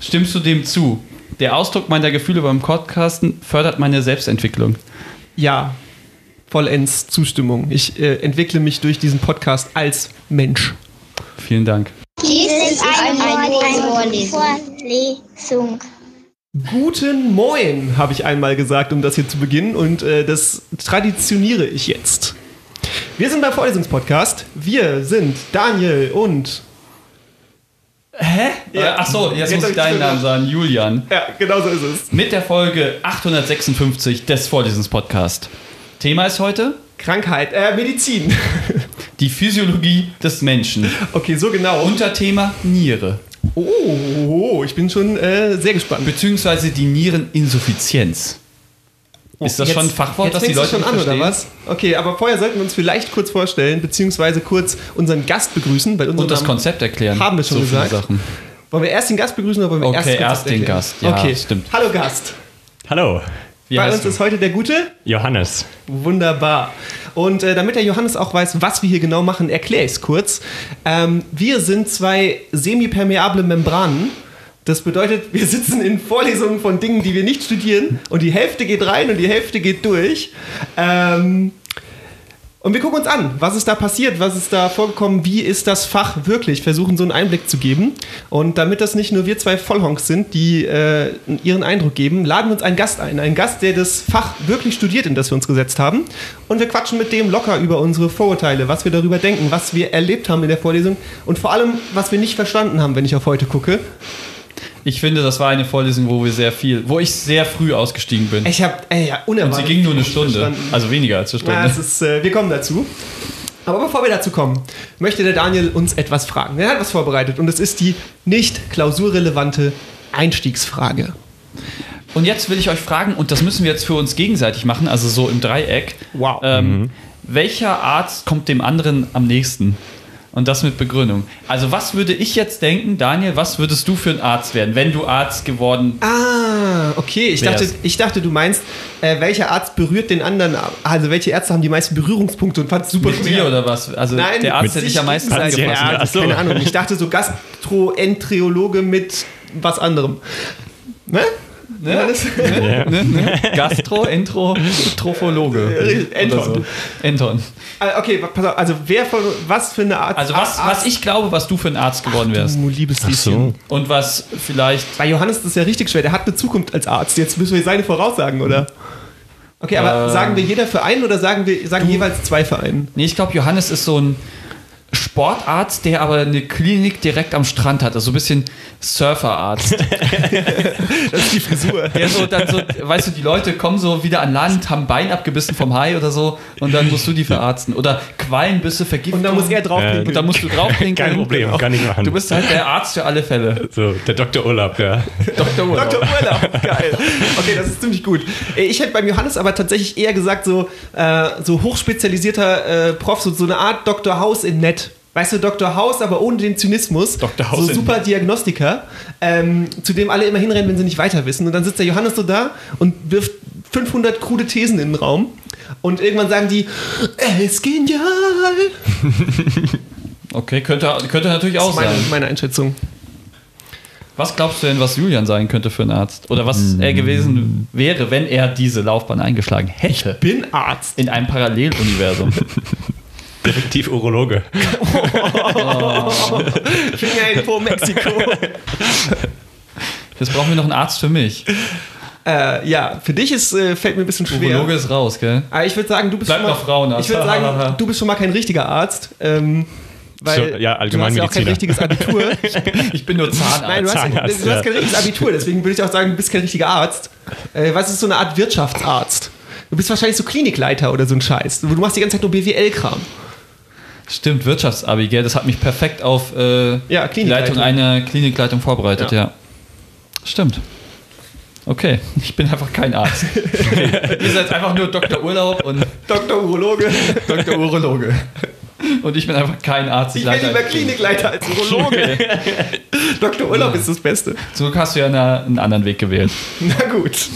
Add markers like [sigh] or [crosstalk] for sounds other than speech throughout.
Stimmst du dem zu? Der Ausdruck meiner Gefühle beim Podcasten fördert meine Selbstentwicklung. Ja, vollends Zustimmung. Ich äh, entwickle mich durch diesen Podcast als Mensch. Vielen Dank. Dies ist eine Vorlesung. Guten Moin, habe ich einmal gesagt, um das hier zu beginnen. Und äh, das traditioniere ich jetzt. Wir sind beim Vorlesungspodcast. Wir sind Daniel und. Hä? Ja. Ach so, jetzt, Jetzt muss ich deinen Namen sagen. Julian. Ja, genau so ist es. Mit der Folge 856 des Vorlesungspodcast. Thema ist heute Krankheit, äh, Medizin. die Physiologie des Menschen. okay, so genau. Unterthema Niere. Oh, ich bin schon äh, sehr gespannt. Beziehungsweise die Niereninsuffizienz. Ist das Jetzt- schon ein Fachwort, das die Leute schon an, nicht oder verstehen? was? Okay, aber vorher sollten wir uns vielleicht kurz vorstellen, beziehungsweise kurz unseren Gast begrüßen. Weil Und das Konzept erklären. Haben wir schon so viele gesagt. Sachen. Wollen wir erst den Gast begrüßen oder wollen wir Okay, erst, erst den erklären? Gast. Ja, okay, stimmt. Hallo Gast. Hallo, Wie Bei heißt uns du? ist heute der Gute. Johannes. Wunderbar. Und äh, damit der Johannes auch weiß, was wir hier genau machen, erkläre ich es kurz. Ähm, wir sind zwei semipermeable Membranen. Das bedeutet, wir sitzen in Vorlesungen von Dingen, die wir nicht studieren und die Hälfte geht rein und die Hälfte geht durch. Ähm, und wir gucken uns an, was ist da passiert, was ist da vorgekommen, wie ist das Fach wirklich, versuchen so einen Einblick zu geben. Und damit das nicht nur wir zwei Vollhonks sind, die äh, ihren Eindruck geben, laden wir uns einen Gast ein. Einen Gast, der das Fach wirklich studiert, in das wir uns gesetzt haben. Und wir quatschen mit dem locker über unsere Vorurteile, was wir darüber denken, was wir erlebt haben in der Vorlesung und vor allem, was wir nicht verstanden haben, wenn ich auf heute gucke. Ich finde, das war eine Vorlesung, wo wir sehr viel, wo ich sehr früh ausgestiegen bin. Ich habe, ey, ja, Und unerwartet. sie ging nur eine Stunde. verstanden. Also weniger als eine Stunde. Ja, ist, äh, wir kommen dazu. Aber bevor wir dazu kommen, möchte der Daniel uns etwas fragen. Er hat was vorbereitet und es ist die nicht klausurrelevante Einstiegsfrage. Und jetzt will ich euch fragen, und das müssen wir jetzt für uns gegenseitig machen, also so im Dreieck. Wow. Ähm, Welcher Arzt kommt dem anderen am nächsten? Und das mit Begründung. Also, was würde ich jetzt denken, Daniel, was würdest du für ein Arzt werden, wenn du Arzt geworden Ah, okay. Ich dachte, ich dachte, du meinst, äh, welcher Arzt berührt den anderen? Also welche Ärzte haben die meisten Berührungspunkte und fand es super mit schwer. dir oder was? Also Nein, der Arzt, mit der dich am meisten angepasst Ja, also keine Ahnung. Ich dachte so Gastroenterologe mit was anderem. Ne? Ne? Johannes? Ne? Ne? Gastro, Entro, Trophologe. Enton. So. Enton. Ah, Okay, pass auf. Also wer von was für eine Art? Also was, was ich glaube, was du für ein Arzt geworden wärst. Du liebes Lieschen. Und was vielleicht. Bei Johannes ist das ja richtig schwer. Der hat eine Zukunft als Arzt. Jetzt müssen wir seine voraussagen, oder? Okay, aber Ähm. sagen wir jeder für einen oder sagen wir sagen jeweils zwei für einen? Nee, ich glaube, Johannes ist so ein Sportarzt, der aber eine Klinik direkt am Strand hat. Also so ein bisschen Surferarzt. [laughs] Das ist die Frisur. Der so dann so, weißt du, die Leute kommen so wieder an Land, haben Bein abgebissen vom Hai oder so und dann musst du die verarzten. Oder Quallenbisse, Vergiftung. Und dann muss er drauf Äh, pinkeln. Und dann musst du draufpinkeln. Kein Problem, kann ich machen. Du bist halt der Arzt für alle Fälle. so, der Dr. Urlaub, ja. Dr. Urlaub. Dr. Urlaub, geil. Okay, das ist ziemlich gut. Ich hätte beim Johannes aber tatsächlich eher gesagt, so, äh, so hochspezialisierter äh, Prof, so, so eine Art Dr. House in nett. Weißt du, Dr. House, aber ohne den Zynismus. Dr. House So super Diagnostiker, ähm, zu dem alle immer hinrennen, wenn sie nicht weiter wissen. Und dann sitzt der Johannes so da und wirft 500 krude Thesen in den Raum. Und irgendwann sagen die, er ist genial. Okay, könnte, könnte natürlich auch Das ist meine, sein. meine Einschätzung. Was glaubst du denn, was Julian sein könnte für ein Arzt? Oder was er gewesen wäre, wenn er diese Laufbahn eingeschlagen hätte? Bin Arzt. In einem Paralleluniversum. [laughs] Detektiv Urologe. [laughs] Finger in Po, Mexiko. Jetzt brauchen wir noch einen Arzt für mich. äh, ja, für dich ist, äh, fällt mir ein bisschen schwer. Urologe ist raus, gell? Aber ich würde sagen, du bist Bleib schon mal, Frauenarzt. Ich würde sagen, du bist schon mal kein richtiger Arzt. Ähm, weil So, ja, du hast ja auch kein richtiges Abitur. [laughs] Ich bin nur Zahnarzt. Nein, du hast, Zahnarzt, du hast kein richtiges Abitur, deswegen würde ich auch sagen, du bist kein richtiger Arzt. Äh, was ist so eine Art Wirtschaftsarzt? Du bist wahrscheinlich so Klinikleiter oder so ein Scheiß. Du machst die ganze Zeit nur BWL-Kram. Stimmt, Wirtschaftsabi, gell? Das hat mich perfekt auf äh, Ja. Leitung einer Klinikleitung vorbereitet, ja. Ja. Stimmt. Okay, [laughs] ich bin einfach kein Arzt. [laughs] Ihr seid einfach nur Dr. Urlaub und Dr. Urologe. [laughs] Dr. Urologe. Und ich bin einfach kein Arzt. Ich bin lieber Klinikleiter als Urologe. Dr. Urlaub ist das Beste. So hast du ja eine, einen anderen Weg gewählt. Na gut.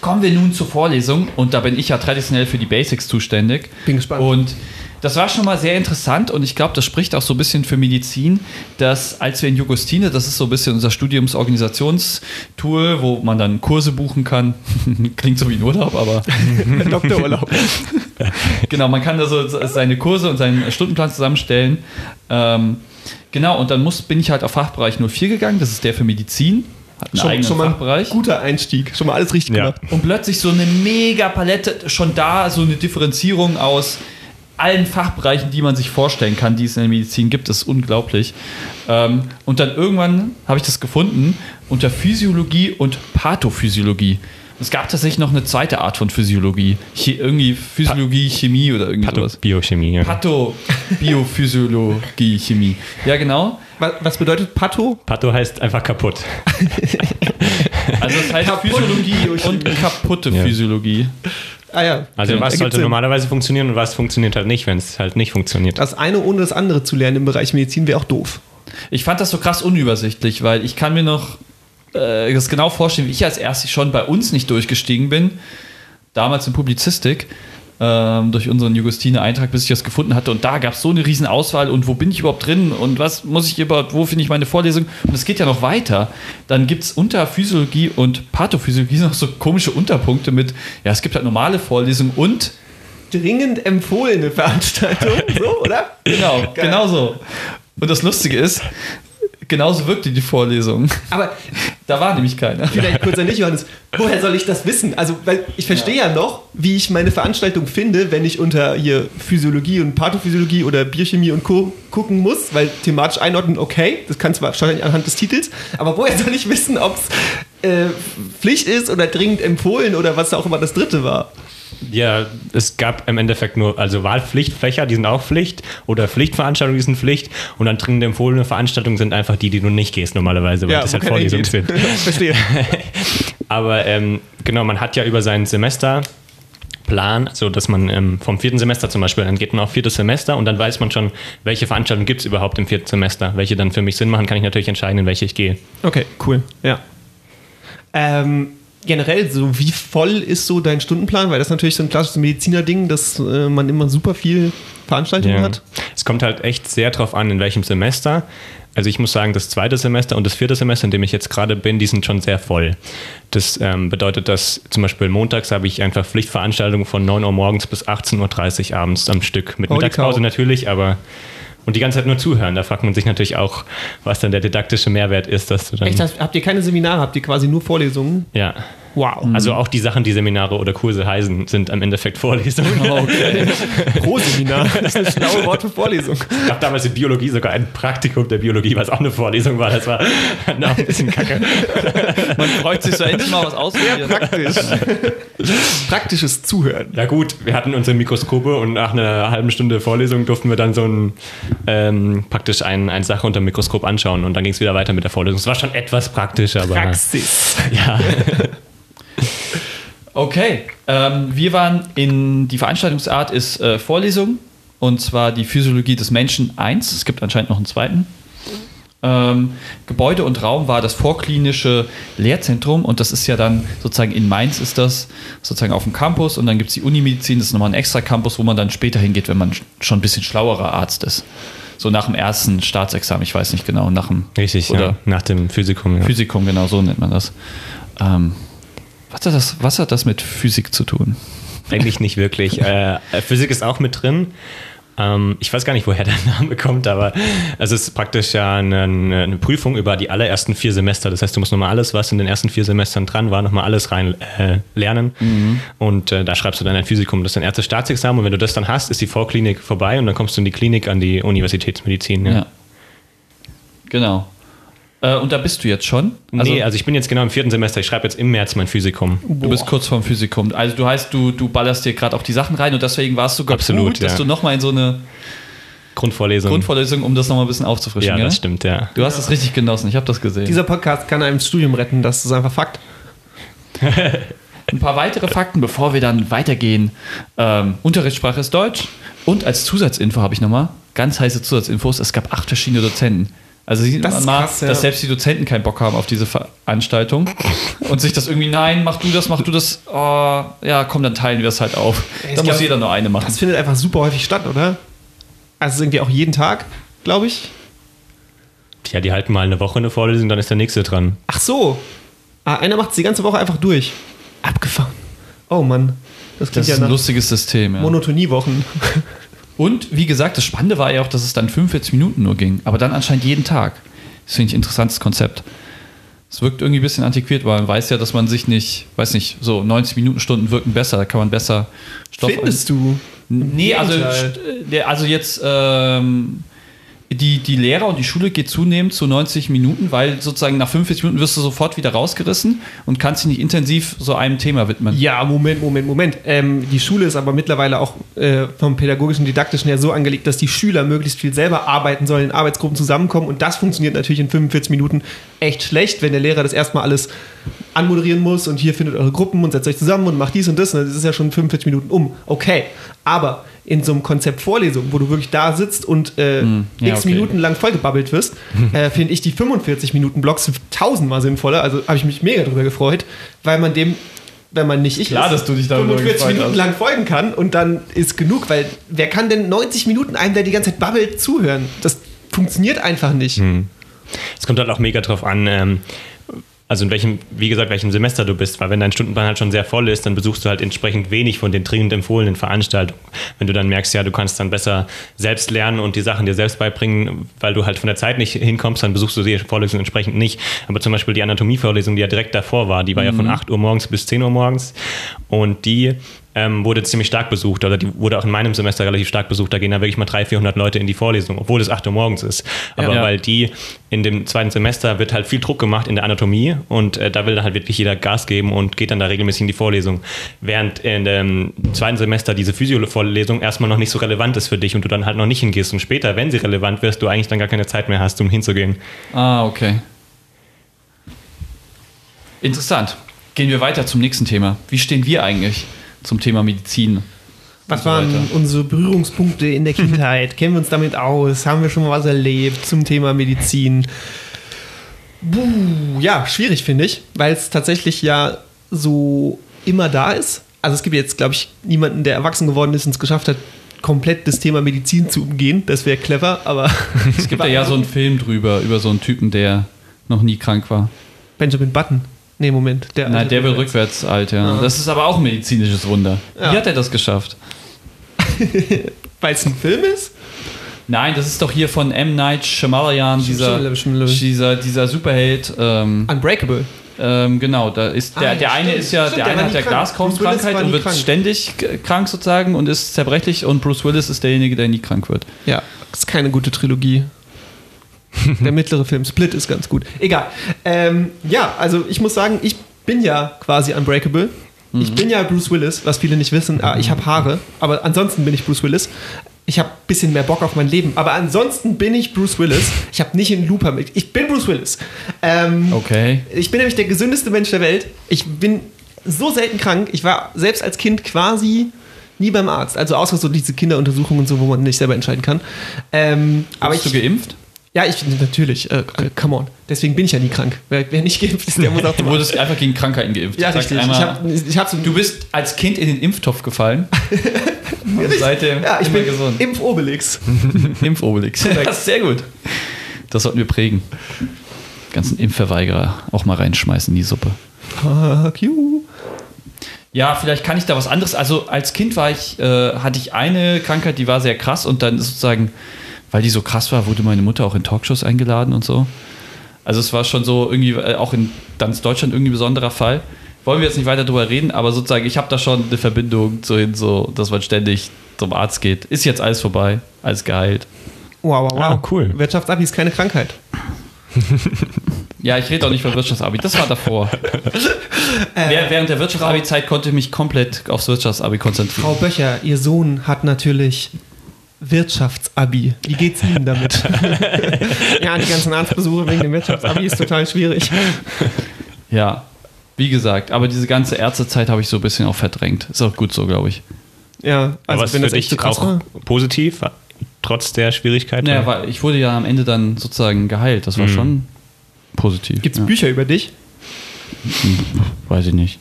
Kommen wir nun zur Vorlesung und da bin ich ja traditionell für die Basics zuständig. Bin gespannt. Und Das war schon mal sehr interessant und ich glaube, das spricht auch so ein bisschen für Medizin, dass als wir in Jugostine, das ist so ein bisschen unser Studiumsorganisationstool, wo man dann Kurse buchen kann. [laughs] Klingt so wie ein Urlaub, aber Doktorurlaub. [laughs] genau, man kann da so seine Kurse und seinen Stundenplan zusammenstellen. Ähm, genau, und dann muss, bin ich halt auf Fachbereich 04 gegangen, das ist der für Medizin. Schon, schon mal Fachbereich. ein guter Einstieg. Schon mal alles richtig Ja. gemacht. Und plötzlich so eine mega Palette, schon da so eine Differenzierung aus allen Fachbereichen, die man sich vorstellen kann, die es in der Medizin gibt, das ist unglaublich. Ähm, und dann irgendwann habe ich das gefunden unter Physiologie und Pathophysiologie. Es gab tatsächlich noch eine zweite Art von Physiologie. Che irgendwie Physiologie, Chemie oder irgendwie sowas. Biochemie. Ja. Patho, Biophysiologie, Chemie. Ja, genau. Was, bedeutet Patho? Patho heißt einfach kaputt. [laughs] Also das heißt Physiologie und kaputte Ja. Physiologie. Ah ja. Also Okay, was sollte Sinn. normalerweise funktionieren und was funktioniert halt nicht, wenn es halt nicht funktioniert. Das eine ohne das andere zu lernen im Bereich Medizin wäre auch doof. Ich fand das so krass unübersichtlich, weil ich kann mir noch äh, das genau vorstellen, wie ich als erstes schon bei uns nicht durchgestiegen bin, damals in Publizistik, ähm, durch unseren Jugostine-Eintrag, bis ich das gefunden hatte. Und da gab es so eine riesen Auswahl und wo bin ich überhaupt drin und was muss ich überhaupt, wo finde ich meine Vorlesung? Und es geht ja noch weiter. Dann gibt es unter Physiologie und Pathophysiologie noch so komische Unterpunkte mit, ja, es gibt halt normale Vorlesungen und Dringend empfohlene Veranstaltung, [laughs] so, oder? Genau, Geil. genau so. Und das Lustige ist, genauso wirkte die Vorlesung. Aber [laughs] Da war nämlich keiner. vielleicht kurz an dich, Johannes. Woher soll ich das wissen? Also, weil ich verstehe ja. noch, wie ich meine Veranstaltung finde, wenn ich unter hier Physiologie und Pathophysiologie oder Biochemie und Co. gucken muss, weil thematisch einordnen, okay, das kann zwar wahrscheinlich anhand des Titels, aber woher soll ich wissen, ob es äh, Pflicht ist oder dringend empfohlen oder was auch immer das dritte war? Ja, es gab im Endeffekt nur, also Wahlpflichtfächer, die sind auch Pflicht, oder Pflichtveranstaltungen, die sind Pflicht, und dann dringend empfohlene Veranstaltungen sind einfach die, die du nicht gehst normalerweise, weil das wo halt keiner Vorlesungen sind. [laughs] Verstehe. [laughs] Aber ähm, genau, man hat ja über seinen Semesterplan, so dass man ähm, vom vierten Semester zum Beispiel, dann geht man auf viertes Semester und dann weiß man schon, welche Veranstaltungen gibt es überhaupt im vierten Semester. Welche dann für mich Sinn machen, kann ich natürlich entscheiden, in welche ich gehe. Okay, cool. Ja. Ähm, generell, so wie voll ist so dein Stundenplan? Weil das ist natürlich so ein klassisches Mediziner-Ding, dass äh, man immer super viel Veranstaltungen Ja. hat. Es kommt halt echt sehr drauf an, in welchem Semester. Also ich muss sagen, das zweite Semester und das vierte Semester, in dem ich jetzt gerade bin, die sind schon sehr voll. Das ähm, bedeutet, dass zum Beispiel montags habe ich einfach Pflichtveranstaltungen von 9 Uhr morgens bis 18.30 Uhr abends am Stück. Mit Mittagspause natürlich, aber und die ganze Zeit nur zuhören. Da fragt man sich natürlich auch, was dann der didaktische Mehrwert ist, dass du dann. Echt, habt ihr keine Seminare, habt ihr quasi nur Vorlesungen? Ja. Wow. Also auch die Sachen, die Seminare oder Kurse heißen, sind im Endeffekt Vorlesungen. Okay. [laughs] Pro-Seminar. Das ist das schlaue Wort für Vorlesung. Ich habe damals in Biologie sogar ein Praktikum der Biologie, was auch eine Vorlesung war. Das war [laughs] na, ein bisschen kacke. Man freut sich so endlich mal was ausprobieren. Praktisch. Praktisches Zuhören. Ja gut, wir hatten unsere Mikroskope und nach einer halben Stunde Vorlesung durften wir dann so ein, ähm, praktisch ein, eine Sache unter dem Mikroskop anschauen und dann ging es wieder weiter mit der Vorlesung. Es war schon etwas praktisch, aber Praxis. ja. Okay, ähm, wir waren in, die Veranstaltungsart ist äh, Vorlesung und zwar die Physiologie des Menschen 1. Es gibt anscheinend noch einen zweiten. Ähm, Gebäude und Raum war das vorklinische Lehrzentrum und das ist ja dann sozusagen in Mainz ist das sozusagen auf dem Campus und dann gibt es die Unimedizin, das ist nochmal ein extra Campus, wo man dann später hingeht, wenn man schon ein bisschen schlauerer Arzt ist. So nach dem ersten Staatsexamen, ich weiß nicht genau, nach dem Richtig, Oder ja. nach dem Physikum. Ja. Physikum, genau so nennt man das. Ähm, was, hat das was hat das mit Physik zu tun? Eigentlich nicht wirklich. [laughs] Äh, Physik ist auch mit drin. Ähm, ich weiß gar nicht, woher der [laughs] Name kommt, aber es ist praktisch ja eine, eine Prüfung über die allerersten vier Semester. Das heißt, du musst nochmal alles, was in den ersten vier Semestern dran war, nochmal alles rein äh, lernen. Und äh, da schreibst du dann ein Physikum. Das ist dein erstes Staatsexamen. Und wenn du das dann hast, ist die Vorklinik vorbei und dann kommst du in die Klinik an die Universitätsmedizin. Ja. Ja. Genau. Äh, und da bist du jetzt schon? nee, also ich bin jetzt genau im vierten Semester. Ich schreibe jetzt im März mein Physikum. du bist kurz vorm Physikum. Also du heißt, du, du ballerst dir gerade auch die Sachen rein und deswegen war es sogar Absolut, gut, dass ja. du nochmal in so eine Grundvorlesung. Grundvorlesung, um das nochmal ein bisschen aufzufrischen. ja, gell? das stimmt, ja. Du hast es richtig genossen, ich habe das gesehen. Dieser Podcast kann einem das Studium retten, das ist einfach Fakt. Ein paar weitere Fakten, bevor wir dann weitergehen. Ähm, Unterrichtssprache ist Deutsch. Und als Zusatzinfo habe ich nochmal ganz heiße Zusatzinfos. Es gab acht verschiedene Dozenten. Also sieht Das man mal, krass, ja. dass selbst die Dozenten keinen Bock haben auf diese Veranstaltung und sich das irgendwie, nein, mach du das, mach du das, oh, ja, komm, dann teilen wir es halt auf. Ich Da muss jeder nur eine machen. Das findet einfach super häufig statt, oder? Also irgendwie auch jeden Tag, glaube ich. Ja, die halten mal eine Woche eine Vorlesung, dann ist der nächste dran. Ach so. Ah, einer macht es die ganze Woche einfach durch. Abgefahren. Oh Mann. Das klingt Das ist ja ein nach lustiges System. Ja. Monotoniewochen. Und wie gesagt, das Spannende war ja auch, dass es dann 45 Minuten nur ging. Aber dann anscheinend jeden Tag. Das finde ich ein interessantes Konzept. Es wirkt irgendwie ein bisschen antiquiert, weil man weiß ja, dass man sich nicht, weiß nicht, so 90 Minuten Stunden wirken besser, da kann man besser Stoff. Findest du? Nee, also, der- also jetzt ähm, die, die Lehrer und die Schule geht zunehmend zu 90 Minuten, weil sozusagen nach 45 Minuten wirst du sofort wieder rausgerissen und kannst dich nicht intensiv so einem Thema widmen. Ja, Moment, Moment, Moment. Ähm, die Schule ist aber mittlerweile auch äh, vom pädagogischen, didaktischen her so angelegt, dass die Schüler möglichst viel selber arbeiten sollen, in Arbeitsgruppen zusammenkommen. Und das funktioniert natürlich in 45 Minuten echt schlecht, wenn der Lehrer das erstmal alles anmoderieren muss und hier findet eure Gruppen und setzt euch zusammen und macht dies und das. Und das ist ja schon 45 Minuten um. Okay. Aber in so einem Konzept Vorlesung, wo du wirklich da sitzt und äh, ja, x okay. Minuten lang vollgebabbelt wirst, [laughs] äh, finde ich die 45 Minuten Blocks tausendmal sinnvoller. Also habe ich mich mega drüber gefreut, weil man dem, wenn man nicht ich Klar, ist, dass du dich darüber 45 gefreut Minuten hast. lang folgen kann und dann ist genug, weil wer kann denn 90 Minuten einem, der die ganze Zeit babbelt, zuhören? Das funktioniert einfach nicht. Es kommt halt auch mega drauf an, ähm, also in welchem, wie gesagt, welchem Semester du bist, weil wenn dein Stundenplan halt schon sehr voll ist, dann besuchst du halt entsprechend wenig von den dringend empfohlenen Veranstaltungen. Wenn du dann merkst, ja, du kannst dann besser selbst lernen und die Sachen dir selbst beibringen, weil du halt von der Zeit nicht hinkommst, dann besuchst du die Vorlesung entsprechend nicht. Aber zum Beispiel die Anatomievorlesung, die ja direkt davor war, die war ja von 8 Uhr morgens bis 10 Uhr morgens und die ähm, wurde ziemlich stark besucht oder die wurde auch in meinem Semester relativ stark besucht. Da gehen da wirklich mal 300, 400 Leute in die Vorlesung, obwohl es 8 Uhr morgens ist. Aber Ja. weil die in dem zweiten Semester wird halt viel Druck gemacht in der Anatomie und äh, da will dann halt wirklich jeder Gas geben und geht dann da regelmäßig in die Vorlesung. Während in dem zweiten Semester diese Physio-Vorlesung erstmal noch nicht so relevant ist für dich und du dann halt noch nicht hingehst und später, wenn sie relevant wirst, du eigentlich dann gar keine Zeit mehr hast, um hinzugehen. Ah, okay. Interessant. Gehen wir weiter zum nächsten Thema. Wie stehen wir eigentlich zum Thema Medizin? Was so waren unsere Berührungspunkte in der Kindheit? [laughs] Kennen wir uns damit aus? Haben wir schon mal was erlebt zum Thema Medizin? Buh, ja, schwierig finde ich, weil es tatsächlich ja so immer da ist. Also es gibt jetzt, glaube ich, niemanden, der erwachsen geworden ist und es geschafft hat, komplett das Thema Medizin zu umgehen. Das wäre clever, aber [laughs] Es gibt ja, ja so einen Film drüber, über so einen Typen, der noch nie krank war. Benjamin Button. Nee, Moment. Der Nein, der will rückwärts. alt, ja. Das ist aber auch ein medizinisches Wunder. Ja. Wie hat er das geschafft? [laughs] Weil es ein Film ist? Nein, das ist doch hier von M. Night Shyamalan, dieser, dieser, dieser Superheld. Ähm, Unbreakable. ähm, genau, da ist der, Ah, der eine ist ja, Stimmt, der der eine hat ja war und wird krank. ständig krank sozusagen und ist zerbrechlich und Bruce Willis ist derjenige, der nie krank wird. Ja, ist keine gute Trilogie. [laughs] Der mittlere Film Split ist ganz gut. Egal. Ähm, ja, also ich muss sagen, ich bin ja quasi unbreakable. Ich bin ja Bruce Willis, was viele nicht wissen. Ah, ich habe Haare, aber ansonsten bin ich Bruce Willis. Ich habe ein bisschen mehr Bock auf mein Leben, aber ansonsten bin ich Bruce Willis. Ich habe nicht in Looper mit. Ich bin Bruce Willis. Ähm, Okay. ich bin nämlich der gesündeste Mensch der Welt. Ich bin so selten krank. Ich war selbst als Kind quasi nie beim Arzt. Also außer so diese Kinderuntersuchungen und so, wo man nicht selber entscheiden kann. Ähm, aber Bist ich, du geimpft? Ja, ich natürlich. Äh, äh, come on. Deswegen bin ich ja nie krank. Wer, wer nicht geimpft ist, der muss auch [laughs] Du wurdest einfach gegen Krankheiten geimpft. Ja, richtig. ich habe ich hab so du bist als Kind in den Impftopf gefallen. [laughs] und seitdem ja, ich bin gesund. Impfobelix. [laughs] Impfobelix. Das ist sehr gut. Das sollten wir prägen. Ganzen Impfverweigerer auch mal reinschmeißen in die Suppe. Fuck you. Ja, vielleicht kann ich da was anderes. Also als Kind war ich, äh, hatte ich eine Krankheit, die war sehr krass und dann ist sozusagen, weil die so krass war, wurde meine Mutter auch in Talkshows eingeladen und so. Also es war schon so irgendwie, äh, auch in ganz Deutschland irgendwie ein besonderer Fall. Wollen wir jetzt nicht weiter drüber reden, aber sozusagen, ich habe da schon eine Verbindung zu hin, so, dass man ständig zum Arzt geht. Ist jetzt alles vorbei, alles geheilt. Wow, wow, wow. Ah, cool. Wirtschaftsabi ist keine Krankheit. [laughs] Ja, ich rede auch nicht von Wirtschaftsabi, das war davor. [laughs] Währ- Während der Wirtschaftsabi-Zeit konnte ich mich komplett aufs Wirtschaftsabi konzentrieren. Frau Böcher, Ihr Sohn hat natürlich Wirtschaftsabi. Wie geht's Ihnen damit? [laughs] ja, die ganzen Arztbesuche wegen dem Wirtschaftsabi ist total schwierig. Ja, wie gesagt, aber diese ganze Ärztezeit habe ich so ein bisschen auch verdrängt. Ist auch gut so, glaube ich. Ja, Aber also es wenn das echt so krass auch war. positiv, trotz der Schwierigkeiten? Naja, weil ich wurde ja am Ende dann sozusagen geheilt. Das war Mhm. schon positiv. Gibt's ja. Bücher über dich? Weiß ich nicht.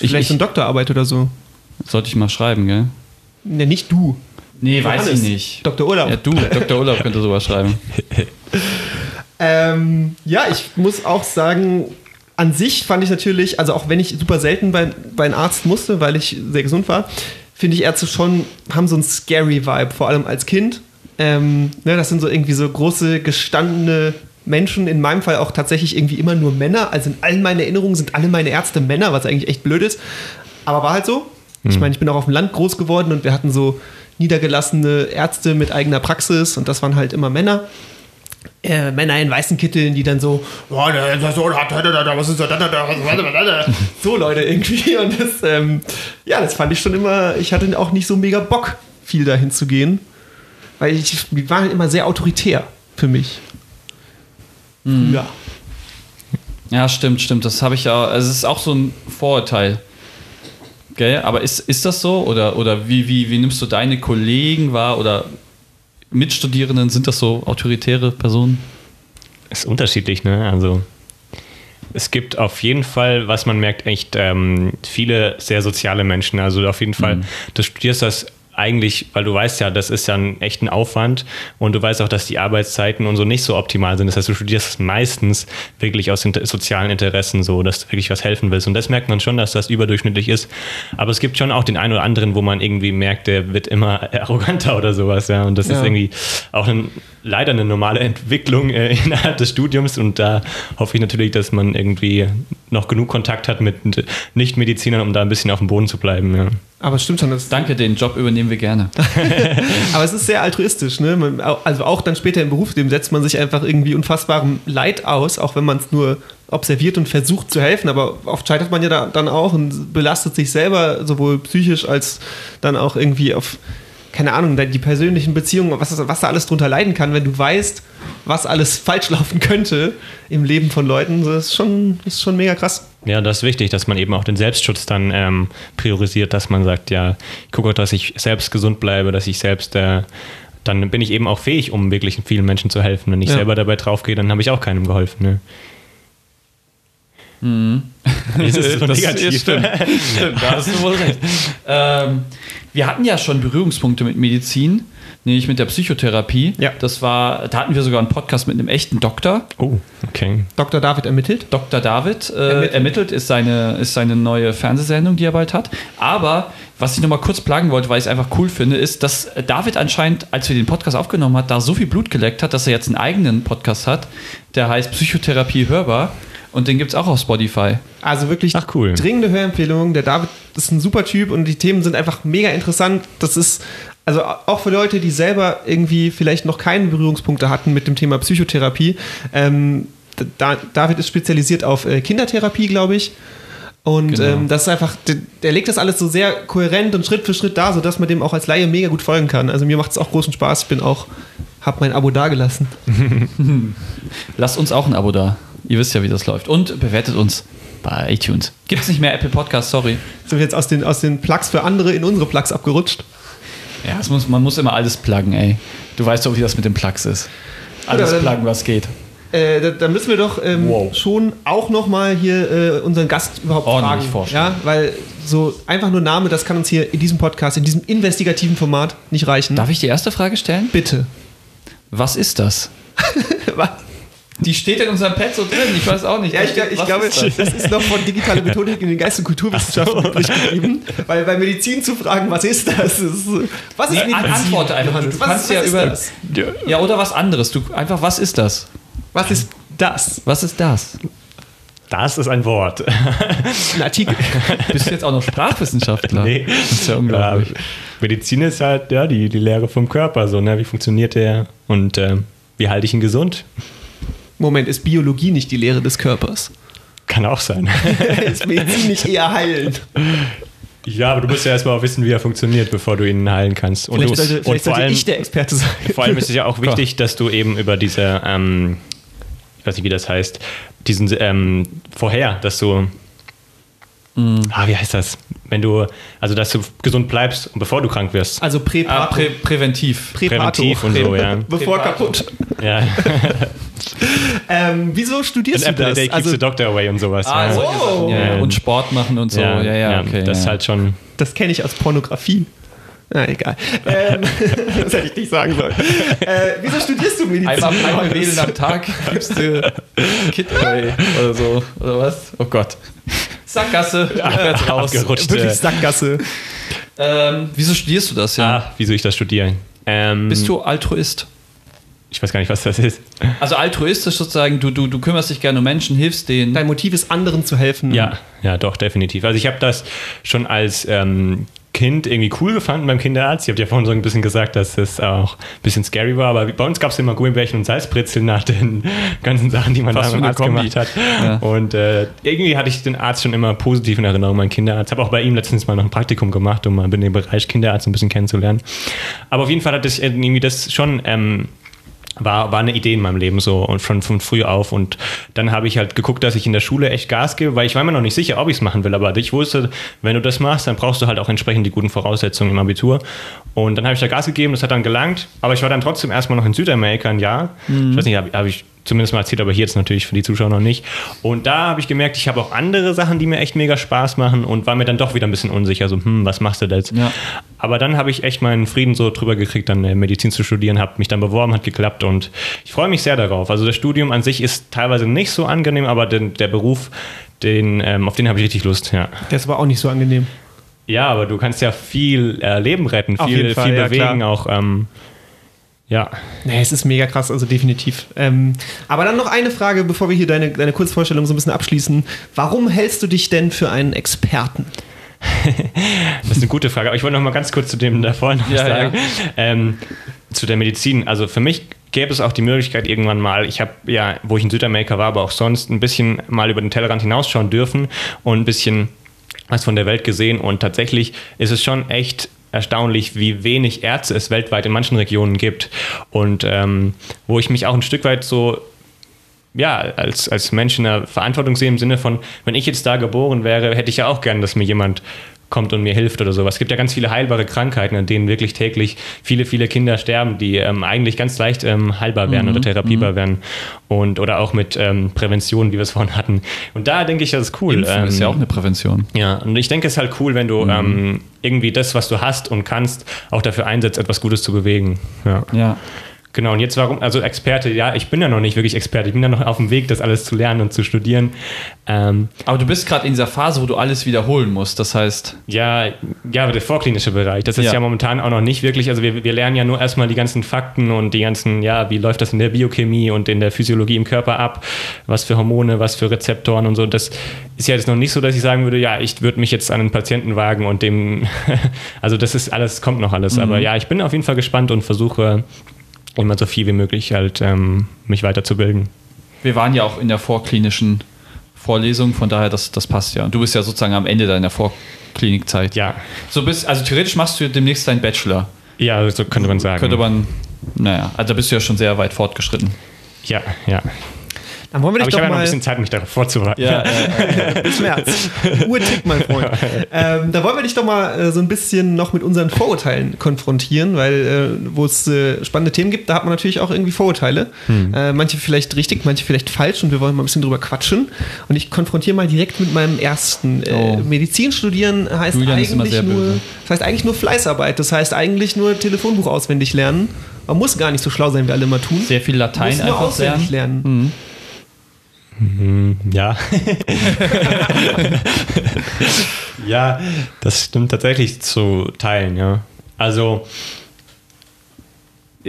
Ich- Vielleicht ich- so eine Doktorarbeit oder so? Sollte ich mal schreiben, gell? Ne, nicht du. Nee, weiß Johannes, ich nicht. Dr. Urlaub. Ja, du, Dr. Urlaub könnte sowas schreiben. [laughs] Ähm, ja, ich muss auch sagen, an sich fand ich natürlich, also auch wenn ich super selten bei, bei einem Arzt musste, weil ich sehr gesund war, finde ich Ärzte schon, haben so einen scary Vibe, vor allem als Kind. Ähm, ne, das sind so irgendwie so große, gestandene Menschen, in meinem Fall auch tatsächlich irgendwie immer nur Männer. Also in allen meinen Erinnerungen sind alle meine Ärzte Männer, was eigentlich echt blöd ist. Aber war halt so. Ich meine, ich bin auch auf dem Land groß geworden und wir hatten so niedergelassene Ärzte mit eigener Praxis und das waren halt immer Männer äh, Männer in weißen Kitteln, die dann so, so Leute irgendwie. [laughs] Und das, ähm, ja, das fand ich schon immer, ich hatte auch nicht so mega Bock, viel dahin zu gehen. Weil ich, die waren immer sehr autoritär für mich. Ja. Ja, stimmt, stimmt. Das habe ich ja. Also es ist auch so ein Vorurteil. Gell? Aber ist, ist das so? Oder, oder wie, wie, wie nimmst du deine Kollegen wahr? Oder Mitstudierenden, sind das so autoritäre Personen? Ist unterschiedlich, ne? Also es gibt auf jeden Fall, was man merkt, echt ähm, viele sehr soziale Menschen. Also auf jeden Fall, du studierst das eigentlich, weil du weißt ja, das ist ja ein echten Aufwand und du weißt auch, dass die Arbeitszeiten und so nicht so optimal sind. Das heißt, du studierst meistens wirklich aus inter sozialen Interessen so, dass du wirklich was helfen willst. Und das merkt man schon, dass das überdurchschnittlich ist. Aber es gibt schon auch den einen oder anderen, wo man irgendwie merkt, der wird immer [laughs] arroganter oder sowas, ja. Und das Ja. ist irgendwie auch ein, leider eine normale Entwicklung äh, [laughs] innerhalb des Studiums. Und da hoffe ich natürlich, dass man irgendwie noch genug Kontakt hat mit Nichtmedizinern, um da ein bisschen auf dem Boden zu bleiben, ja. Aber es stimmt schon, das, Danke, den Job übernehmen wir gerne. [laughs] aber es ist sehr altruistisch. Ne? Man, also auch dann später im Berufsleben setzt man sich einfach irgendwie unfassbarem Leid aus, auch wenn man es nur observiert und versucht zu helfen. Aber oft scheitert man ja da, dann auch und belastet sich selber, sowohl psychisch als dann auch irgendwie auf, keine Ahnung, die persönlichen Beziehungen, was, was da alles drunter leiden kann, wenn du weißt, was alles [laughs] falsch laufen könnte im Leben von Leuten. Das ist schon, das ist schon mega krass. Ja, das ist wichtig, dass man eben auch den Selbstschutz dann ähm, priorisiert, dass man sagt, ja, ich gucke auch, dass ich selbst gesund bleibe, dass ich selbst, äh, dann bin ich eben auch fähig, um wirklich vielen Menschen zu helfen. Wenn ich Ja. selber dabei draufgehe, dann habe ich auch keinem geholfen. Ne? Ist es [laughs] so Das- negativ? Stimmt, stimmt, da hast du wohl recht. Ähm, wir hatten ja schon Berührungspunkte mit Medizin, nämlich mit der Psychotherapie. Ja. Das war, da hatten wir sogar einen Podcast mit einem echten Doktor. Oh, okay. Dr. David ermittelt. Dr. David äh, Ermittelt. ermittelt, ist, seine, ist seine neue Fernsehsendung, die er bald hat. Aber was ich nochmal kurz plagen wollte, weil ich es einfach cool finde, ist, dass David anscheinend, als wir den Podcast aufgenommen hat, da so viel Blut geleckt hat, dass er jetzt einen eigenen Podcast hat, der heißt Psychotherapie hörbar. Und den gibt es auch auf Spotify. Also wirklich Ach, cool. dringende Hörempfehlung. Der David ist ein super Typ und die Themen sind einfach mega interessant. Das ist also auch für Leute, die selber irgendwie vielleicht noch keine Berührungspunkte hatten mit dem Thema Psychotherapie. Ähm, da, David ist spezialisiert auf äh, Kindertherapie, glaube ich. Und Genau. ähm, das ist einfach, der, der legt das alles so sehr kohärent und Schritt für Schritt da, sodass man dem auch als Laie mega gut folgen kann. Also mir macht es auch großen Spaß. Ich bin auch, habe mein Abo dagelassen. [laughs] Lasst uns auch ein Abo da. Ihr wisst ja, wie das läuft. Und bewertet uns bei iTunes. Gibt es nicht mehr Apple Podcasts, sorry. Sind wir jetzt aus den, aus den Plugs für andere in unsere Plugs abgerutscht? Ja, muss, man muss immer alles pluggen, ey. Du weißt doch, wie das mit den Plugs ist. Alles dann- pluggen, was geht. Äh, da, da müssen wir doch ähm, Wow. schon auch nochmal hier äh, unseren Gast überhaupt Ordentlich fragen. vorstellen. Ja, weil so einfach nur Name, das kann uns hier in diesem Podcast, in diesem investigativen Format nicht reichen. Darf ich die erste Frage stellen? Bitte. Was ist das? [laughs] [laughs] Was? Die steht in unserem Pad so drin, ich weiß auch nicht. Ja, ich, steht, ich glaube, ist das? das ist noch von digitaler Methodik in den Geist- und Kulturwissenschaften übrig geblieben. Weil bei Medizin zu fragen, was ist das? ist, was ist Nee, an- antworte einfach. Du was, kannst was ja über- das? Ja, oder was anderes. Du, einfach, was ist das? Was ist das? Was ist das? Das ist ein Wort. Ein Artikel. Bist du jetzt auch noch Sprachwissenschaftler? Nee. Das ist ja unglaublich. Ja, Medizin ist halt ja, die, die Lehre vom Körper, so, ne? wie funktioniert der und äh, wie halte ich ihn gesund? Moment, ist Biologie nicht die Lehre des Körpers? Kann auch sein. [laughs] ist Medizin nicht eher heilend? ja, aber du musst ja erstmal auch wissen, wie er funktioniert, bevor du ihn heilen kannst. Und, Vielleicht du, sollte, vielleicht vor, allem, ich der Experte sein. vor allem ist es ja auch [laughs] wichtig, dass du eben über diese, ähm, ich weiß nicht, wie das heißt, diesen ähm, vorher, dass du, ah, wie heißt das? Wenn du, also dass du gesund bleibst, bevor du krank wirst. Also Ah, prä präventiv. Präpato. Präventiv und so, ja. Bevor kaputt. Ja, [laughs] Ähm, wieso studierst and du das? day keeps Also, the doctor away und sowas. Ah, ja. Sachen. Ja, ja. Und Sport machen und so. Ja, ja, okay. das ja. ist halt schon, das kenne ich aus Pornografie. Na, egal. Ähm, [laughs] das hätte ich nicht sagen sollen. Äh, wieso studierst du Medizin? Einmal, einmal [laughs] wählen am Tag gibst du Kid Away oder so. Oder was? Oh Gott. Sackgasse, [laughs] rückwärts raus. Abgerutscht. Wirklich Sackgasse. Ähm, wieso studierst du das ja? Ah, wieso ich das studiere? Ähm, Bist du Altruist? Ich weiß gar nicht, was das ist. Also altruistisch sozusagen, du, du, du kümmerst dich gerne um Menschen, hilfst denen. Dein Motiv ist, anderen zu helfen. Ja, ja, doch, definitiv. Also ich habe das schon als ähm, Kind irgendwie cool gefunden beim Kinderarzt. Ich habe ja vorhin so ein bisschen gesagt, dass es auch ein bisschen scary war, aber bei uns gab es immer Gummibärchen und Salzbrezeln nach den [laughs] ganzen Sachen, die man Fast da beim eine Arzt Kombi. gemacht hat. Ja. Und äh, irgendwie hatte ich den Arzt schon immer positiv in Erinnerung, mein Kinderarzt. Habe auch bei ihm letztens mal noch ein Praktikum gemacht, um mal den Bereich Kinderarzt ein bisschen kennenzulernen. Aber auf jeden Fall hatte ich irgendwie das schon... Ähm, war, war eine Idee in meinem Leben so und schon von früh auf. Und dann habe ich halt geguckt, dass ich in der Schule echt Gas gebe, weil ich war mir noch nicht sicher, ob ich es machen will. Aber ich wusste, wenn du das machst, dann brauchst du halt auch entsprechend die guten Voraussetzungen im Abitur. Und dann habe ich da Gas gegeben, das hat dann gelangt. Aber ich war dann trotzdem erstmal noch in Südamerika ein Jahr. Ich weiß nicht, habe hab ich zumindest mal erzählt, aber hier jetzt natürlich für die Zuschauer noch nicht. Und da habe ich gemerkt, ich habe auch andere Sachen, die mir echt mega Spaß machen und war mir dann doch wieder ein bisschen unsicher. So, hm, was machst du da jetzt? Ja. Aber dann habe ich echt meinen Frieden so drüber gekriegt, dann äh, Medizin zu studieren, habe mich dann beworben, hat geklappt und ich freue mich sehr darauf. Also das Studium an sich ist teilweise nicht so angenehm, aber den, der Beruf, den, ähm, auf den habe ich richtig Lust, ja. Ist aber auch nicht so angenehm. Ja, aber du kannst ja viel äh, Leben retten, Auf viel, Fall, viel ja, bewegen klar. auch. Ähm, ja, Nee, es ist mega krass, also definitiv. Ähm, aber dann noch eine Frage, bevor wir hier deine, deine Kurzvorstellung so ein bisschen abschließen. Warum hältst du dich denn für einen Experten? [laughs] Das ist eine gute Frage, aber ich wollte noch mal ganz kurz zu dem davor noch Ja, sagen. Ähm, zu der Medizin. Also für mich gäbe es auch die Möglichkeit irgendwann mal, ich habe ja, wo ich in Südamerika war, aber auch sonst ein bisschen mal über den Tellerrand hinausschauen dürfen und ein bisschen was von der Welt gesehen und tatsächlich ist es schon echt erstaunlich, wie wenig Ärzte es weltweit in manchen Regionen gibt. Und ähm, wo ich mich auch ein Stück weit so ja, als, als Mensch in der Verantwortung sehe im Sinne von, wenn ich jetzt da geboren wäre, hätte ich ja auch gern, dass mir jemand kommt und mir hilft oder sowas. Es gibt ja ganz viele heilbare Krankheiten, an denen wirklich täglich viele, viele Kinder sterben, die ähm, eigentlich ganz leicht ähm, heilbar wären oder therapierbar wären. Und, oder auch mit ähm, Prävention, wie wir es vorhin hatten. Und da denke ich, das ist cool. Impfen ist Ähm, ja auch eine Prävention. ja, und ich denke, es ist halt cool, wenn du ähm, irgendwie das, was du hast und kannst, auch dafür einsetzt, etwas Gutes zu bewegen. Ja. Ja. Genau, und jetzt warum, also Experte, ja, ich bin ja noch nicht wirklich Experte, ich bin ja noch auf dem Weg, das alles zu lernen und zu studieren. Ähm, Aber du bist gerade in dieser Phase, wo du alles wiederholen musst. Das heißt, ja, ja, aber der vorklinische Bereich, das ist Ja. ja, momentan auch noch nicht wirklich, also wir, wir lernen ja nur erstmal die ganzen Fakten und die ganzen, ja, wie läuft das in der Biochemie und in der Physiologie im Körper ab, was für Hormone, was für Rezeptoren und so. Das ist ja jetzt noch nicht so, dass ich sagen würde, ja, ich würde mich jetzt an einen Patienten wagen und dem, [laughs] also das ist alles, kommt noch alles. Aber ja, ich bin auf jeden Fall gespannt und versuche immer so viel wie möglich halt ähm, mich weiterzubilden. wir waren ja auch in der vorklinischen Vorlesung, von daher, das, das passt ja. Und du bist ja sozusagen am Ende deiner Vorklinikzeit. Ja, So bist, also theoretisch machst du demnächst deinen Bachelor. ja, so könnte man sagen. Könnte man, naja, also da bist du ja schon sehr weit fortgeschritten. Ja, ja. Dann wollen wir Aber dich ich doch habe ja noch ein bisschen Zeit, mich darauf vorzubereiten. bis März. [laughs] Uhr tickt, mein Freund. Ähm, da wollen wir dich doch mal äh, so ein bisschen noch mit unseren Vorurteilen konfrontieren, weil äh, wo es äh, spannende Themen gibt, da hat man natürlich auch irgendwie Vorurteile. Hm. Äh, manche vielleicht richtig, manche vielleicht falsch und wir wollen mal ein bisschen drüber quatschen. Und ich konfrontiere mal direkt mit meinem ersten. Äh, Oh. Medizin studieren heißt Julian eigentlich nur, das heißt eigentlich nur Fleißarbeit. Das heißt eigentlich nur Telefonbuch auswendig lernen. Man muss gar nicht so schlau sein, wie alle immer tun. Sehr viel Latein einfach auswendig lernen. lernen. Ja. [laughs] ja, das stimmt tatsächlich zu teilen, ja. Also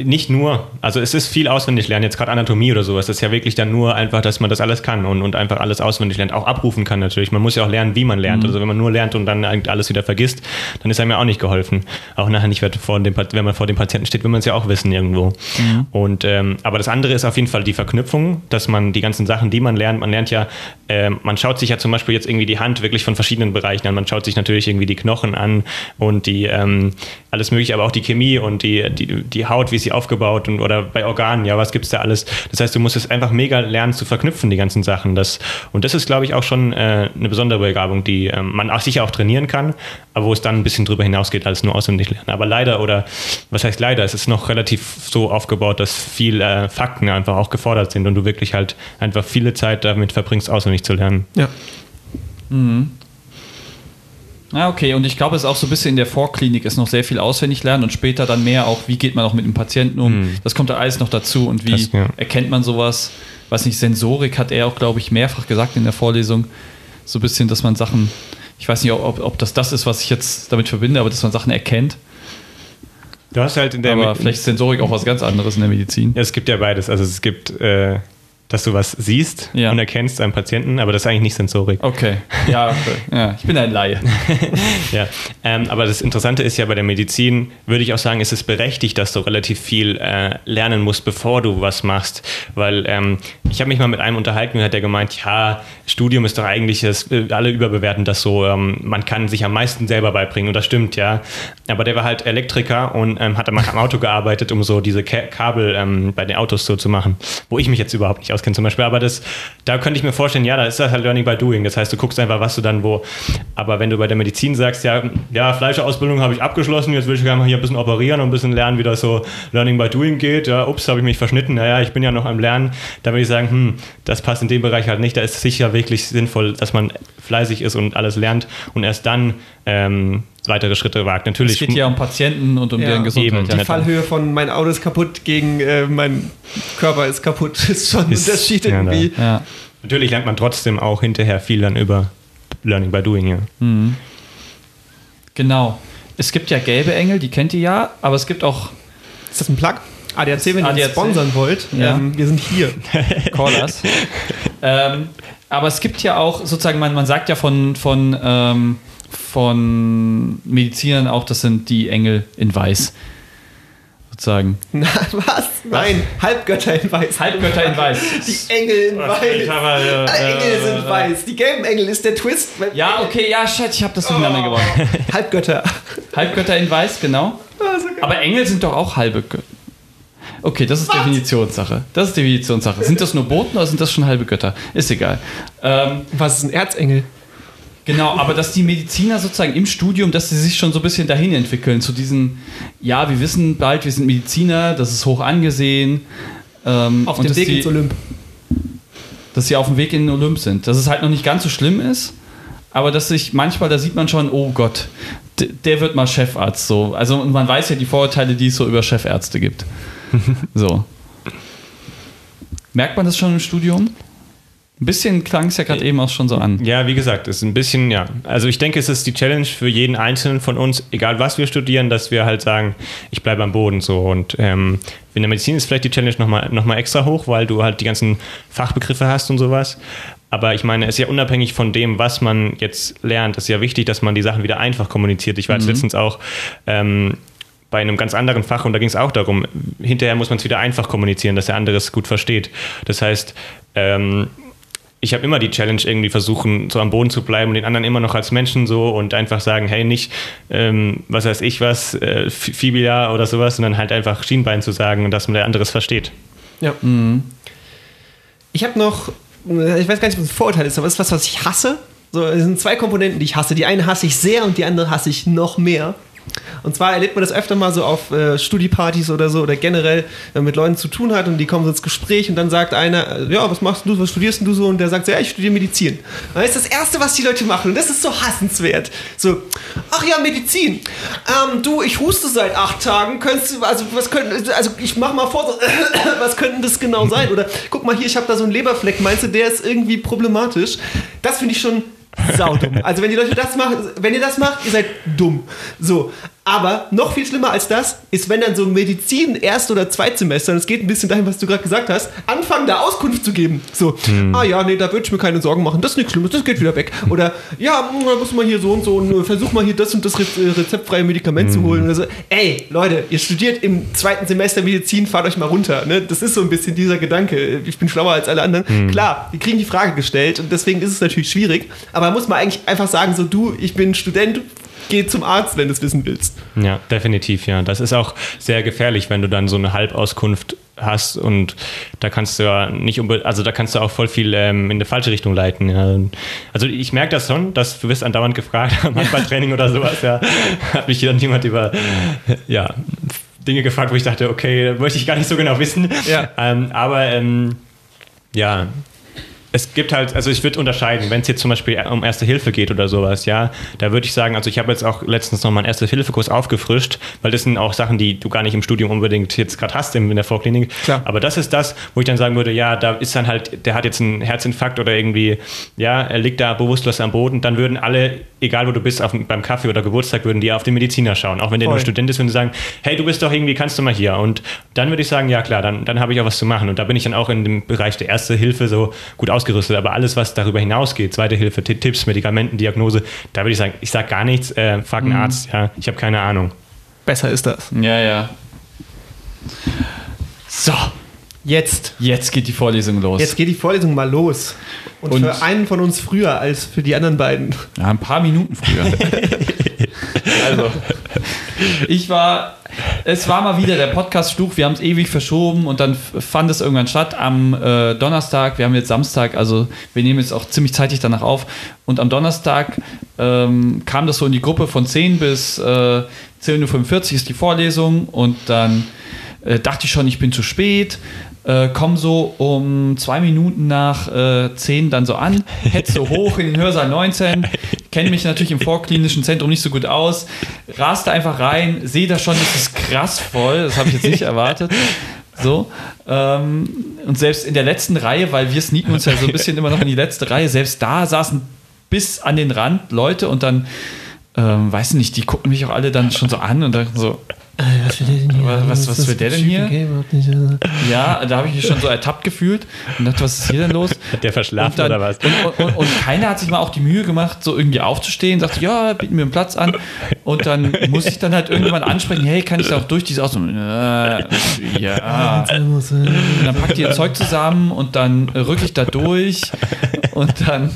nicht nur, also es ist viel auswendig lernen, jetzt gerade Anatomie oder sowas, das ist ja wirklich dann nur einfach, dass man das alles kann und, und einfach alles auswendig lernt, auch abrufen kann natürlich. Man muss ja auch lernen, wie man lernt. Also wenn man nur lernt und dann eigentlich alles wieder vergisst, dann ist einem ja auch nicht geholfen. Auch nachher nicht, vor dem, wenn man vor dem Patienten steht, will man es ja auch wissen irgendwo. Und ähm, aber das andere ist auf jeden Fall die Verknüpfung, dass man die ganzen Sachen, die man lernt, man lernt ja, ähm, man schaut sich ja zum Beispiel jetzt irgendwie die Hand wirklich von verschiedenen Bereichen an. Man schaut sich natürlich irgendwie die Knochen an und die ähm, alles mögliche, aber auch die Chemie und die, die, die Haut, wie ist sie aufgebaut und oder bei Organen, ja, was gibt's da alles? Das heißt, du musst es einfach mega lernen zu verknüpfen, die ganzen Sachen. Das, und das ist, glaube ich, auch schon äh, eine besondere Begabung, die ähm, man auch sicher auch trainieren kann, aber wo es dann ein bisschen drüber hinausgeht als nur auswendig lernen. Aber leider, oder was heißt leider, es ist noch relativ so aufgebaut, dass viel äh, Fakten einfach auch gefordert sind und du wirklich halt einfach viele Zeit damit verbringst, auswendig zu lernen. Ja. Ah, okay. Und ich glaube, es ist auch so ein bisschen in der Vorklinik ist noch sehr viel auswendig lernen und später dann mehr auch, wie geht man auch mit dem Patienten um. Das kommt da alles noch dazu und wie Das, ja. erkennt man sowas. Weiß nicht, Sensorik hat er auch, glaube ich, mehrfach gesagt in der Vorlesung. So ein bisschen, dass man Sachen, ich weiß nicht, ob, ob das das ist, was ich jetzt damit verbinde, aber dass man Sachen erkennt. Du hast halt in der aber vielleicht ist Sensorik auch was ganz anderes in der Medizin. Ja, es gibt ja beides. Also es gibt, äh, dass du was siehst Ja. und erkennst einen Patienten, aber das ist eigentlich nicht Sensorik. Okay. Ja, okay. ja ich bin ein Laie. [laughs] Ja, ähm, aber das Interessante ist ja bei der Medizin, würde ich auch sagen, ist es berechtigt, dass du relativ viel äh, lernen musst, bevor du was machst. Weil ähm, ich habe mich mal mit einem unterhalten und hat der gemeint, ja, Studium ist doch eigentlich, das, äh, alle überbewerten das so, ähm, man kann sich am meisten selber beibringen und das stimmt, ja. Aber der war halt Elektriker und ähm, hat am Auto gearbeitet, um so diese Ka Kabel ähm, bei den Autos so zu machen, wo ich mich jetzt überhaupt nicht auskenne zum Beispiel. Aber das, da könnte ich mir vorstellen, ja, da ist das halt Learning by Doing. Das heißt, du guckst einfach, was du dann wo. Aber wenn du bei der Medizin sagst, ja, ja, Fleischerausbildung habe ich abgeschlossen, jetzt will ich gerne mal hier ein bisschen operieren und ein bisschen lernen, wie das so Learning by Doing geht. Ja, ups, habe ich mich verschnitten. Naja, ich bin ja noch am Lernen. Da würde ich sagen, hm, das passt in dem Bereich halt nicht. Da ist sicher wirklich sinnvoll, dass man fleißig ist und alles lernt und erst dann ähm, weitere Schritte wagt. Natürlich. Es geht ja um Patienten und um Ja, deren Gesundheit. eben. ja. Die Fallhöhe von mein Auto ist kaputt gegen äh, mein Körper ist kaputt [laughs] ist schon ein Ist- Unterschied ja, irgendwie. Ja. Natürlich lernt man trotzdem auch hinterher viel dann über Learning by Doing, ja. Genau. Es gibt ja gelbe Engel, die kennt ihr ja, aber es gibt auch Ist das ein Plug? ADAC, wenn ihr uns ADAC. sponsern wollt, Ja. ähm, wir sind hier. [laughs] Callers. ähm, aber es gibt ja auch sozusagen, man, man sagt ja von, von, ähm, von Medizinern auch, das sind die Engel in Weiß. Sozusagen. [laughs] Na, was? Nein, Halbgötter in Weiß. Halbgötter in Weiß. [laughs] Die Engel in Weiß. Engel sind weiß. Die gelben Engel ist der Twist. Ja, okay, ja, shit, ich habe das durcheinander gebracht. [laughs] Halbgötter. Halbgötter in Weiß, genau. Aber Engel sind doch auch halbe Götter. Okay, das ist Definitionssache. Das ist Definitionssache. Sind das nur Boten oder sind das schon halbe Götter? Ist egal. Ähm, Was ist ein Erzengel? Genau, aber dass die Mediziner sozusagen im Studium, dass sie sich schon so ein bisschen dahin entwickeln, zu diesen, ja, wir wissen bald, wir sind Mediziner, das ist hoch angesehen. Ähm, Auf dem dass Weg die, ins Olymp. Dass sie auf dem Weg in den Olymp sind. Dass es halt noch nicht ganz so schlimm ist, aber dass sich manchmal, da sieht man schon, oh Gott, der wird mal Chefarzt. So. Also und man weiß ja die Vorurteile, die es so über Chefärzte gibt. [laughs] so. Merkt man das schon im Studium? Ein bisschen klang es ja gerade eben auch schon so an. Ja, wie gesagt, es ist ein bisschen, ja. Also ich denke, es ist die Challenge für jeden Einzelnen von uns, egal was wir studieren, dass wir halt sagen, ich bleibe am Boden so. Und ähm, in der Medizin ist vielleicht die Challenge nochmal noch mal extra hoch, weil du halt die ganzen Fachbegriffe hast und sowas. Aber ich meine, es ist ja unabhängig von dem, was man jetzt lernt, es ist ja wichtig, dass man die Sachen wieder einfach kommuniziert. Ich war jetzt letztens auch ähm, bei einem ganz anderen Fach und da ging es auch darum, hinterher muss man es wieder einfach kommunizieren, dass der andere es gut versteht. Das heißt, ähm, ich habe immer die Challenge irgendwie versuchen, so am Boden zu bleiben und den anderen immer noch als Menschen so und einfach sagen, hey, nicht, ähm, was weiß ich was, äh, Fi- Fibula oder sowas, sondern halt einfach Schienbein zu sagen und dass man der andere es versteht. Ja. Ich habe noch, äh, ich weiß gar nicht, was ein Vorurteil ist, aber es ist was, was ich hasse. So, es sind zwei Komponenten, die ich hasse. Die eine hasse ich sehr und die andere hasse ich noch mehr. Und zwar erlebt man das öfter mal so auf äh, Studiepartys oder so oder generell, wenn man mit Leuten zu tun hat und die kommen so ins Gespräch und dann sagt einer, äh, ja, was machst du, was studierst du so? Und der sagt so, ja, ich studiere Medizin. Dann ist das Erste, was die Leute machen und das ist so hassenswert. So, ach ja, Medizin. Ähm, du, ich huste seit acht Tagen, könntest du, also was könnten, also ich mach mal vor, so, [coughs] was könnte das genau sein? Oder guck mal hier, ich habe da so einen Leberfleck, meinst du, der ist irgendwie problematisch? Das finde ich schon saudumm. Also wenn die Leute das machen, wenn ihr das macht, ihr seid dumm. So. Aber noch viel schlimmer als das ist, wenn dann so Medizin Erst- oder Zweitsemester, und es geht ein bisschen dahin, was du gerade gesagt hast, anfangen da Auskunft zu geben. So, ah ja, nee, da würde ich mir keine Sorgen machen, das ist nichts Schlimmes, das geht wieder weg. Oder ja, hm, da muss man hier so und so und äh, versuch mal hier das und das äh, rezeptfreie Medikament zu holen. Oder so. Ey, Leute, ihr studiert im zweiten Semester Medizin, fahrt euch mal runter. Ne? Das ist so ein bisschen dieser Gedanke. Ich bin schlauer als alle anderen. Klar, die kriegen die Frage gestellt und deswegen ist es natürlich schwierig. Aber da muss man eigentlich einfach sagen, so du, ich bin Student, geh zum Arzt, wenn du es wissen willst. Ja, definitiv, ja. Das ist auch sehr gefährlich, wenn du dann so eine Halbauskunft hast und da kannst du ja nicht unbe also da kannst du auch voll viel ähm, in die falsche Richtung leiten. Ja. Also ich merke das schon, dass du wirst andauernd gefragt am [laughs] Handballtraining oder sowas, ja. Hat mich dann jemand über ja, Dinge gefragt, wo ich dachte, okay, möchte ich gar nicht so genau wissen. Ja. Ähm, aber ähm, ja, es gibt halt, also ich würde unterscheiden, wenn es jetzt zum Beispiel um Erste Hilfe geht oder sowas, ja, da würde ich sagen, also ich habe jetzt auch letztens noch mal einen Erste-Hilfe-Kurs aufgefrischt, weil das sind auch Sachen, die du gar nicht im Studium unbedingt jetzt gerade hast in der Vorklinik. Klar. Aber das ist das, wo ich dann sagen würde, ja, da ist dann halt, der hat jetzt einen Herzinfarkt oder irgendwie, ja, er liegt da bewusstlos am Boden, dann würden alle, egal wo du bist, auf, beim Kaffee oder Geburtstag, würden die auf den Mediziner schauen. Auch wenn der Voll. nur Student ist, würden die sagen, hey, du bist doch irgendwie, kannst du mal hier. Und dann würde ich sagen, ja klar, dann, dann habe ich auch was zu machen. Und da bin ich dann auch in dem Bereich der Erste Hilfe so gut ausgerüstet. Aber alles, was darüber hinausgeht, Zweite Hilfe, Ti- Tipps, Medikamenten, Diagnose, da würde ich sagen, ich sage gar nichts, äh, frag einen Arzt, ja, ich habe keine Ahnung. Besser ist das. Ja, ja. So, Jetzt. jetzt geht die Vorlesung los. Jetzt geht die Vorlesung mal los. Und, Und- für einen von uns früher als für die anderen beiden. Ja, ein paar Minuten früher. [laughs] also, ich war, es war mal wieder der Podcast-Stuch, wir haben es ewig verschoben und dann fand es irgendwann statt am äh, Donnerstag, wir haben jetzt Samstag, also wir nehmen jetzt auch ziemlich zeitig danach auf und am Donnerstag ähm, kam das so in die Gruppe von 10 bis äh, 10.45 Uhr ist die Vorlesung und dann äh, dachte ich schon, ich bin zu spät. Äh, komm so um zwei Minuten nach äh, 10 dann so an, hetze hoch in den Hörsaal 19, kenne mich natürlich im vorklinischen Zentrum nicht so gut aus, raste einfach rein, sehe da schon, es ist krass voll, das habe ich jetzt nicht erwartet. So. Ähm, und selbst in der letzten Reihe, weil wir sneaken uns ja so ein bisschen immer noch in die letzte Reihe, selbst da saßen bis an den Rand Leute und dann, ähm, weiß nicht, die gucken mich auch alle dann schon so an und dann so, Was will der denn Was- was- was will der denn hier? ja, da habe ich mich schon so ertappt gefühlt und dachte, was ist hier denn los? Hat der verschlafen dann, oder was? Und, und, und keiner hat sich mal auch die Mühe gemacht, so irgendwie aufzustehen, sagte, ja, bieten mir einen Platz an. Und dann muss ich dann halt irgendwann ansprechen, hey, kann ich da auch durch diese aus? Und, äh, ja. [laughs] Und dann packt ihr Zeug zusammen und dann rücke ich da durch und dann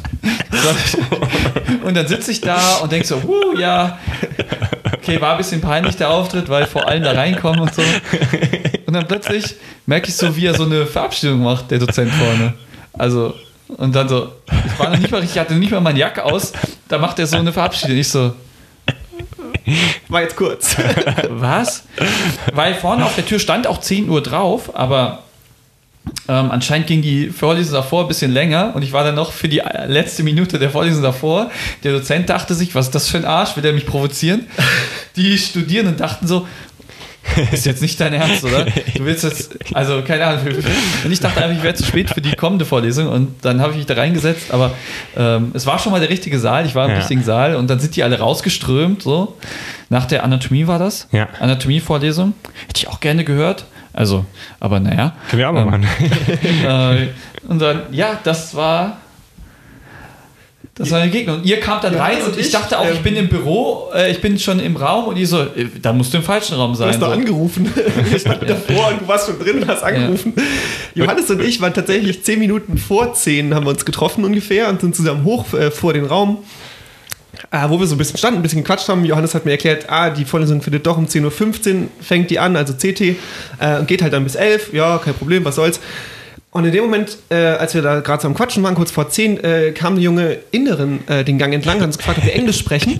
[laughs] und dann sitze ich da und denke so, huh, ja, okay, war ein bisschen peinlich der Auftritt, weil vor allem da reinkommen und so. Und dann plötzlich merke ich so, wie er so eine Verabschiedung macht, der Dozent vorne. Also, und dann so, ich war noch nicht mal richtig, ich hatte nicht mal meine Jacke aus, da macht er so eine Verabschiedung. Ich so, War jetzt kurz. [laughs] was? Weil vorne auf der Tür stand auch 10 Uhr drauf, aber ähm, anscheinend ging die Vorlesung davor ein bisschen länger und ich war dann noch für die letzte Minute der Vorlesung davor. Der Dozent dachte sich, was ist das für ein Arsch, will der mich provozieren? Die Studierenden dachten so, ist jetzt nicht dein Ernst, oder? Du willst jetzt, also keine Ahnung. Und ich dachte einfach, ich wäre zu spät für die kommende Vorlesung und dann habe ich mich da reingesetzt, aber ähm, es war schon mal der richtige Saal, ich war im Ja. richtigen Saal und dann sind die alle rausgeströmt, so. Nach der Anatomie war das. Ja. Anatomie-Vorlesung. Hätte ich auch gerne gehört. Also, aber naja. Können wir auch mal Ähm, machen. [laughs] Äh, und dann, ja, das war. Das war eine Gegner. Und ihr kamt dann Ja, rein und und ich ich, dachte auch, ich ähm, bin im Büro, äh, ich bin schon im Raum und ihr so, äh, da musst du im falschen Raum Du sein. hast doch So. angerufen. Ich stand davor und du warst schon drin und hast angerufen. Johannes und ich waren tatsächlich zehn Minuten vor zehn, haben wir uns getroffen ungefähr und sind zusammen hoch äh, vor den Raum. Äh, wo wir so ein bisschen standen, ein bisschen gequatscht haben. Johannes hat mir erklärt, ah, die Vorlesung findet doch um 10.15 Uhr, fängt die an, also CT, äh, und geht halt dann bis 11. Ja, kein Problem, was soll's. Und in dem Moment, äh, als wir da gerade so am Quatschen waren, kurz vor 10, äh, kam eine junge Inderin äh, den Gang entlang, hat uns gefragt, ob wir Englisch sprechen.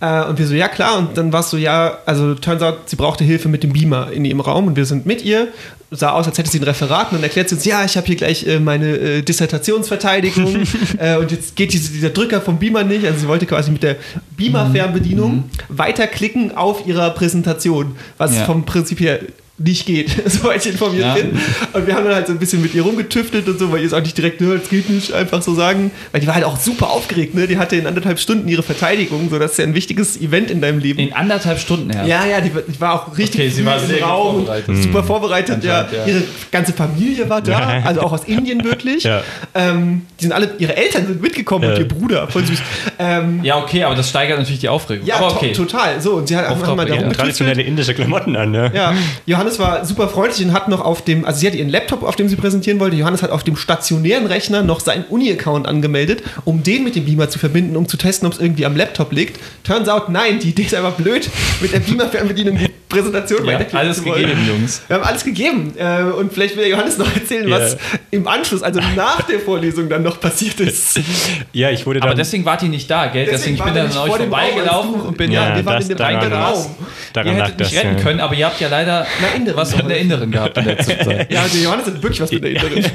Äh, und wir so, ja klar. Und dann war es so, ja, also turns out, sie brauchte Hilfe mit dem Beamer in ihrem Raum. Und wir sind mit ihr. Sah aus, als hätte sie ein Referat. Und erklärt sie uns, ja, ich habe hier gleich äh, meine äh, Dissertationsverteidigung. [laughs] äh, und jetzt geht diese, dieser Drücker vom Beamer nicht. Also sie wollte quasi mit der Beamer-Fernbedienung weiterklicken auf ihrer Präsentation. Was Ja. vom Prinzip her nicht geht, [laughs] soweit ich informiert Ja. bin. Und wir haben dann halt so ein bisschen mit ihr rumgetüftelt und so, weil ihr es auch nicht direkt, ne, das geht nicht, einfach so sagen. Weil die war halt auch super aufgeregt, ne? Die hatte in anderthalb Stunden ihre Verteidigung, so das ist ja ein wichtiges Event in deinem Leben. In anderthalb Stunden her. ja, ja, die, war- die war auch richtig Okay, sie war sehr Raum, vorbereitet. super vorbereitet, ja. Ja. Ihre ganze Familie war da, Ja. [laughs] also auch aus Indien wirklich. Ja. Ähm, die sind alle, ihre Eltern sind mitgekommen und Ja. ihr Bruder, voll süß. Ähm, Ja, okay, aber das steigert natürlich die Aufregung. ja, aber okay. total. So, und sie hat einfach mal da ja. rumgetüftelt. Traditionelle indische Klamotten an, ne? Ja, Johannes war super freundlich und hat noch auf dem, also sie hatte ihren Laptop, auf dem sie präsentieren wollte. Johannes hat auf dem stationären Rechner noch seinen Uni-Account angemeldet, um den mit dem Beamer zu verbinden, um zu testen, ob es irgendwie am Laptop liegt. Turns out, nein, die Idee ist einfach blöd, mit der Beamer-Fernbedienung die Präsentation Ja, alles gegeben, Jungs. Wir haben alles gegeben. Äh, Und vielleicht will der Johannes noch erzählen, Ja. was im Anschluss, also nach der Vorlesung dann noch passiert ist. [laughs] Ja, ich wurde dann. Aber deswegen wart ihr nicht da, gell? Deswegen, Deswegen ich bin dann an euch vor dem Raum, vorbeigelaufen und bin Ja, dann wir waren das in dem eigenen. Raum. Ihr Daran lag hättet mich das. retten ja. können, aber ihr habt ja leider Inderin. Was hat eine Inderin gehabt in der Zeit? [laughs] Ja, der Johannes hat wirklich was mit der Inderin. [laughs]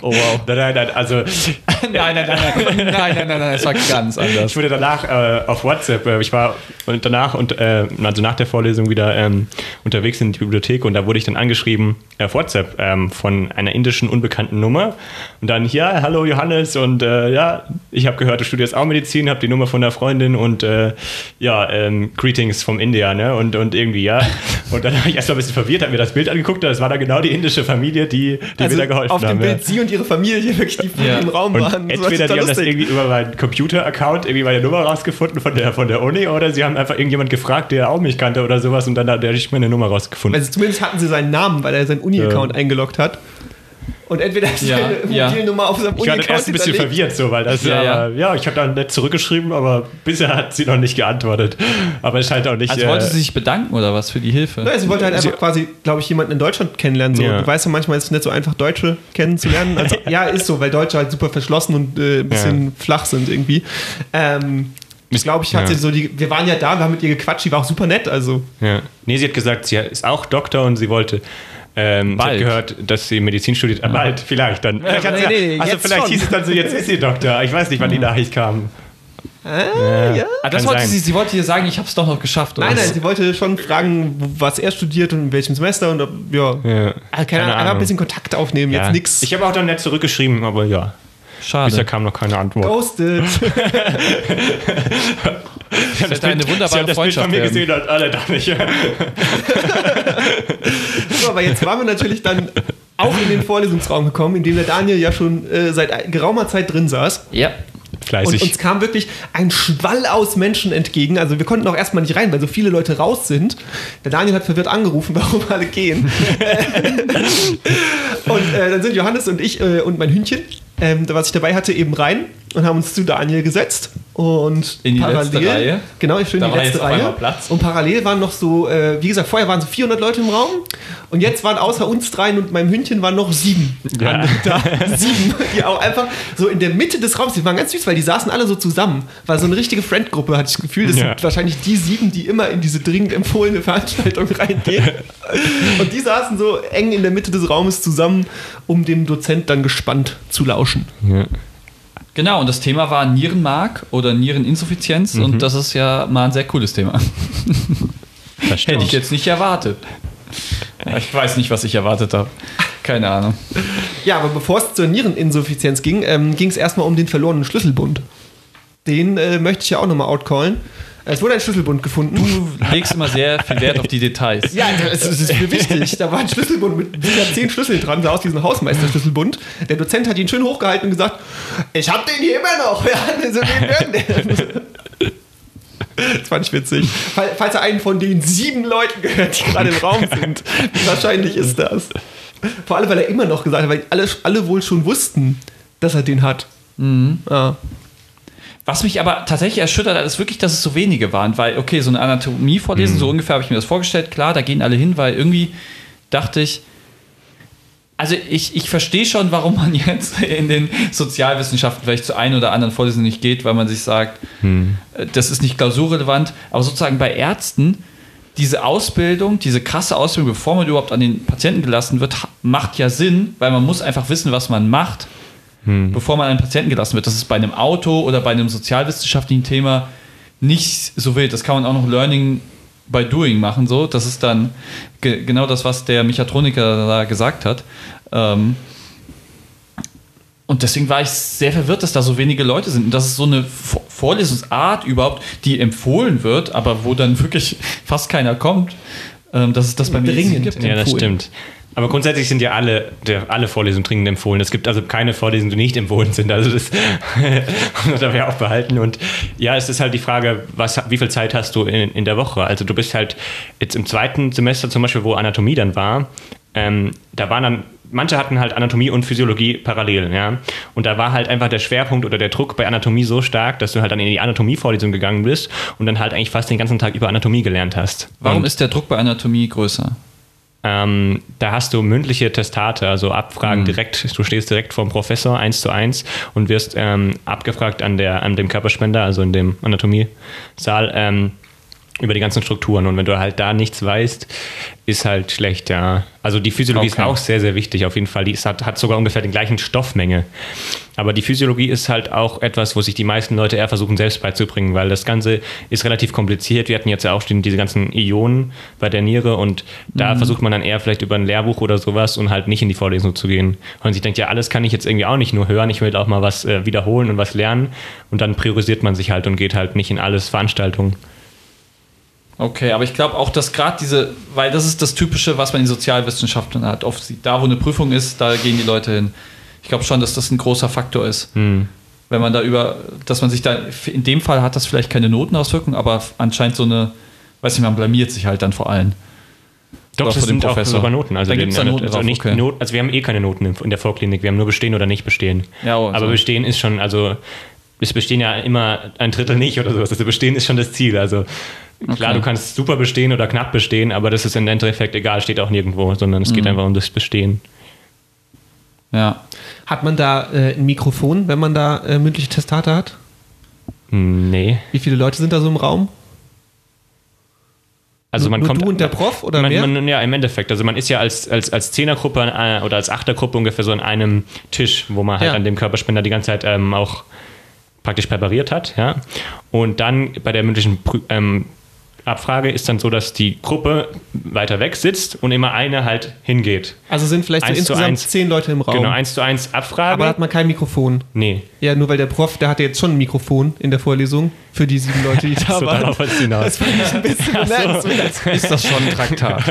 Oh wow. Nein, nein, nein, also [laughs] Nein, nein, nein, nein, nein, nein, nein, nein, es war ganz anders. ich wurde danach äh, auf WhatsApp, äh, ich war und danach und äh, also nach der Vorlesung wieder ähm, unterwegs in die Bibliothek und da wurde ich dann angeschrieben äh, auf WhatsApp ähm, von einer indischen unbekannten Nummer und dann ja, hallo Johannes und äh, ja, ich habe gehört, du studierst auch Medizin, habe die Nummer von der Freundin und äh, ja, ähm, Greetings vom India, ne? Und, und irgendwie, ja. Und dann habe ich erstmal ein bisschen verwirrt, habe mir das Bild angeguckt und das war dann genau die indische Familie, die, die mir da geholfen Also auf haben. dem ja. Bild sie und ihre Familie [laughs] wirklich die Ja. im Raum Und waren. Das war entweder die total haben das lustig. irgendwie über meinen Computer-Account irgendwie meine Nummer rausgefunden von der, von der Uni oder sie haben einfach irgendjemand gefragt, der auch mich kannte oder sowas und dann hat der ich meine Nummer rausgefunden. Also zumindest hatten sie seinen Namen, weil er seinen Uni-Account Ja. eingeloggt hat. Und entweder ist Ja, seine ja. Mobilnummer auf seinem ich war dann erst ein bisschen verwirrt, so, weil das Ja, ja, ja. ja, ich habe dann nett zurückgeschrieben, aber bisher hat sie noch nicht geantwortet. Aber es scheint auch nicht. Also wollte sie sich bedanken oder was für die Hilfe? Ja, sie wollte halt einfach quasi, glaube ich, jemanden in Deutschland kennenlernen. So. Ja. Du weißt ja, manchmal ist es nicht so einfach, Deutsche kennenzulernen. Also, [laughs] ja, ist so, weil Deutsche halt super verschlossen und äh, ein bisschen flach sind irgendwie. Ähm, ich glaube, ich hatte Ja. so die, wir waren ja da, wir haben mit ihr gequatscht, die war auch super nett. Also, Ja. Nee, sie hat gesagt, sie ist auch Doktor und sie wollte. Ähm, Bald. gehört, dass sie Medizin studiert. Ah, Bald, vielleicht dann. Hat nee, nee, also jetzt vielleicht schon. hieß es dann so, jetzt ist sie Doktor. Ich weiß nicht, wann die Nachricht kam. äh, ja. Ah, das Kann wollte sein. sie, sie wollte dir sagen, ich habe es doch noch geschafft. Oder Nein, nein, sie wollte schon fragen, was er studiert und in welchem Semester und ob, ja. Ja. Ah, keine Ahnung, einfach ein bisschen Kontakt aufnehmen, Ja. jetzt nix. Ich habe auch dann nett zurückgeschrieben, aber ja, bisher Schade. kam noch keine Antwort. Ghosted. [laughs] [laughs] [laughs] Das hätte eine wunderbare hat das Bild Freundschaft von mir werden. gesehen und alle da nicht. [laughs] So, aber jetzt waren wir natürlich dann auch in den Vorlesungsraum gekommen, in dem der Daniel ja schon äh, seit geraumer Zeit drin saß. Ja. Und Fleißig. uns kam wirklich ein Schwall aus Menschen entgegen. Also wir konnten auch erstmal nicht rein, weil so viele Leute raus sind. Der Daniel hat verwirrt angerufen, [laughs] warum alle gehen. und äh, dann sind Johannes und ich äh, und mein Hündchen, ähm, was ich dabei hatte, eben rein und haben uns zu Daniel gesetzt. Und In die letzte Reihe. Genau, ich schön Da die letzte Reihe. Und parallel waren noch so, äh, wie gesagt, vorher waren so 400 Leute im Raum und jetzt waren außer uns dreien und meinem Hündchen waren noch sieben. Ja. da. [laughs] sieben, die auch einfach so in der Mitte des Raums, die waren ganz süß, weil die saßen alle so zusammen. War so eine richtige Friendgruppe, hatte ich das Gefühl. Das Ja. sind wahrscheinlich die sieben, die immer in diese dringend empfohlene Veranstaltung [laughs] reingehen. und die saßen so eng in der Mitte des Raumes zusammen, um dem Dozent dann gespannt zu lauschen. Ja. Genau, und das Thema war Nierenmark oder Niereninsuffizienz und das ist ja mal ein sehr cooles Thema. Hätte ich jetzt nicht erwartet. Ich weiß nicht, was ich erwartet habe. Keine Ahnung. Ja, aber bevor es zur Niereninsuffizienz ging, ähm, ging es erstmal um den verlorenen Schlüsselbund. Den äh, möchte ich ja auch nochmal outcallen. Es wurde ein Schlüsselbund gefunden. Du legst immer sehr viel Wert auf die Details. Ja, das, das ist mir wichtig. Da war ein Schlüsselbund mit zehn Schlüsseln dran, sah aus wie so ein Hausmeister-Schlüsselbund. Der Dozent hat ihn schön hochgehalten und gesagt, ich hab den hier immer noch. [laughs] Ja, so den werden Das fand ich witzig. Fall- Falls er einen von den sieben Leuten gehört, die gerade im Raum sind. Wie wahrscheinlich ist das? Vor allem, weil er immer noch gesagt hat, weil alle, alle wohl schon wussten, dass er den hat. Ah. Was mich aber tatsächlich erschüttert hat, ist wirklich, dass es so wenige waren, weil, okay, so eine Anatomie vorlesen, so ungefähr habe ich mir das vorgestellt, klar, da gehen alle hin, weil irgendwie dachte ich, also ich, ich verstehe schon, warum man [laughs] jetzt in den Sozialwissenschaften vielleicht zu ein oder anderen Vorlesungen nicht geht, weil man sich sagt, äh, das ist nicht klausurrelevant, aber sozusagen bei Ärzten, diese Ausbildung, diese krasse Ausbildung, bevor man überhaupt an den Patienten gelassen wird, macht ja Sinn, weil man muss einfach wissen, was man macht, bevor man an den Patienten gelassen wird. Das ist bei einem Auto oder bei einem sozialwissenschaftlichen Thema nicht so wild. Das kann man auch noch Learning by Doing machen. So, das ist dann ge genau das, was der Mechatroniker da gesagt hat. Ähm, und deswegen war ich sehr verwirrt, dass da so wenige Leute sind. Und das ist so eine Vor- Vorlesungsart überhaupt, die empfohlen wird, aber wo dann [laughs] wirklich fast keiner kommt. Ähm, dass es das bei mir Dringend. gibt. Ja, das stimmt. Aber grundsätzlich sind ja alle, der, alle Vorlesungen dringend empfohlen. Es gibt also keine Vorlesungen, die nicht empfohlen sind. Also das muss man ja auch behalten. Und ja, es ist halt die Frage, was, wie viel Zeit hast du in, in der Woche? Also du bist halt jetzt im zweiten Semester zum Beispiel, wo Anatomie dann war, ähm, da waren dann, manche hatten halt Anatomie und Physiologie parallel, ja. Und da war halt einfach der Schwerpunkt oder der Druck bei Anatomie so stark, dass du halt dann in die Anatomie-Vorlesung gegangen bist und dann halt eigentlich fast den ganzen Tag über Anatomie gelernt hast. Warum und, ist der Druck bei Anatomie größer? Ähm, da hast du mündliche Testate, also Abfragen direkt, du stehst direkt vom Professor eins zu eins und wirst ähm, abgefragt an, der, an dem Körperspender, also in dem Anatomiesaal. Ähm, über die ganzen Strukturen. Und wenn du halt da nichts weißt, ist halt schlecht, ja. Also die Physiologie Okay. ist auch sehr, sehr wichtig, auf jeden Fall. Die hat, hat sogar ungefähr den gleichen Stoffmenge. Aber die Physiologie ist halt auch etwas, wo sich die meisten Leute eher versuchen, selbst beizubringen, weil das Ganze ist relativ kompliziert. Wir hatten jetzt ja auch schon diese ganzen Ionen bei der Niere und da versucht man dann eher vielleicht über ein Lehrbuch oder sowas und halt nicht in die Vorlesung zu gehen. Und sich denkt, ja, alles kann ich jetzt irgendwie auch nicht nur hören, ich will auch mal was äh, wiederholen und was lernen. Und dann priorisiert man sich halt und geht halt nicht in alles Veranstaltungen. Okay, aber ich glaube auch, dass gerade diese, weil das ist das Typische, was man in Sozialwissenschaften hat. Oft sieht, da wo eine Prüfung ist, da gehen die Leute hin. Ich glaube schon, dass das ein großer Faktor ist. Wenn man da über, dass man sich da, in dem Fall hat das vielleicht keine Notenauswirkung, aber anscheinend so eine, weiß nicht, man blamiert sich halt dann vor allen. Doch, Oder das sind auch Professor. sogar Noten. Also, den- Noten also, drauf, nicht okay. Not, also wir haben eh keine Noten in in der Vorklinik, wir haben nur bestehen oder nicht bestehen. Ja, oh, Aber so. bestehen ist schon, also es bestehen ja immer ein Drittel nicht oder sowas. Also bestehen ist schon das Ziel. Also klar, Okay. du kannst super bestehen oder knapp bestehen, aber das ist im Endeffekt egal, steht auch nirgendwo, sondern es geht einfach um das Bestehen. Ja. Hat man da äh, ein Mikrofon, wenn man da äh, mündliche Testate hat? Nee. Wie viele Leute sind da so im Raum? Also man nur kommt du und der Prof oder man, mehr? Man, ja, im Endeffekt. Also man ist ja als, als, als Zehnergruppe äh, oder als Achtergruppe ungefähr so an einem Tisch, wo man halt Ja. an dem Körperspender die ganze Zeit ähm, auch praktisch präpariert hat. Ja? Und dann bei der mündlichen ähm, Abfrage ist dann so, dass die Gruppe weiter weg sitzt und immer eine halt hingeht. Also sind vielleicht so insgesamt eins. zehn Leute im Raum. Genau, eins zu eins Abfrage. Aber da hat man kein Mikrofon. nee. Ja, nur weil der Prof, der hatte jetzt schon ein Mikrofon in der Vorlesung für die sieben Leute, die [laughs] da So, waren. Das fand ich ein bisschen [laughs] Ach so. [laughs] Ist das schon ein Traktat?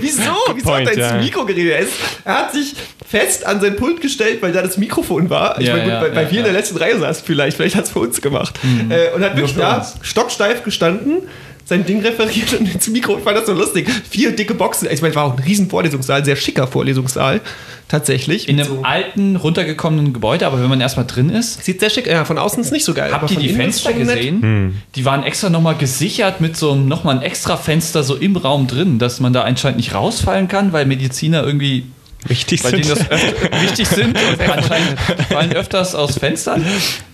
Wieso? Wieso point, hat er ins ja. Mikro geredet? Er, ist, er hat sich fest an sein Pult gestellt, weil da das Mikrofon war. Ich Ja, meine, gut, ja, weil ja, wir in der letzten Reihe saßen vielleicht. Vielleicht hat es für uns gemacht. Äh, und hat wirklich da uns. stocksteif gestanden, sein Ding referiert und ins Mikro. Ich fand das so lustig. Vier dicke Boxen. Ich meine, es war auch ein riesen Vorlesungssaal, sehr schicker Vorlesungssaal. Tatsächlich. In einem so- alten, runtergekommenen Gebäude, aber wenn man erstmal drin ist, Sieht sehr schick. Ja, von außen ist nicht so geil. aber Habt ihr die Fenster gesehen? Die waren extra nochmal gesichert mit so einem nochmal ein extra Fenster so im Raum drin, dass man da anscheinend nicht rausfallen kann, weil Mediziner irgendwie Wichtig bei denen das [laughs] wichtig sind und [laughs] anscheinend fallen öfters aus Fenstern.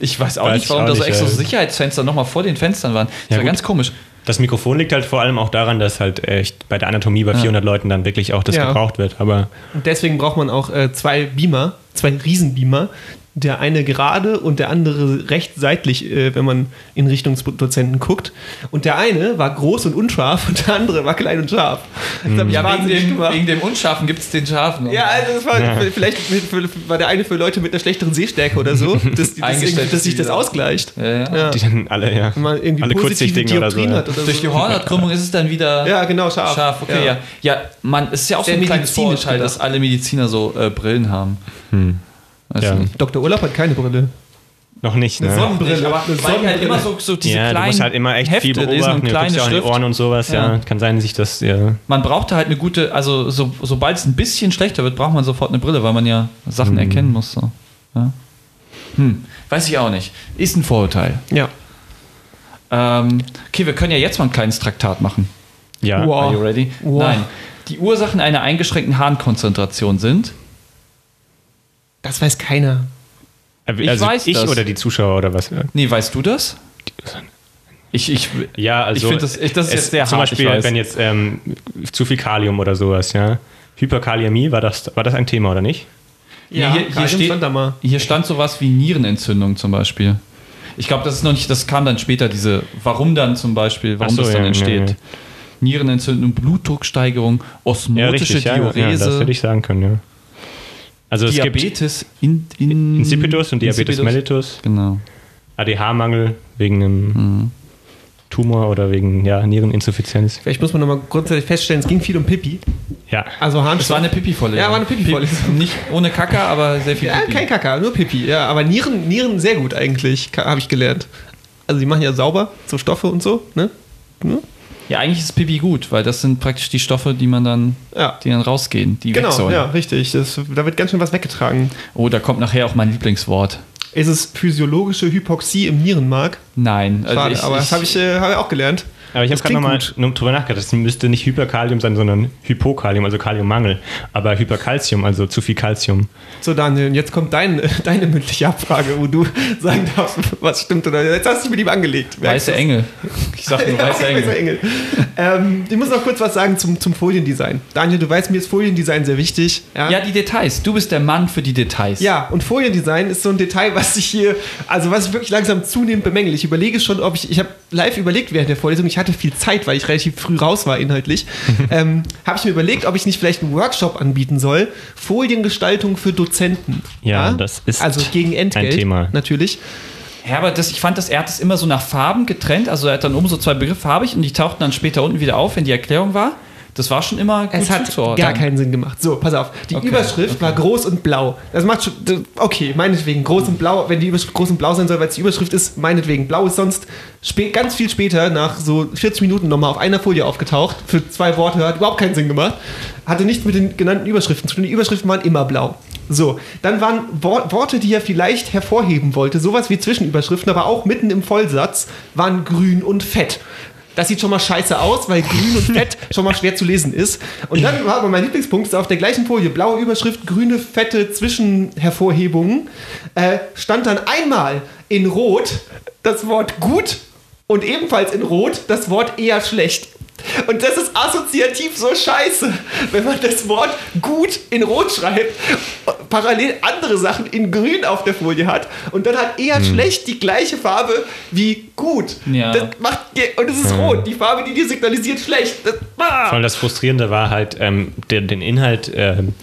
Ich weiß auch Weiß nicht, ich warum auch da so extra. Sicherheitsfenster nochmal vor den Fenstern waren. Das Ja, war gut. ganz komisch. Das Mikrofon liegt halt vor allem auch daran, dass halt echt bei der Anatomie bei 400 Leuten dann wirklich auch das Ja. gebraucht wird. Aber Und deswegen braucht man auch äh, zwei Beamer, zwei Riesenbeamer. Der eine gerade und der andere recht seitlich, äh, wenn man in Richtung des Dozenten guckt. Und der eine war groß und unscharf und der andere war klein und scharf. Das mich Ja, wegen wahnsinnig dem, gemacht. wegen dem Unscharfen gibt es den Scharfen. Ja, also das war vielleicht für, war der eine für Leute mit einer schlechteren Sehstärke oder so, [laughs] dass, Eingestellt dass sich das ausgleicht. Ja, ja. Ja. die dann alle, ja. Wenn man irgendwie alle positive kurzsichtigen oder so. Ja. oder Durch die so. Hornhautkrümmung ist es dann wieder Ja, genau, scharf. scharf. Okay, ja. Ja, man, es ist ja auch Sehr so ein kleines medizinisch Vorurteil, dass alle Mediziner so äh, Brillen haben. Weißt Ja. du? Dr. Urlaub hat keine Brille. Noch nicht, ne? Sonnenbrille. Aber Eine weil die halt Sonnenbrille. immer so, so diese ja, du kleinen musst halt immer echt Hefte viel lesen beobachten, du kleine ja auch in die Schrift. Ohren und sowas, ja. Ja. Kann sein, sich das, ja. Man braucht da halt eine gute, also so, sobald es ein bisschen schlechter wird, braucht man sofort eine Brille, weil man ja Sachen erkennen muss. So. Ja. Hm, weiß ich auch nicht. Ist ein Vorurteil. Ja. Ähm, okay, wir können ja jetzt mal ein kleines Traktat machen. Ja. Wow. Are you ready? Wow. Nein. Die Ursachen einer eingeschränkten Harnkonzentration sind. Das weiß keiner. Also Ich weiß ich das. oder die Zuschauer oder was? Nee, weißt du das? Ich, ich, Ja, also Ich finde das- ich- das ist es- jetzt sehr zum hart, ich Beispiel, wenn jetzt ähm, zu viel Kalium oder sowas, ja. Hyperkaliämie, war das, war das ein Thema oder nicht? Ja, hier, hier, Kalium steht, stand da mal. hier stand sowas wie Nierenentzündung zum Beispiel. Ich glaube, das ist noch nicht, das kam dann später, diese, warum dann zum Beispiel, warum so, das dann ja, entsteht. ja, ja. Nierenentzündung, Blutdrucksteigerung, osmotische ja, ja, das Diurese, hätte ich sagen können, ja. Also es gibt Diabetes in, in, Insipidus und Diabetes Insipidus. mellitus, Genau. ADH-Mangel wegen einem Mhm. Tumor oder wegen ja, Niereninsuffizienz. Vielleicht muss man nochmal grundsätzlich feststellen, es ging viel um Pipi. Ja. Also Harnstoff. Es war eine Pipi-Vorlesung. Ja, war eine Pipi-Vorlesung. Nicht ohne Kacker, aber sehr viel Ja, Pipi. kein Kaka, nur Pipi. Ja, aber Nieren, Nieren sehr gut eigentlich, habe ich gelernt. Also die machen ja sauber, so Stoffe und so, ne? Ja, eigentlich ist Pipi gut, weil das sind praktisch die Stoffe, die man dann, Ja. die dann rausgehen, die weg Genau, sollen. ja, richtig. Das, da wird ganz schön was weggetragen. Oh, da kommt nachher auch mein Lieblingswort. Ist es physiologische Hypoxie im Nierenmark? Nein, also Schade, ich, aber das ich, habe ich, äh, hab ich auch gelernt. Aber ich habe gerade nochmal drüber nachgedacht. Das müsste nicht Hyperkalium sein, sondern Hypokalium, also Kaliummangel. Aber Hyperkalzium, also zu viel Kalzium. So, Daniel, jetzt kommt dein, [laughs] deine mündliche Abfrage, wo du sagen darfst, was stimmt oder jetzt hast du dich mit ihm angelegt. Weiße Engel. Ich sag nur [laughs] Ja, weiße weißer Engel. Engel. ähm, ich muss noch kurz was sagen zum, zum Foliendesign. Daniel, du weißt, mir ist Foliendesign sehr wichtig. Ja, die Details. Du bist der Mann für die Details. Ja, und Foliendesign ist so ein Detail, was ich hier, also was ich wirklich langsam zunehmend bemängel. Ich überlege schon, ob ich, ich habe live überlegt während der Vorlesung, ich hatte viel Zeit, weil ich relativ früh raus war inhaltlich, ähm, habe ich mir überlegt, ob ich nicht vielleicht einen Workshop anbieten soll, Foliengestaltung für Dozenten. Ja, das ist Also gegen Entgelt, ein Thema. natürlich. Ja, aber das, ich fand, das, er hat es immer so nach Farben getrennt. Also er hat dann oben so zwei Begriffe farbig und die tauchten dann später unten wieder auf, wenn die Erklärung war. Das war schon immer gut Es hat gar keinen Sinn gemacht. So, pass auf. Die Okay, Überschrift war groß und blau. Das macht schon. Okay, meinetwegen. Groß und blau. Wenn die Überschrift groß und blau sein soll, weil es die Überschrift ist, meinetwegen. Blau ist sonst ganz viel später, nach so 40 Minuten, nochmal auf einer Folie aufgetaucht. Für zwei Worte. Hat überhaupt keinen Sinn gemacht. Hatte nichts mit den genannten Überschriften zu tun. Die Überschriften waren immer blau. So, dann waren Wor Worte, die er vielleicht hervorheben wollte, sowas wie Zwischenüberschriften, aber auch mitten im Vollsatz, waren grün und fett. Das sieht schon mal scheiße aus, weil grün und fett [laughs] schon mal schwer zu lesen ist. Und dann war aber mein Lieblingspunkt, ist auf der gleichen Folie, blaue Überschrift, grüne, fette Zwischenhervorhebungen, äh, stand dann einmal in Rot das Wort gut und ebenfalls in Rot das Wort eher schlecht. Und das ist assoziativ so scheiße, wenn man das Wort gut in Rot schreibt, parallel andere Sachen in Grün auf der Folie hat und dann hat eher schlecht die gleiche Farbe wie gut. Ja. Das macht, und es ist rot, die Farbe, die dir signalisiert schlecht. Das, Vor ah. allem das Frustrierende war halt, ähm, der, den Inhalt, ähm,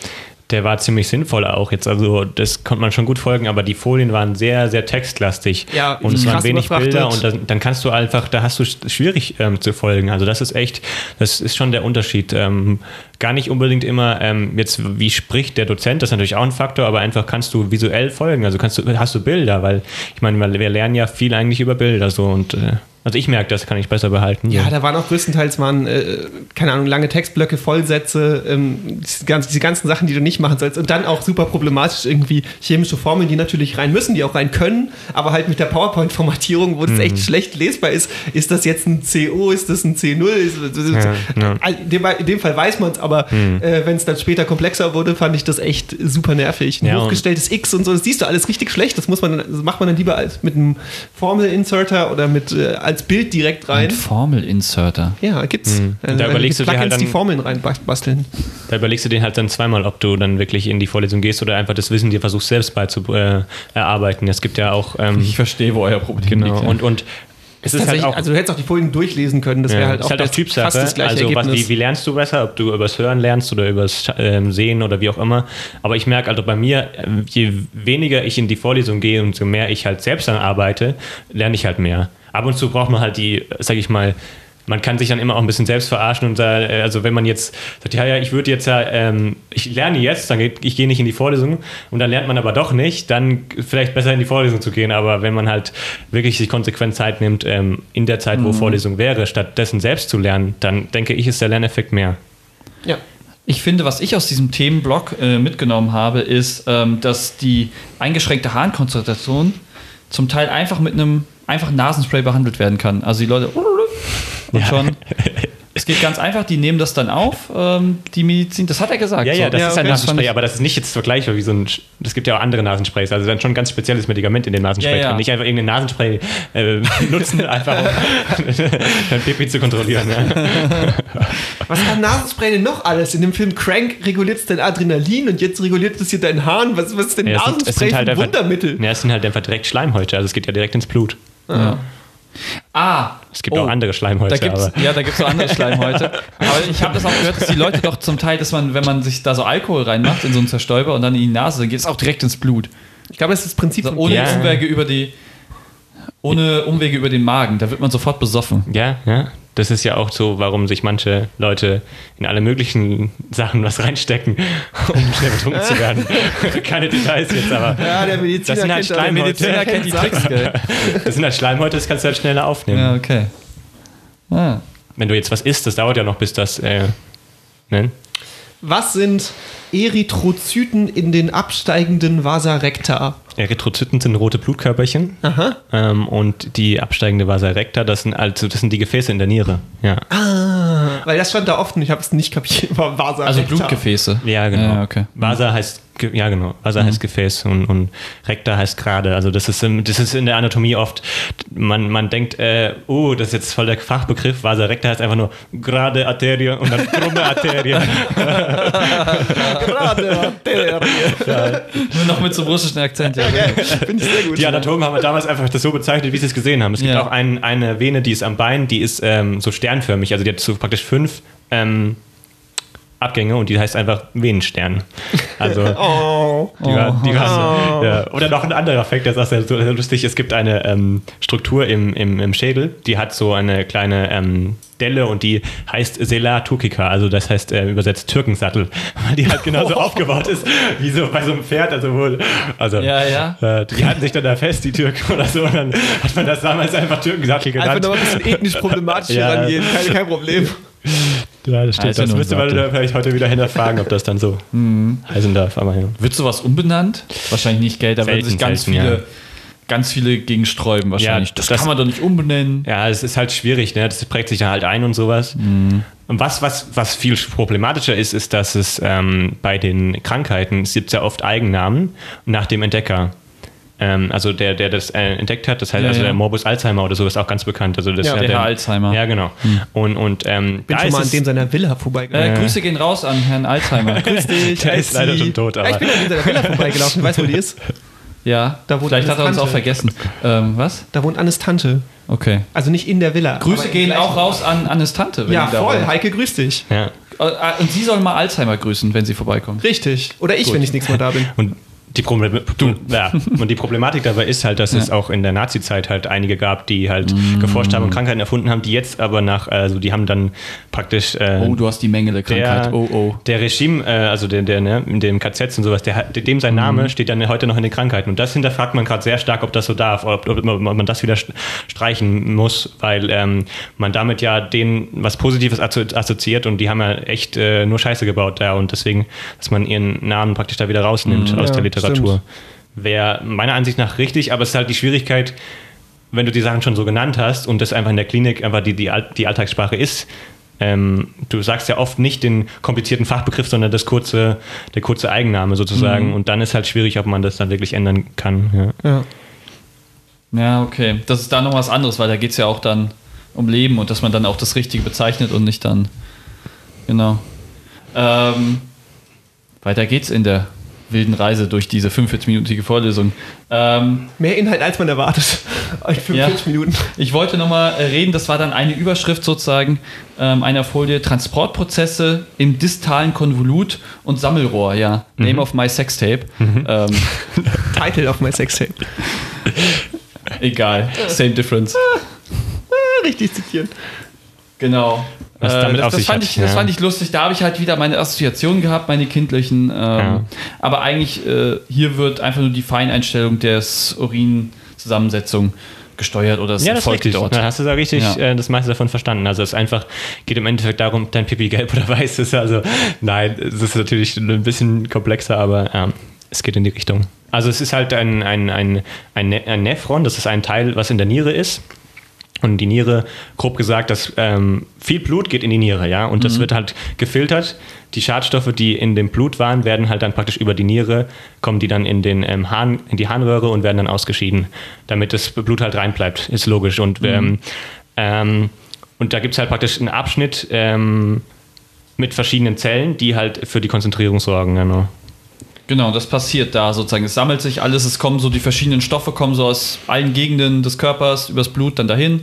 der war ziemlich sinnvoll auch jetzt. Also das konnte man schon gut folgen, aber die Folien waren sehr, sehr textlastig. Ja, und es waren wenig. Bilder und dann, dann kannst du einfach, da hast du sch- schwierig ähm, zu folgen. Also das ist echt, das ist schon der Unterschied. Ähm, gar nicht unbedingt immer ähm, jetzt, wie spricht der Dozent, das ist natürlich auch ein Faktor, aber einfach kannst du visuell folgen. Also kannst du, hast du Bilder, weil ich meine, wir wir lernen ja viel eigentlich über Bilder so und äh, also ich merke, das kann ich besser behalten. Ja, da waren auch größtenteils waren, äh, keine Ahnung, lange Textblöcke, Vollsätze, ähm, diese, ganzen, diese ganzen Sachen, die du nicht machen sollst. Und dann auch super problematisch irgendwie chemische Formeln, die natürlich rein müssen, die auch rein können, aber halt mit der PowerPoint-Formatierung, wo das echt schlecht lesbar ist. Ist das jetzt ein CO, ist das ein C0? Ist, ist, Ja, ja. In, dem, in dem Fall weiß man es, aber äh, wenn es dann später komplexer wurde, fand ich das echt super nervig. Ein Ja, hochgestelltes X und so, das siehst du alles richtig schlecht. Das muss man, das macht man dann lieber als mit einem Formel-Inserter oder mit äh, als Bild direkt rein. Ein Formel-Inserter. Ja, gibt's. Mhm. Äh, Da äh, überlegst du dir halt dann- die Formeln reinbasteln. Da überlegst du den halt dann zweimal, ob du dann wirklich in die Vorlesung gehst oder einfach das Wissen dir versuchst selbst beizu äh, erarbeiten. Es gibt ja auch ähm, Ich verstehe, wo euer Problem genau liegt. ja. und und es ist halt auch also du hättest auch die Folien durchlesen können, das ja, wäre halt auch halt das, Typsache. fast das gleiche also was, wie, wie lernst du besser, ob du übers Hören lernst oder übers ähm, Sehen oder wie auch immer. Aber ich merke also bei mir, ähm, je weniger ich in die Vorlesung gehe und so mehr ich halt selbst dann arbeite, lerne ich halt mehr. Ab und zu braucht man halt die, sag ich mal, man kann sich dann immer auch ein bisschen selbst verarschen und äh, also wenn man jetzt sagt, ja, ja, ich würde jetzt ja, ähm, ich lerne jetzt, dann geht, ich gehe nicht in die Vorlesung und dann lernt man aber doch nicht, dann vielleicht besser in die Vorlesung zu gehen. Aber wenn man halt wirklich sich konsequent Zeit nimmt, ähm, in der Zeit, wo Vorlesung wäre, stattdessen selbst zu lernen, dann denke ich, ist der Lerneffekt mehr. ja. Ich finde, was ich aus diesem Themenblock äh, mitgenommen habe, ist, ähm, dass die eingeschränkte Harnkonzentration zum Teil einfach mit einem einfachen Nasenspray behandelt werden kann. Also die Leute und schon. [laughs] Es geht ganz einfach, die nehmen das dann auf, ähm, die Medizin, das hat er gesagt. Ja, ja, das Ja, ist ein okay. Fand Nasenspray, aber das ist nicht jetzt vergleichbar wie so ein. Es gibt ja auch andere Nasensprays, also dann schon ein ganz spezielles Medikament in den Nasenspray Ja, ja. drin. Nicht einfach irgendein Nasenspray äh, [laughs] nutzen, einfach um [laughs] dein Pipi zu kontrollieren. Ja. Was kann Nasenspray denn noch alles? In dem Film Crank reguliert es dein Adrenalin und jetzt reguliert es hier deinen Hahn. Was, was ist denn Ja, es sind- es Nasenspray sind halt für ein einfach- Wundermittel? Ja, es sind halt einfach direkt Schleimhäute, also es geht ja direkt ins Blut. Ah, Es gibt oh, auch andere Schleimhäute, Da gibt's, aber. ja, da gibt es so andere Schleimhäute. Aber ich habe das auch gehört, dass die Leute doch zum Teil, dass man, wenn man sich da so Alkohol reinmacht in so einen Zerstäuber und dann in die Nase, dann geht es auch direkt ins Blut. Ich glaube, das ist das Prinzip Also von ohne Ja. Umwege über die, ohne Umwege über den Magen. Da wird man sofort besoffen. Ja, ja. Das ist ja auch so, warum sich manche Leute in alle möglichen Sachen was reinstecken, [laughs] um schnell betrunken zu werden. [laughs] Keine Details jetzt, aber Ja, der Mediziner Das sind halt der Schleimhäute. Mediziner kennt die. Tricks, gell? [laughs] das sind halt Schleimhäute, das kannst du halt schneller aufnehmen. Ja, okay. Ah. Wenn du jetzt was isst, das dauert ja noch, bis das. Äh, ne? Was sind Erythrozyten in den absteigenden Vasa recta? Erythrozyten sind rote Blutkörperchen. Ähm, und die absteigende Vasa recta, das sind, also, das sind die Gefäße in der Niere. Ja, Ah, weil das stand da oft und ich habe es nicht kapiert. [laughs] Vasa Also. Blutgefäße. ja genau. Ja, okay. Vasa heißt, ja genau, Vasa heißt Gefäß und, und recta heißt gerade. Also das ist, im- das ist in der Anatomie oft, man, man denkt, äh, oh, das ist jetzt voll der Fachbegriff. Vasa recta heißt einfach nur gerade Arterie und dann krumme Arterie. [laughs] Gerade Arterie. Nur noch mit so einem russischen Akzent. Ja. Finde ich sehr gut. Die Anatomen haben damals einfach das so bezeichnet, wie sie es gesehen haben. Es gibt Ja. auch ein, eine Vene, die ist am Bein, die ist ähm, so sternförmig, also die hat so praktisch fünf ähm, Abgänge und die heißt einfach Venenstern. Also Oh. [laughs] die war, die war, ja. Oder noch ein anderer Fakt, der ist auch sehr, sehr lustig. Es gibt eine ähm, Struktur im, im, im Schädel, die hat so eine kleine ähm, Delle und die heißt Sela Turkica, also das heißt äh, übersetzt Türkensattel, [laughs] weil die halt genauso aufgebaut ist wie so bei so einem Pferd, also wohl, also Ja, ja. Äh, die halten sich dann da fest, die Türken [laughs] oder so, und dann hat man das damals einfach Türkensattel Einfach genannt. noch ein bisschen ethnisch problematisch Ja. rangehen, kein, kein Problem. Ja, das stimmt. Das müsste man vielleicht heute wieder hinterfragen, ob das dann so heißen darf. Aber ja. Wird sowas umbenannt? Wahrscheinlich nicht, gell? Da werden sich ganz selten, viele, ja. ganz viele gegen sträuben wahrscheinlich. Ja, das, das- kann man doch nicht umbenennen. Ja, es ist halt schwierig, ne? Das prägt sich dann halt ein und sowas. Und was, was, was viel problematischer ist, ist, dass es ähm, bei den Krankheiten es gibt ja oft Eigennamen nach dem Entdecker. Ähm, also der, der das äh, entdeckt hat, das heißt Ja, also ja. der Morbus Alzheimer oder so ist auch ganz bekannt. Also das Ja, ist der der Herr Alzheimer. Ja, genau. Und, und ähm, Bin schon mal an dem seiner Villa vorbeigelaufen. Äh, Grüße gehen raus an Herrn Alzheimer. [laughs] Grüß dich, der ist leider schon tot, Ja, aber ich bin an seiner Villa vorbeigelaufen. Weißt du, wo die ist? ja, Da wohnt vielleicht hat er uns Tante. auch vergessen. Ähm, was? Da wohnt Annes Tante. Okay. Also nicht in der Villa. Grüße gehen auch raus an Annes Tante. wenn Ja, die da voll. wohnt. Heike, grüß dich. ja. Äh, äh, Und sie soll mal Alzheimer grüßen, wenn sie vorbeikommt. Richtig. Oder ich, wenn ich nächstes Mal da bin. Und die, Problem [laughs] ja. und die Problematik dabei ist halt, dass es auch in der Nazi-Zeit halt einige gab, die halt geforscht haben und Krankheiten erfunden haben, die jetzt aber nach, also die haben dann praktisch äh, Oh, du hast die Mengele-Krankheit. der, Oh, oh. der Regime, äh, also der, der ne, in dem KZs und sowas, der, dem sein Name steht dann heute noch in den Krankheiten. Und das hinterfragt man gerade sehr stark, ob das so darf, ob, ob, ob man das wieder st- streichen muss, weil ähm, man damit ja denen was Positives asso- assoziiert und die haben ja echt äh, nur Scheiße gebaut da und deswegen, dass man ihren Namen praktisch da wieder rausnimmt aus Ja, der Literatur. Stimmt. Wäre meiner Ansicht nach richtig, aber es ist halt die Schwierigkeit, wenn du die Sachen schon so genannt hast und das einfach in der Klinik einfach die, die, die Alltagssprache ist, ähm, du sagst ja oft nicht den komplizierten Fachbegriff, sondern das kurze, der kurze Eigenname sozusagen. Und dann ist halt schwierig, ob man das dann wirklich ändern kann. Ja. Ja. Ja, okay. Das ist da noch was anderes, weil da geht es ja auch dann um Leben und dass man dann auch das Richtige bezeichnet und nicht dann. Genau. Ähm, weiter geht's in der wilden Reise durch diese 45-minütige Vorlesung. Ähm, Mehr Inhalt, als man erwartet. [laughs] In 45 Ja. Minuten. ich wollte nochmal reden, das war dann eine Überschrift sozusagen ähm, einer Folie: Transportprozesse im distalen Konvolut und Sammelrohr, ja. Name of my Sextape. Ähm, [laughs] Title of my Sextape. egal. Same difference. Ah, Richtig zitieren. Genau. Was Äh, damit das, auf das, sich fand hat, ich, das ja. fand ich lustig. Da habe ich halt wieder meine Assoziationen gehabt, meine kindlichen. Ähm, Ja. Aber eigentlich, äh, hier wird einfach nur die Feineinstellung des Urinzusammensetzung gesteuert oder es Ja, richtig. dort. Da hast du da richtig Ja. äh, das meiste davon verstanden. Also es ist einfach, geht im Endeffekt darum, ob dein Pipi gelb oder weiß ist. Also nein, es ist natürlich ein bisschen komplexer, aber ähm, es geht in die Richtung. Also es ist halt ein, ein, ein, ein, Ne- ein Nephron, das ist ein Teil, was in der Niere ist. Und die Niere, grob gesagt, dass ähm, viel Blut geht in die Niere, ja, und das wird halt gefiltert. Die Schadstoffe, die in dem Blut waren, werden halt dann praktisch über die Niere, kommen die dann in den ähm, Harn, in die Harnröhre und werden dann ausgeschieden, damit das Blut halt rein bleibt, ist logisch. Und, ähm, ähm, und da gibt es halt praktisch einen Abschnitt ähm, mit verschiedenen Zellen, die halt für die Konzentrierung sorgen, genau. Genau, das passiert da sozusagen. Es sammelt sich alles, es kommen so die verschiedenen Stoffe, kommen so aus allen Gegenden des Körpers, übers Blut dann dahin.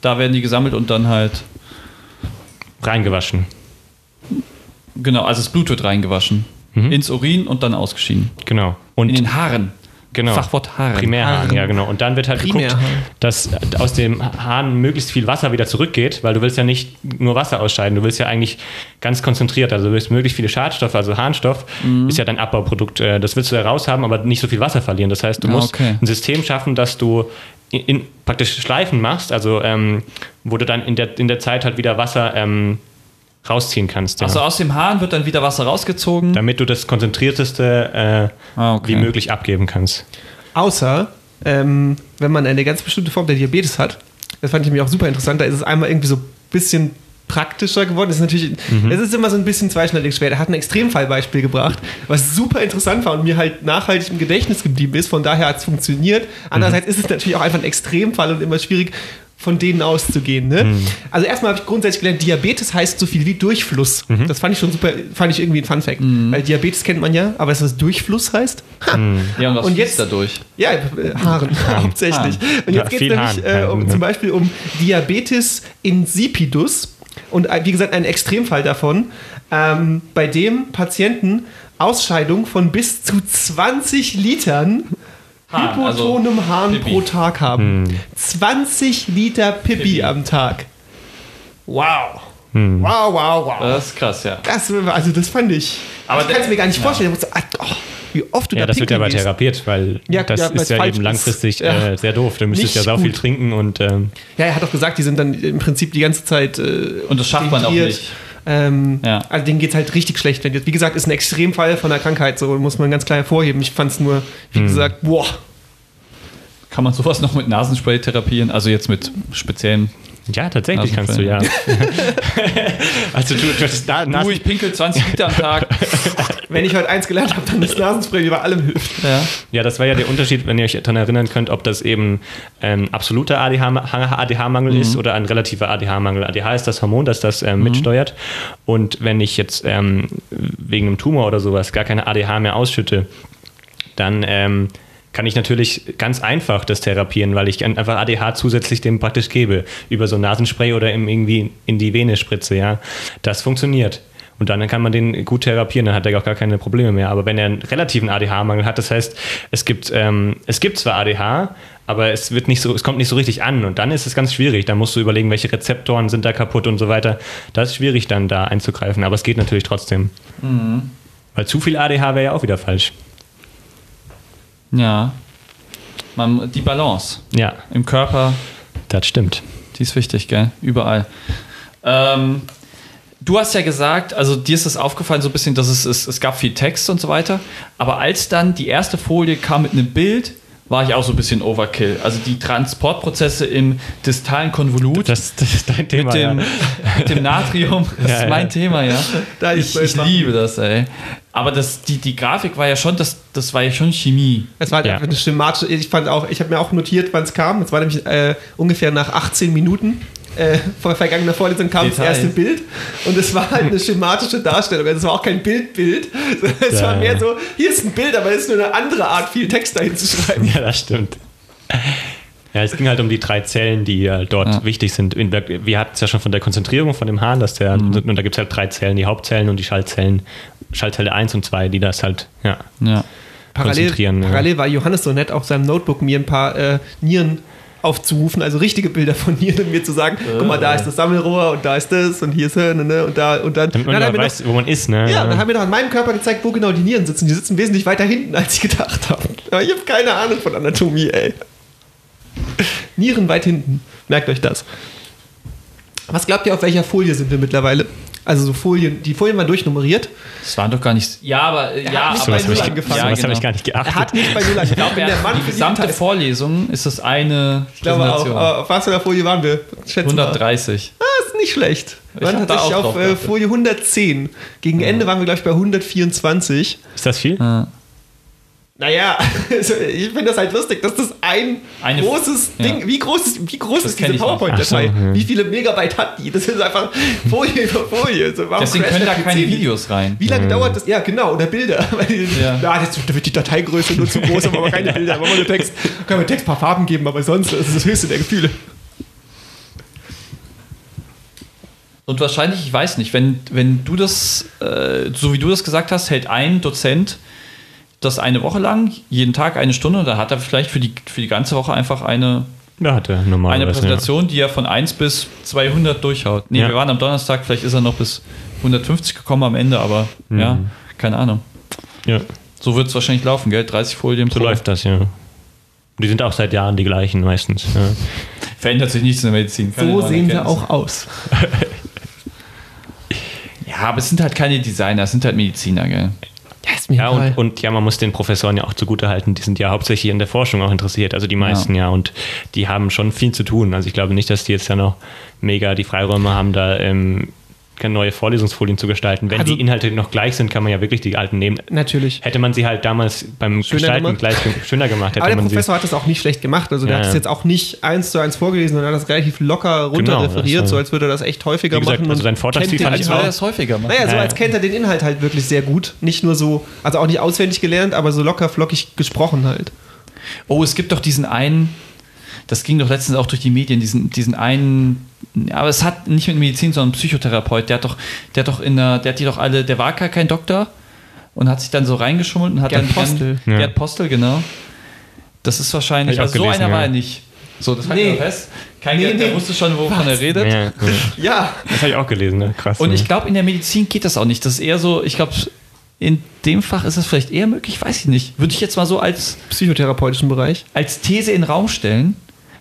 Da werden die gesammelt und dann halt, Reingewaschen. genau, also das Blut wird reingewaschen. Ins Urin und dann ausgeschieden. Genau. Und In den Haaren. Genau. Fachwort Haaren. Primärhahn, ja genau. Und dann wird halt geguckt, Primärhahn. dass aus dem Hahn möglichst viel Wasser wieder zurückgeht, weil du willst ja nicht nur Wasser ausscheiden, du willst ja eigentlich ganz konzentriert, also du willst möglichst viele Schadstoffe, also Harnstoff Mhm. ist ja dein Abbauprodukt, äh, das willst du heraus haben, aber nicht so viel Wasser verlieren. Das heißt, du Ah, musst okay. ein System schaffen, dass du in, in praktisch Schleifen machst, also ähm, wo du dann in der, in der Zeit halt wieder Wasser ähm, rausziehen kannst. Ja. Also aus dem Hahn wird dann wieder Wasser rausgezogen. Damit du das konzentrierteste äh, Ah, okay. wie möglich abgeben kannst. Außer, ähm, wenn man eine ganz bestimmte Form der Diabetes hat, das fand ich mir auch super interessant, da ist es einmal irgendwie so ein bisschen praktischer geworden. Das ist natürlich, es ist immer so ein bisschen zweischneidig schwer. Er hat ein Extremfallbeispiel gebracht, was super interessant war und mir halt nachhaltig im Gedächtnis geblieben ist. Von daher hat es funktioniert. Andererseits ist es natürlich auch einfach ein Extremfall und immer schwierig, von denen auszugehen. Ne? Also erstmal habe ich grundsätzlich gelernt, Diabetes heißt so viel wie Durchfluss. Das fand ich schon super, fand ich irgendwie ein Fun Fact. Weil Diabetes kennt man ja, aber dass das Durchfluss heißt? Ha. ja, und was Und jetzt- dadurch? Ja, äh, Haaren [laughs] hauptsächlich. Und Ja, jetzt geht es nämlich Haaren äh, um, zum Beispiel um Diabetes insipidus. Und äh, wie gesagt, ein Extremfall davon, ähm, bei dem Patienten Ausscheidung von bis zu 20 Litern Hahn, also hypotonem Hahn Pipi. pro Tag haben. 20 Liter Pipi, Pipi. am Tag. Wow. Wow, wow, wow. Das ist krass, ja. Das, also das fand ich. Aber ich kann es mir gar nicht ja. vorstellen. Musste, oh, wie oft du Ja, da das wird ja gehst. therapiert, weil Ja, das ja, ist ja eben ist. langfristig Ja. äh, sehr doof. Du müsstest ja sau viel trinken und ähm, Ja, er hat auch gesagt, die sind dann im Prinzip die ganze Zeit. Äh, Und das schafft man auch nicht. Ähm, Ja. Also denen geht es halt richtig schlecht. Wenn jetzt, wie gesagt, ist ein Extremfall von der Krankheit, so muss man ganz klar hervorheben. Ich fand es nur, wie Hm. gesagt, boah. Kann man sowas noch mit Nasenspray therapieren? Also jetzt mit speziellen. Ja, tatsächlich kannst du ja. [laughs] also du, du hast da, Du, ich pinkel 20 Liter am Tag. Wenn ich heute eins gelernt habe, dann ist Nasenspray bei allem hilft. ja. Ja, das war ja der Unterschied, wenn ihr euch daran erinnern könnt, ob das eben ein absoluter ADH-Mangel ist oder ein relativer ADH-Mangel. ADH ist das Hormon, das das ähm, mitsteuert. Und wenn ich jetzt ähm, wegen einem Tumor oder sowas gar keine ADH mehr ausschütte, dann ähm, kann ich natürlich ganz einfach das therapieren, weil ich einfach ADH zusätzlich dem praktisch gebe. Über so ein Nasenspray oder irgendwie in die Vene spritze, ja. Das funktioniert. Und dann kann man den gut therapieren, dann hat er auch gar keine Probleme mehr. Aber wenn er einen relativen ADH-Mangel hat, das heißt, es gibt, ähm, es gibt zwar ADH, aber es wird nicht so, es kommt nicht so richtig an und dann ist es ganz schwierig. Da musst du überlegen, welche Rezeptoren sind da kaputt und so weiter. Das ist schwierig dann da einzugreifen, aber es geht natürlich trotzdem. Weil zu viel ADH wäre ja auch wieder falsch. Ja. Man, die Balance Ja, im Körper, das stimmt. die ist wichtig, gell? Überall. Ähm, du hast ja gesagt, also dir ist das aufgefallen so ein bisschen, dass es, es, es gab viel Text und so weiter. Aber als dann die erste Folie kam mit einem Bild, war ich auch so ein bisschen Overkill. Also die Transportprozesse im distalen Konvolut Das, das ist dein Thema. mit, dem, ja. mit dem Natrium, [laughs] das Ja, ist mein ja. Thema, ja. Da Ich, ich liebe das, ey. Aber das, die, die Grafik war ja schon, das, das war ja schon Chemie. Es war halt Ja. eine schematische. Ich fand auch, ich habe mir auch notiert, wann es kam. Es war nämlich äh, ungefähr nach 18 Minuten. Äh, vor vergangener Vorlesung kam Details. das erste Bild und es war halt eine schematische Darstellung. Also es war auch kein Bildbild. sondern [laughs] Es Ja. war mehr so, hier ist ein Bild, aber es ist nur eine andere Art, viel Text dahin zu schreiben. Ja, das stimmt. Ja, es ging halt um die drei Zellen, die äh, dort Ja. wichtig sind. Wir hatten es ja schon von der Konzentrierung von dem Hahn, dass der, Mhm. und da gibt es halt drei Zellen, die Hauptzellen und die Schaltzellen, Schaltzelle 1 und 2, die das halt, ja. Ja. Parallel, konzentrieren, ja. parallel war Johannes so nett, auf seinem Notebook mir ein paar äh, Nieren aufzurufen, also richtige Bilder von Nieren und mir zu sagen, guck mal, da ist das Sammelrohr und da ist das und hier ist Hirn ne, und da und dann. Damit man Dann weiß, wo man ist, ne? noch, ja, dann haben wir doch an meinem Körper gezeigt, wo genau die Nieren sitzen. Die sitzen wesentlich weiter hinten, als ich gedacht habe. Aber ich habe keine Ahnung von Anatomie, ey. Nieren weit hinten. Merkt euch das. Was glaubt ihr, auf welcher Folie sind wir mittlerweile? Also so Folien, die Folien waren durchnummeriert. Das waren doch gar nicht. Ja, aber hat ja, nicht aber habe ich, angefangen. Ja, hab ich genau. gar nicht geachtet. Er hat nicht bei Null angefangen. Ich glaube, der Mann die für gesamte. Vorlesung ist das eine Ich glaube auch. Auf was für einer Folie waren wir? Schätzen wir. 130. Ah, ist nicht schlecht. Wir Ich waren tatsächlich auch auf drauf äh. Folie 110. Gegen Ende waren wir, glaube ich, bei 124. Ist das viel? Ja. Naja, [laughs] also ich finde das halt lustig, dass das ein Eine- großes ja. Ding, wie groß ist, wie groß Das ist diese. PowerPoint-Datei? So, ja. Wie viele Megabyte hat die? Das ist einfach [laughs] Folie für Folie. So, warum Deswegen können da keine? Videos rein. Wie lange dauert das? Ja, genau, oder Bilder. [laughs] Ja. ja das, da wird die Dateigröße nur zu groß, aber keine Bilder, aber nur Text. Können wir Text ein paar Farben geben, aber sonst das ist das höchste der Gefühle. Und wahrscheinlich, ich weiß nicht, wenn, wenn du das, äh, so wie du das gesagt hast, hält ein Dozent das eine Woche lang, jeden Tag eine Stunde, dann hat er vielleicht für die, für die ganze Woche einfach eine, Ja, hat er eine. Präsentation, die er von 1 bis 200 durchhaut. Nee, Ja. wir waren am Donnerstag, vielleicht ist er noch bis 150 gekommen am Ende, aber ja, keine Ahnung. Ja. ja, So wird es wahrscheinlich laufen, gell? 30 Folien so pro. läuft das, ja. Die sind auch seit Jahren die gleichen meistens. Ja. Verändert sich nichts in der Medizin. Keine So sehen wir Erkenntnisse. auch aus. [laughs] aber es sind halt keine Designer, es sind halt Mediziner, gell? Ja, ist mir Ja, egal. und, und ja, man muss den Professoren ja auch zugutehalten, die sind ja hauptsächlich in der Forschung auch interessiert, also die meisten ja, und die haben schon viel zu tun. Also ich glaube nicht, dass die jetzt ja noch mega die Freiräume haben, da ähm, neue Vorlesungsfolien zu gestalten. Wenn Also- die Inhalte noch gleich sind, kann man ja wirklich die alten nehmen. Natürlich. Hätte man sie halt damals beim Schöner Gestalten gemacht. gleich schöner gemacht, hätte Aber der man sie. Professor hat das auch nicht schlecht gemacht. Also der Ja, hat es jetzt auch nicht eins zu eins vorgelesen, sondern hat das relativ locker runter Genau, referiert, das, äh, so als würde er das echt häufiger Wie gesagt, machen. also sein er Inhalt- das häufiger macht. Naja, so Ja, als kennt er den Inhalt halt wirklich sehr gut. Nicht nur so, also auch nicht auswendig gelernt, aber so locker flockig gesprochen halt. Oh, es gibt doch diesen einen, das ging doch letztens auch durch die Medien, diesen, diesen einen, aber es hat nicht mit Medizin, sondern Psychotherapeut, der hat doch, der hat doch in der, der hat die doch alle, der war gar kein Doktor und hat sich dann so reingeschummelt und hat Gerd dann Postel. Ja. Ja. Gerd Postel, genau. Das ist wahrscheinlich, also so gelesen, einer war ja. er nicht. So, das Nee. halten wir fest. Kein Nee, Gerd, der nee. wusste schon, wovon er redet. Ja, ja. [laughs] Ja, Das habe ich auch gelesen, ne? krass. Und ne? ich glaube, in der Medizin geht das auch nicht. Das ist eher so, ich glaube, in dem Fach ist es vielleicht eher möglich, weiß ich nicht. Würde ich jetzt mal so als psychotherapeutischen Bereich. als These in den Raum stellen,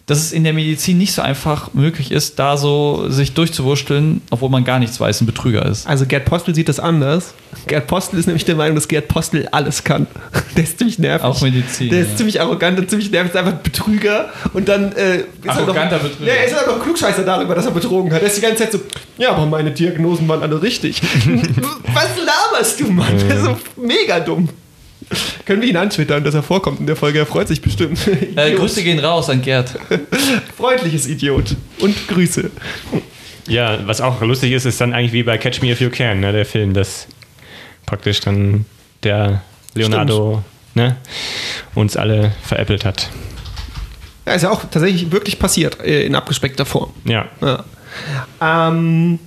dass es in der Medizin nicht so einfach möglich ist, da so sich durchzuwursteln, obwohl man gar nichts weiß, ein Betrüger ist. Also Gerd Postel sieht das anders. Gerd Postel ist nämlich der Meinung, dass Gerd Postel alles kann. [laughs] Der ist ziemlich nervig. Auch Medizin, Der ist ja. ziemlich arrogant und ziemlich nervig. Ist einfach ein Betrüger. Und dann äh, ist Arroganter er noch, Betrüger. Ja, er ist auch noch Klugscheißer darüber, dass er betrogen hat. Er ist die ganze Zeit so, ja, aber meine Diagnosen waren alle richtig. [laughs] Was laberst du, Mann? Der ist so mega dumm. [laughs] Können wir ihn antwittern, dass er vorkommt in der Folge? Er freut sich bestimmt. [laughs] Äh. Grüße gehen raus an Gerd. [laughs] Freundliches Idiot. Und Grüße. Ja, was auch lustig ist, ist dann eigentlich wie bei Catch Me If You Can, ne, der Film, das praktisch dann der Leonardo ne, uns alle veräppelt hat. Ja, ist ja auch tatsächlich wirklich passiert äh, in abgespeckter Form. Ja. Ja, ähm,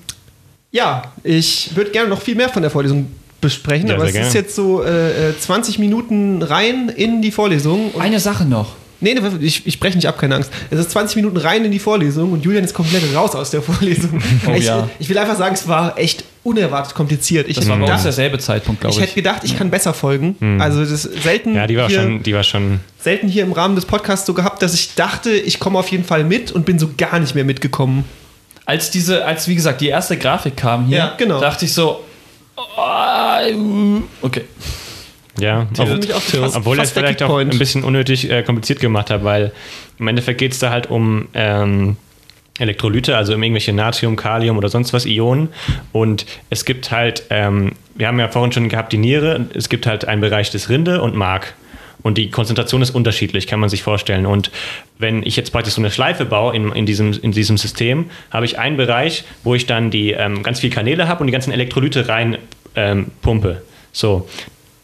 ja ich würde gerne noch viel mehr von der Vorlesung besprechen, Ja, aber es sehr ist gerne. jetzt so äh, äh, 20 Minuten rein in die Vorlesung. Und, Eine Sache noch. nee, nee, ich, ich spreche nicht ab, keine Angst. Es ist 20 Minuten rein in die Vorlesung und Julian ist komplett raus aus der Vorlesung. [laughs] Oh ich, ja. ich will einfach sagen, es war echt unerwartet kompliziert. Ich, Das war bei uns dachte, derselbe Zeitpunkt, glaube ich ich. hätte gedacht, ich kann besser folgen. Also das ist selten Ja, die war hier, schon, die war schon. selten hier im Rahmen des Podcasts so gehabt, dass ich dachte, ich komme auf jeden Fall mit und bin so gar nicht mehr mitgekommen. Als diese, als wie gesagt, die erste Grafik kam hier, Ja, genau. dachte ich so, okay. Ja, obwohl, fast- obwohl er es fast der vielleicht auch ein bisschen unnötig äh, kompliziert gemacht hat, weil im Endeffekt geht es da halt um ähm, Elektrolyte, also um irgendwelche Natrium, Kalium oder sonst was Ionen. Und es gibt halt, ähm, wir haben ja vorhin schon gehabt, die Niere, es gibt halt einen Bereich des Rinde und Mark. Und die Konzentration ist unterschiedlich, kann man sich vorstellen. Und wenn ich jetzt praktisch so eine Schleife baue in, in, diesem, in diesem System, habe ich einen Bereich, wo ich dann die ähm, ganz viele Kanäle habe und die ganzen Elektrolyte rein ähm, pumpe. So.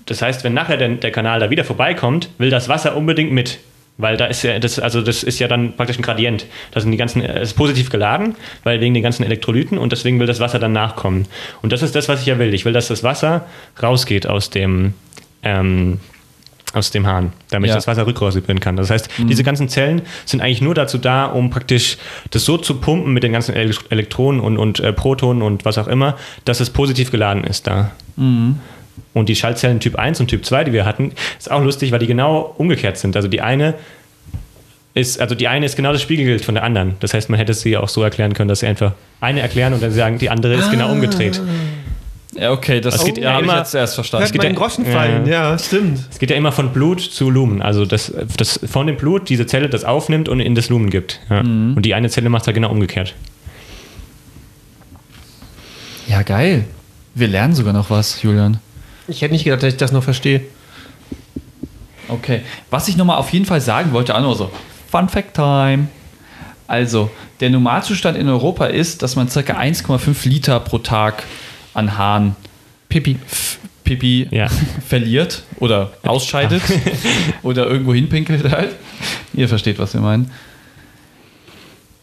Das heißt, wenn nachher der, der Kanal da wieder vorbeikommt, will das Wasser unbedingt mit. Weil da ist ja, das, also das ist ja dann praktisch ein Gradient. Da sind die ganzen, es ist positiv geladen, weil wegen den ganzen Elektrolyten und deswegen will das Wasser dann nachkommen. Und das ist das, was ich ja will. Ich will, dass das Wasser rausgeht aus dem, ähm, aus dem Hahn, damit Ja. ich das Wasser rückrasieren kann. Das heißt, diese ganzen Zellen sind eigentlich nur dazu da, um praktisch das so zu pumpen mit den ganzen Ele- Elektronen und, und äh, Protonen und was auch immer, dass es positiv geladen ist da. Und die Schaltzellen Typ 1 und Typ 2, die wir hatten, ist auch lustig, weil die genau umgekehrt sind. Also die eine ist, also die eine ist genau das Spiegelbild von der anderen. Das heißt, man hätte sie auch so erklären können, dass sie einfach eine erklären und dann sagen, die andere ist genau umgedreht. Ja, okay, das Es geht ja habe ich immer- jetzt erst verstanden. Hört mal den Groschen fallen, ja, stimmt. Es geht ja immer von Blut zu Lumen. Also das, das von dem Blut diese Zelle das aufnimmt und in das Lumen gibt. Ja. Und die eine Zelle macht es halt genau umgekehrt. Ja, geil. Wir lernen sogar noch was, Julian. Ich hätte nicht gedacht, dass ich das noch verstehe. Okay. Was ich nochmal auf jeden Fall sagen wollte, auch nur so, Fun Fact Time. Also, der Normalzustand in Europa ist, dass man ca. 1,5 Liter pro Tag an Hahn Pipi. Pipi Ja. [laughs] verliert oder ausscheidet [laughs] oder irgendwo hinpinkelt halt. Ihr versteht, was wir meinen.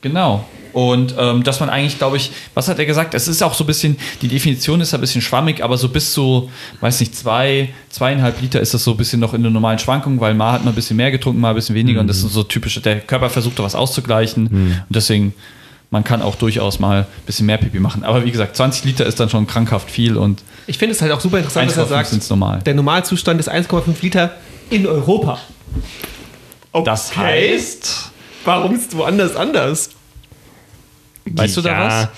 Genau. Und ähm, dass man eigentlich, glaube ich, was hat er gesagt? Es ist auch so ein bisschen, die Definition ist ein bisschen schwammig, aber so bis zu, weiß nicht, zwei, zweieinhalb Liter ist das so ein bisschen noch in der normalen Schwankung, weil mal hat man ein bisschen mehr getrunken, mal ein bisschen weniger und das ist so typisch, der Körper versucht da was auszugleichen und deswegen, man kann auch durchaus mal ein bisschen mehr Pipi machen. Aber wie gesagt, 20 Liter ist dann schon krankhaft viel und Ich finde es halt auch super interessant, dass er 1,5 sagt, normal. der Normalzustand ist 1,5 Liter in Europa. Das heißt, Warum ist woanders anders? Weißt du da ja,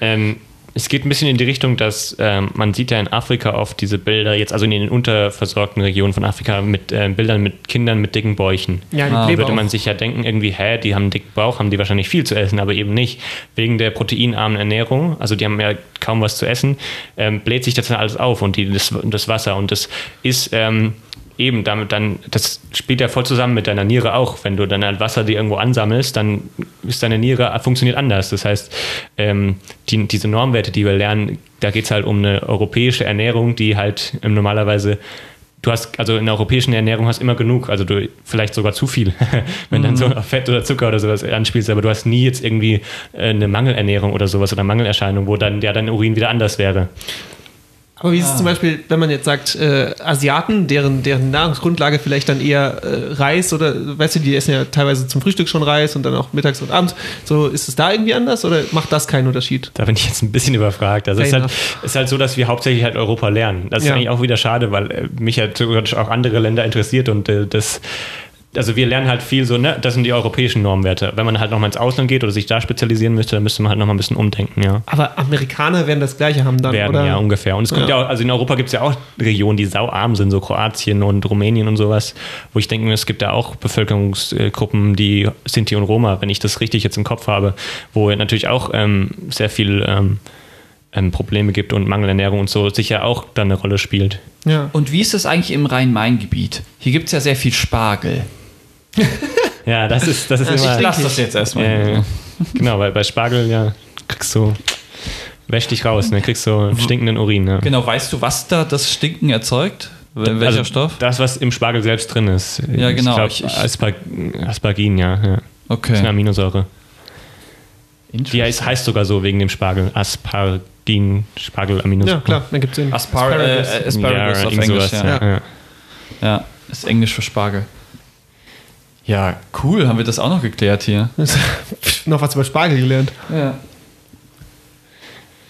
Ähm, es geht ein bisschen in die Richtung, dass ähm, man sieht ja in Afrika oft diese Bilder, jetzt also in den unterversorgten Regionen von Afrika, mit äh, Bildern mit Kindern mit dicken Bäuchen. Ja, die Ah. Würde man auch. sich ja denken, irgendwie, hä, die haben einen dicken Bauch, haben die wahrscheinlich viel zu essen, aber eben nicht. Wegen der proteinarmen Ernährung, also die haben ja kaum was zu essen, ähm, bläht sich das dann alles auf und die, das, das Wasser. Und das ist ähm, eben damit dann, das spielt ja voll zusammen mit deiner Niere auch. Wenn du dann halt Wasser dir irgendwo ansammelst, dann ist deine Niere funktioniert anders. Das heißt, ähm, die, diese Normwerte, die wir lernen, da geht es halt um eine europäische Ernährung, die halt ähm, normalerweise du hast, also in der europäischen Ernährung hast immer genug, also du vielleicht sogar zu viel, [laughs] wenn dann so auf Fett oder Zucker oder sowas anspielst, aber du hast nie jetzt irgendwie äh, eine Mangelernährung oder sowas oder Mangelerscheinung, wo dann ja dein Urin wieder anders wäre. Aber wie ist es zum Beispiel, wenn man jetzt sagt, äh, Asiaten, deren, deren Nahrungsgrundlage vielleicht dann eher äh, Reis oder, weißt du, die essen ja teilweise zum Frühstück schon Reis und dann auch mittags und abends. So, ist es da irgendwie anders oder macht das keinen Unterschied? Da bin ich jetzt ein bisschen überfragt. Also es ist halt, ist halt so, dass wir hauptsächlich halt Europa lernen. Das ist Ja. eigentlich auch wieder schade, weil äh, mich ja theoretisch auch andere Länder interessiert und äh, das also wir lernen halt viel so, ne, das sind die europäischen Normwerte. Wenn man halt nochmal ins Ausland geht oder sich da spezialisieren müsste, dann müsste man halt nochmal ein bisschen umdenken, ja. Aber Amerikaner werden das Gleiche haben dann, werden, oder? ja, ungefähr. Und es gibt Ja. ja, auch, also in Europa gibt es ja auch Regionen, die sauarm sind, so Kroatien und Rumänien und sowas, wo ich denke, es gibt da auch Bevölkerungsgruppen, die Sinti und Roma, wenn ich das richtig jetzt im Kopf habe, wo natürlich auch ähm, sehr viel ähm, ähm, Probleme gibt und Mangelernährung und so sicher auch dann eine Rolle spielt. Ja. Und wie ist das eigentlich im Rhein-Main-Gebiet? Hier gibt es ja sehr viel Spargel. [laughs] Ja, das ist, das ist Ja, immer. ich Lass das jetzt erstmal. Ja. genau, weil bei Spargel, ja, kriegst du, wäsch dich raus, ne? kriegst du stinkenden Urin. Ne? Genau, weißt du, was da das Stinken erzeugt? Wel- Welcher also, Stoff? Das, was im Spargel selbst drin ist. Ja, genau. Ich Ich- glaube, ich- Aspar Aspargin, ja. ja. Das ist eine Okay. Aminosäure. Die heißt, heißt sogar so wegen dem Spargel. Aspargin, Spargelaminosäure. ja, klar, dann gibt es den Aspar äh, äh, Asparagus ja, auf Englisch, sowas, ja. ja. ja. Ja, ist Englisch für Spargel. Ja, cool, haben wir das auch noch geklärt hier. [laughs] noch was über Spargel gelernt. Ja.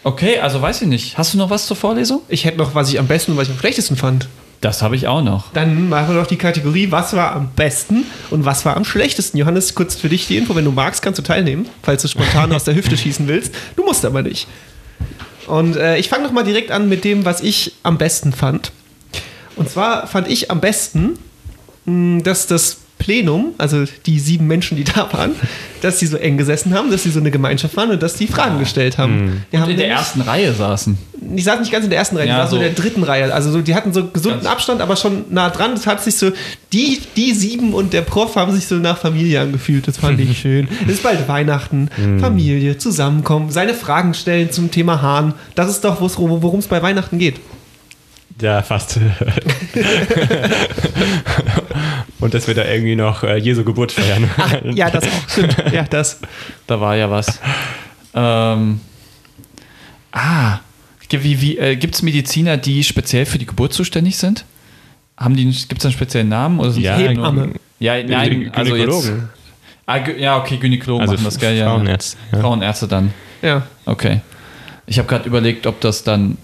Okay, also weiß ich nicht. Hast du noch was zur Vorlesung? Ich hätte noch, was ich am besten und was ich am schlechtesten fand. Das habe ich auch noch. Dann machen wir noch die Kategorie, was war am besten und was war am schlechtesten. Johannes, kurz für dich die Info, wenn du magst, kannst du teilnehmen, falls du spontan aus der Hüfte schießen willst. Du musst aber nicht. Und äh, ich fange noch mal direkt an mit dem, was ich am besten fand. Und zwar fand ich am besten, mh, dass das Plenum, also die sieben Menschen, die da waren, dass die so eng gesessen haben, dass sie so eine Gemeinschaft waren und dass die Fragen gestellt haben. Die haben Und in der nämlich- ersten Reihe saßen. ich saß nicht ganz in der ersten Reihe, Ja, ich saß so in der dritten Reihe. Also so, die hatten so gesunden Ganz- Abstand, aber schon nah dran. Das hat sich so, die, die sieben und der Prof haben sich so nach Familie angefühlt. Das fand ich [laughs] schön. Es ist bald Weihnachten, Familie, zusammenkommen, seine Fragen stellen zum Thema Hahn. Das ist doch, worum es bei Weihnachten geht. Ja, fast. [laughs] [laughs] Und dass wir da irgendwie noch äh, Jesu Geburt feiern. Ja, das auch. Stimmt. [laughs] Ja, das. Da war ja was. ähm, ah, wie, wie, äh, gibt es Mediziner, die speziell für die Geburt zuständig sind? Haben die, gibt es einen speziellen Namen? Oder sind Ja, Hebamme. nur- Ja, nein, also jetzt. Gynäkologen. Ah, ja, okay, Gynäkologen Also machen das, gell? Ja. Frauenärzte, ja. Frauenärzte dann. Ja. Okay. Ich habe gerade überlegt, ob das dann,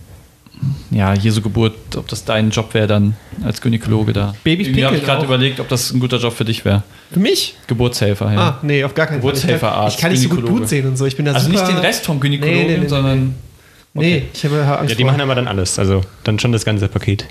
ja, Jesu Geburt, ob das dein Job wäre dann als Gynäkologe da. Babys habe ich pinkeln gerade überlegt, ob das ein guter Job für dich wäre. Für mich? Geburtshelfer, ja. Ah, nee, auf gar keinen Fall. Ich kann, Geburtshelferarzt, ich kann nicht so gut. Blut sehen und so. Ich bin da also super, nicht den Rest vom Gynäkologen, Nee, nee, nee, nee, sondern. Nee, ich habe Angst Ja, die vor. machen aber dann alles. Also dann schon das ganze Paket.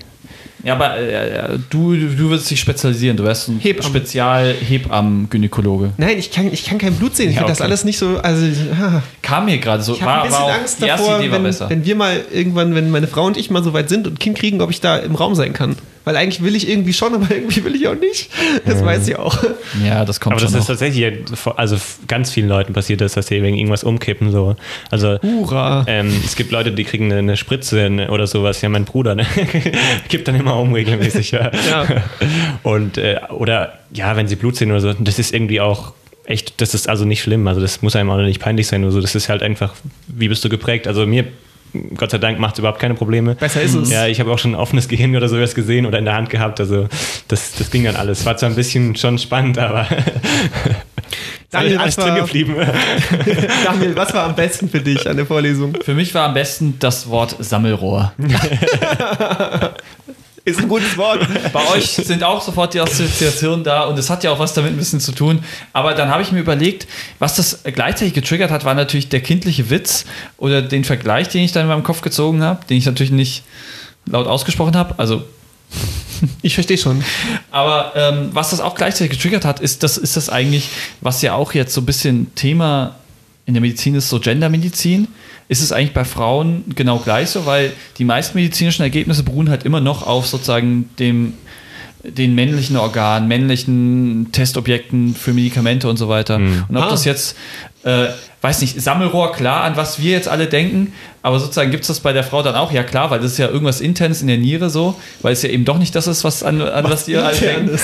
Ja, aber äh, du, du würdest dich spezialisieren. Du wärst ein Hebamme. Spezial-Hebammen-Gynäkologe. Nein, ich kann, ich kann kein Blut sehen. Ich Ja, finde das okay. alles nicht so. Also, ah. Kam mir gerade so. Ich habe ein bisschen auch- Angst davor, war wenn, wenn wir mal irgendwann, wenn meine Frau und ich mal so weit sind und ein Kind kriegen, ob ich da im Raum sein kann. Weil eigentlich will ich irgendwie schon, aber [laughs] irgendwie will ich auch nicht. Das weiß sie auch. ja, das kommt Aber das ist tatsächlich, also ganz vielen Leuten passiert das, dass sie wegen irgendwas umkippen. So. Also Hurra. ähm, es gibt Leute, die kriegen eine, eine Spritze oder sowas. Ja, mein Bruder ne? [laughs] kippt dann immer um regelmäßig. Ja. Ja. Und äh, oder ja, wenn sie Blut sehen oder so, das ist irgendwie auch echt, das ist also nicht schlimm. Also das muss einem auch nicht peinlich sein oder so. Das ist halt einfach, wie bist du geprägt? Also mir Gott sei Dank macht es überhaupt keine Probleme. Besser ist es. Ja, ich habe auch schon ein offenes Gehirn oder sowas gesehen oder in der Hand gehabt. Also das, das ging dann alles. War zwar ein bisschen schon spannend, aber [laughs] Daniel, alles was drin war, geblieben. [laughs] Daniel, was war am besten für dich an der Vorlesung? Für mich war am besten das Wort Sammelrohr. [laughs] Ist ein gutes Wort. Bei euch sind auch sofort die Assoziationen da und es hat ja auch was damit ein bisschen zu tun. Aber dann habe ich mir überlegt, was das gleichzeitig getriggert hat, war natürlich der kindliche Witz oder den Vergleich, den ich dann in meinem Kopf gezogen habe, den ich natürlich nicht laut ausgesprochen habe. Also [laughs] Ich verstehe schon. Aber ähm, was das auch gleichzeitig getriggert hat, ist, das ist das eigentlich, was ja auch jetzt so ein bisschen Thema in der Medizin ist, so Gendermedizin. Ist es eigentlich bei Frauen genau gleich so, weil die meisten medizinischen Ergebnisse beruhen halt immer noch auf sozusagen dem den männlichen Organen, männlichen Testobjekten für Medikamente und so weiter. Und ob Ah. das jetzt, äh, weiß nicht, Sammelrohr, klar, an was wir jetzt alle denken, aber sozusagen gibt es das bei der Frau dann auch, ja klar, weil das ist ja irgendwas internes in der Niere so, weil es ja eben doch nicht das ist, was an, an was, ihr alle denkt.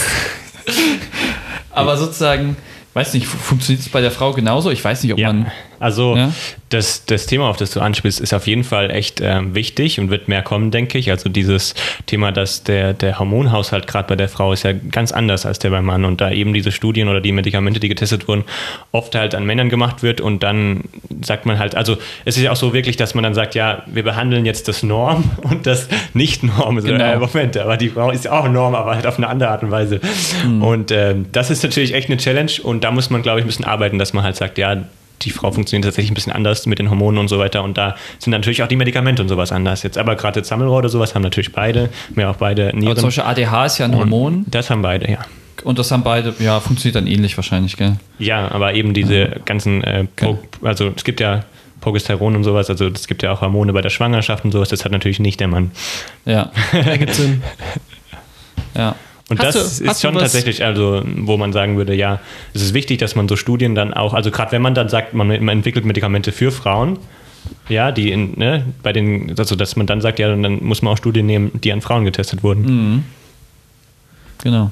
Aber sozusagen, weiß nicht, fu- funktioniert es bei der Frau genauso? Ich weiß nicht, ob Ja, man. Also Ja? das, das Thema, auf das du anspielst, ist auf jeden Fall echt ähm, wichtig und wird mehr kommen, denke ich. Also dieses Thema, dass der, der Hormonhaushalt gerade bei der Frau ist ja ganz anders als der beim Mann und da eben diese Studien oder die Medikamente, die getestet wurden, oft halt an Männern gemacht wird und dann sagt man halt, also es ist ja auch so wirklich, dass man dann sagt, ja, wir behandeln jetzt das Norm [laughs] und das Nicht-Norm. Genau. äh, Moment, aber die Frau ist ja auch Norm, aber halt auf eine andere Art und Weise. Und ähm, das ist natürlich echt eine Challenge und da muss man, glaube ich, ein bisschen arbeiten, dass man halt sagt, ja, die Frau funktioniert tatsächlich ein bisschen anders mit den Hormonen und so weiter und da sind natürlich auch die Medikamente und sowas anders jetzt. Aber gerade jetzt Sammelrohr oder sowas haben natürlich beide, mehr auch beide Aber Nieren. zum Beispiel ADH ist ja ein Hormon Das haben beide, ja. und das haben beide, ja, funktioniert dann ähnlich wahrscheinlich, gell? Ja, aber eben diese ganzen, äh, Pro, also es gibt ja Progesteron und sowas, also es gibt ja auch Hormone bei der Schwangerschaft und sowas, das hat natürlich nicht der Mann. Ja. [laughs] Ergibt Sinn. ja. Und Hast das du- ist schon tatsächlich, also wo man sagen würde, ja, es ist wichtig, dass man so Studien dann auch, also gerade wenn man dann sagt, man, man entwickelt Medikamente für Frauen, ja, die in, ne, bei den, also dass man dann sagt, ja, dann muss man auch Studien nehmen, die an Frauen getestet wurden. Mhm. Genau.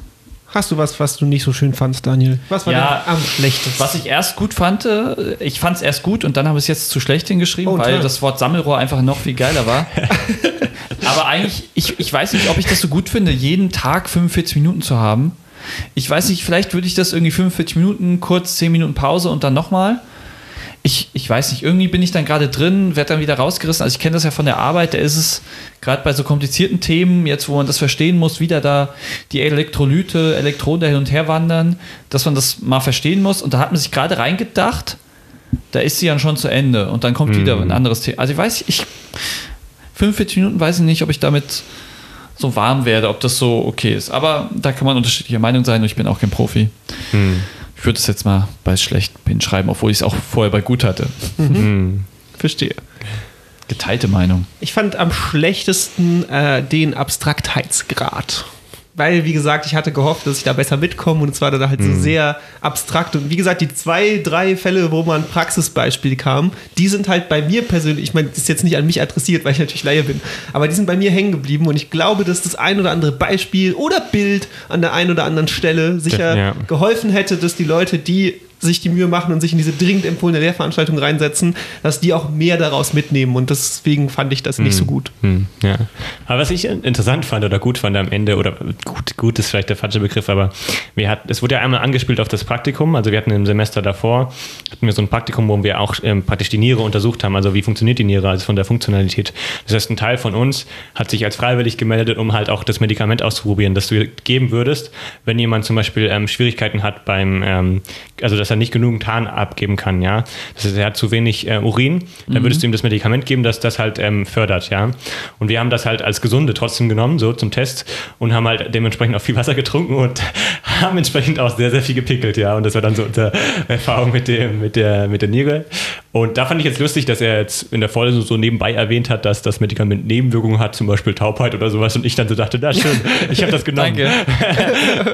Hast du was, was du nicht so schön fandst, Daniel? Was war Ja, denn am schlechtesten? Was ich erst gut fand, äh, ich fand es erst gut und dann habe ich es jetzt zu schlecht hingeschrieben, Oh, weil das Wort Sammelrohr einfach noch viel geiler war. [laughs] Aber eigentlich, ich, ich weiß nicht, ob ich das so gut finde, jeden Tag 45 Minuten zu haben. Ich weiß nicht, vielleicht würde ich das irgendwie 45 Minuten, kurz 10 Minuten Pause und dann nochmal. Ich, ich weiß nicht, irgendwie bin ich dann gerade drin, werde dann wieder rausgerissen. Also ich kenne das ja von der Arbeit, da ist es gerade bei so komplizierten Themen, jetzt wo man das verstehen muss, wieder da die Elektrolyte, Elektroden da hin und her wandern, dass man das mal verstehen muss. Und da hat man sich gerade reingedacht, da ist sie dann schon zu Ende und dann kommt wieder ein anderes Thema. Also ich weiß, ich 45 Minuten weiß ich nicht, ob ich damit so warm werde, ob das so okay ist. Aber da kann man unterschiedlicher Meinung sein und ich bin auch kein Profi. Ich würde es jetzt mal bei schlecht hinschreiben, obwohl ich es auch vorher bei gut hatte. [laughs] Verstehe. Geteilte Meinung. Ich fand am schlechtesten äh, den Abstraktheitsgrad. Weil, wie gesagt, ich hatte gehofft, dass ich da besser mitkomme und es war dann halt so sehr abstrakt. Und wie gesagt, die zwei, drei Fälle, wo man ein Praxisbeispiel kam, die sind halt bei mir persönlich, ich meine, das ist jetzt nicht an mich adressiert, weil ich natürlich Laie bin, aber die sind bei mir hängen geblieben und ich glaube, dass das ein oder andere Beispiel oder Bild an der einen oder anderen Stelle sicher Ja. geholfen hätte, dass die Leute, die sich die Mühe machen und sich in diese dringend empfohlene Lehrveranstaltung reinsetzen, dass die auch mehr daraus mitnehmen. Und deswegen fand ich das nicht so gut. Hm, ja. Aber was ich interessant fand oder gut fand am Ende, oder gut, gut ist vielleicht der falsche Begriff, aber wir hatten, es wurde ja einmal angespielt auf das Praktikum. Also wir hatten im Semester davor, hatten wir so ein Praktikum, wo wir auch ähm, praktisch die Niere untersucht haben. Also wie funktioniert die Niere, also von der Funktionalität. Das heißt, ein Teil von uns hat sich als freiwillig gemeldet, um halt auch das Medikament auszuprobieren, das du geben würdest, wenn jemand zum Beispiel ähm, Schwierigkeiten hat beim, ähm, also dass er nicht genügend Harn abgeben kann, ja. Das heißt, er hat zu wenig äh, Urin, dann würdest du ihm das Medikament geben, das das halt ähm, fördert, ja. Und wir haben das halt als Gesunde trotzdem genommen, so zum Test und haben halt dementsprechend auch viel Wasser getrunken und [laughs] haben entsprechend auch sehr, sehr viel gepickelt, ja. Und das war dann so unsere [laughs] Erfahrung mit dem, mit der, mit der Niere. Und da fand ich jetzt lustig, dass er jetzt in der Vorlesung so nebenbei erwähnt hat, dass das Medikament Nebenwirkungen hat, zum Beispiel Taubheit oder sowas. Und ich dann so dachte, na schön, ich habe das [laughs] genommen. Danke.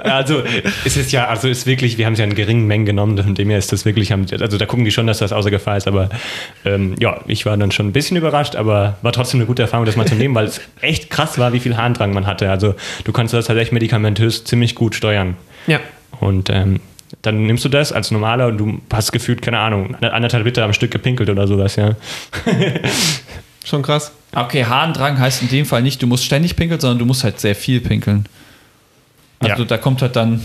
also es ist ja, also ist wirklich, wir haben es ja in geringen Mengen genommen, von dem her ist das wirklich, also da gucken die schon, dass das außer Gefahr ist, aber ähm, ja, ich war dann schon ein bisschen überrascht, aber war trotzdem eine gute Erfahrung, das mal zu nehmen, weil es [laughs] echt krass war, wie viel Harndrang man hatte. Also du kannst das tatsächlich medikamentös ziemlich gut steuern. Ja. Und ähm, dann nimmst du das als normaler und du hast gefühlt, keine Ahnung, anderthalb Liter am Stück gepinkelt oder sowas, ja. [laughs] Schon krass. Okay, Harndrang heißt in dem Fall nicht, du musst ständig pinkeln, sondern du musst halt sehr viel pinkeln. Also Ja. da kommt halt dann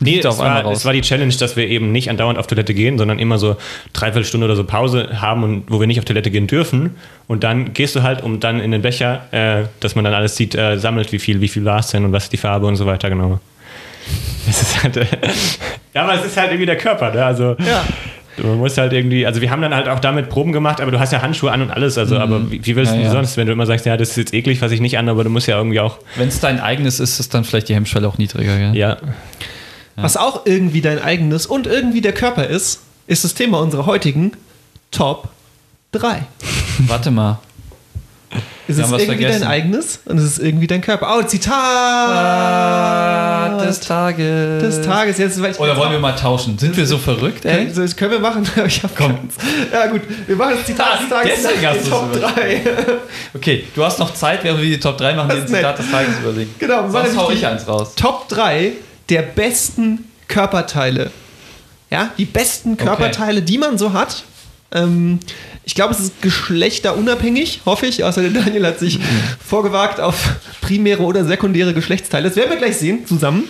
Nee, Lied es war, es war die Challenge, dass wir eben nicht andauernd auf Toilette gehen, sondern immer so dreiviertel Stunde oder so Pause haben und wo wir nicht auf Toilette gehen dürfen. Und dann gehst du halt, um dann in den Becher, äh, dass man dann alles sieht, äh, sammelt, wie viel, wie viel war es denn und was ist die Farbe und so weiter, genau. [laughs] Es ist halt, äh, [laughs] ja, aber es ist halt irgendwie der Körper, ne? Also Ja. Man muss halt irgendwie, also wir haben dann halt auch damit Proben gemacht, aber du hast ja Handschuhe an und alles, also aber wie, wie willst Ja, du ja. sonst, wenn du immer sagst, ja, das ist jetzt eklig, was ich nicht an, aber du musst ja irgendwie auch, Wenn es dein eigenes ist, ist dann vielleicht die Hemmschwelle auch niedriger. Gell? ja, Was auch irgendwie dein eigenes und irgendwie der Körper ist, ist das Thema unserer heutigen Top 3. Warte mal. Ist es was irgendwie vergessen. dein eigenes und es ist irgendwie dein Körper. Oh, Zitat des Tages. des Tages. Jetzt, Oder wollen wir mal tauschen? Sind wir so verrückt, ey? Okay, so, das können wir machen. [laughs] Ich hab Komm. keins. Ja, gut. Wir machen das Zitat [laughs] des Tages. Hast die du's Top überlegt. 3. [laughs] Okay, du hast noch Zeit, während wir die Top 3 machen, Das den ist nett. Zitat des Tages überlegen. Genau, Sonst hau ich eins raus. Top 3 der besten Körperteile. Ja, die besten Körperteile, die man so hat. Ähm, ich glaube, es ist geschlechterunabhängig, hoffe ich. Außer der Daniel hat sich vorgewagt auf primäre oder sekundäre Geschlechtsteile. Das werden wir gleich sehen zusammen.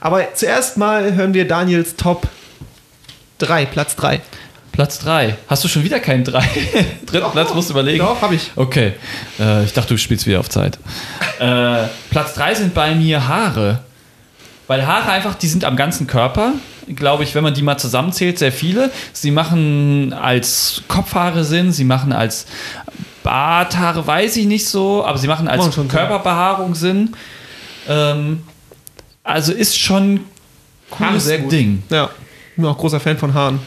Aber zuerst mal hören wir Daniels Top 3, Platz 3. Platz 3. Hast du schon wieder keinen 3? [laughs] Dritten Platz musst du überlegen. Doch, habe ich. Okay. Äh, ich dachte, du spielst wieder auf Zeit. [laughs] Äh, Platz 3 sind bei mir Haare. Weil Haare einfach, die sind am ganzen Körper. Glaube ich, wenn man die mal zusammenzählt, sehr viele. Sie machen als Kopfhaare Sinn, sie machen als Barthaare, weiß ich nicht so, aber sie machen als Machen. Körperbehaarung Sinn. Ähm, also ist schon cooles sehr gut. Ding. Ja, ich bin auch großer Fan von Haaren.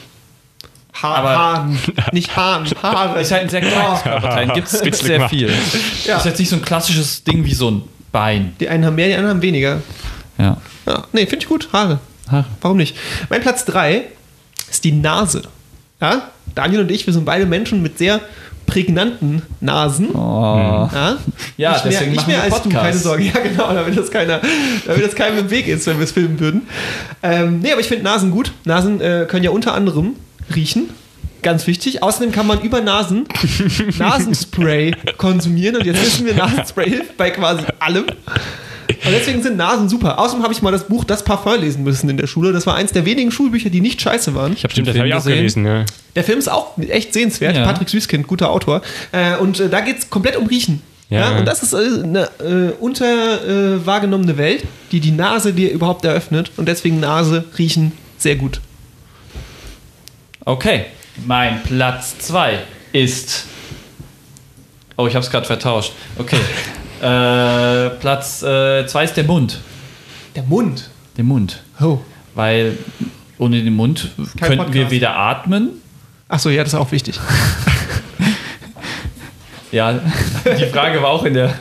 Ha Aber- Haaren, nicht Haaren, [laughs] Haare. Ist halt ein sehr kleines Körperteil. Gibt es [laughs] sehr viel. Ja. Ist jetzt nicht so ein klassisches Ding wie so ein Bein. Die einen haben mehr, die anderen haben weniger. Ja. Ja, nee, finde ich gut. Haare. Haare. Warum nicht? Mein Platz 3 ist die Nase. Ja? Daniel und ich, wir sind beide Menschen mit sehr prägnanten Nasen. Oh. Ja, Ja, nicht mehr, deswegen nicht machen mehr wir als du, Podcast. keine Sorge. Ja, genau, damit das, keiner, damit das keinem im Weg ist, wenn wir es filmen würden. Ähm, nee, aber ich finde Nasen gut. Nasen äh, können ja unter anderem riechen. Ganz wichtig. Außerdem kann man über Nasen [laughs] Nasenspray konsumieren. Und jetzt wissen wir, Nasenspray hilft bei quasi allem. Und deswegen sind Nasen super. Außerdem habe ich mal das Buch Das Parfum lesen müssen in der Schule. Das war eins der wenigen Schulbücher, die nicht scheiße waren. Ich habe stimmt, das Film habe ich auch gesehen. gelesen, ja. Der Film ist auch echt sehenswert. Ja. Patrick Süßkind, guter Autor. Äh, und äh, da geht es komplett um Riechen. Ja. Ja. und das ist äh, eine äh, unter äh, wahrgenommene Welt, die die Nase dir überhaupt eröffnet. Und deswegen Nase, Riechen, sehr gut. Okay, mein Platz 2 ist. Oh, ich habe es gerade vertauscht. Okay. [laughs] äh, Platz 2 ist der Mund. Der Mund. Der Mund. Oh. Weil ohne den Mund Kein könnten wir Podcast. weder atmen. Achso, ja, das ist auch wichtig. [laughs] Ja, die Frage war auch in der.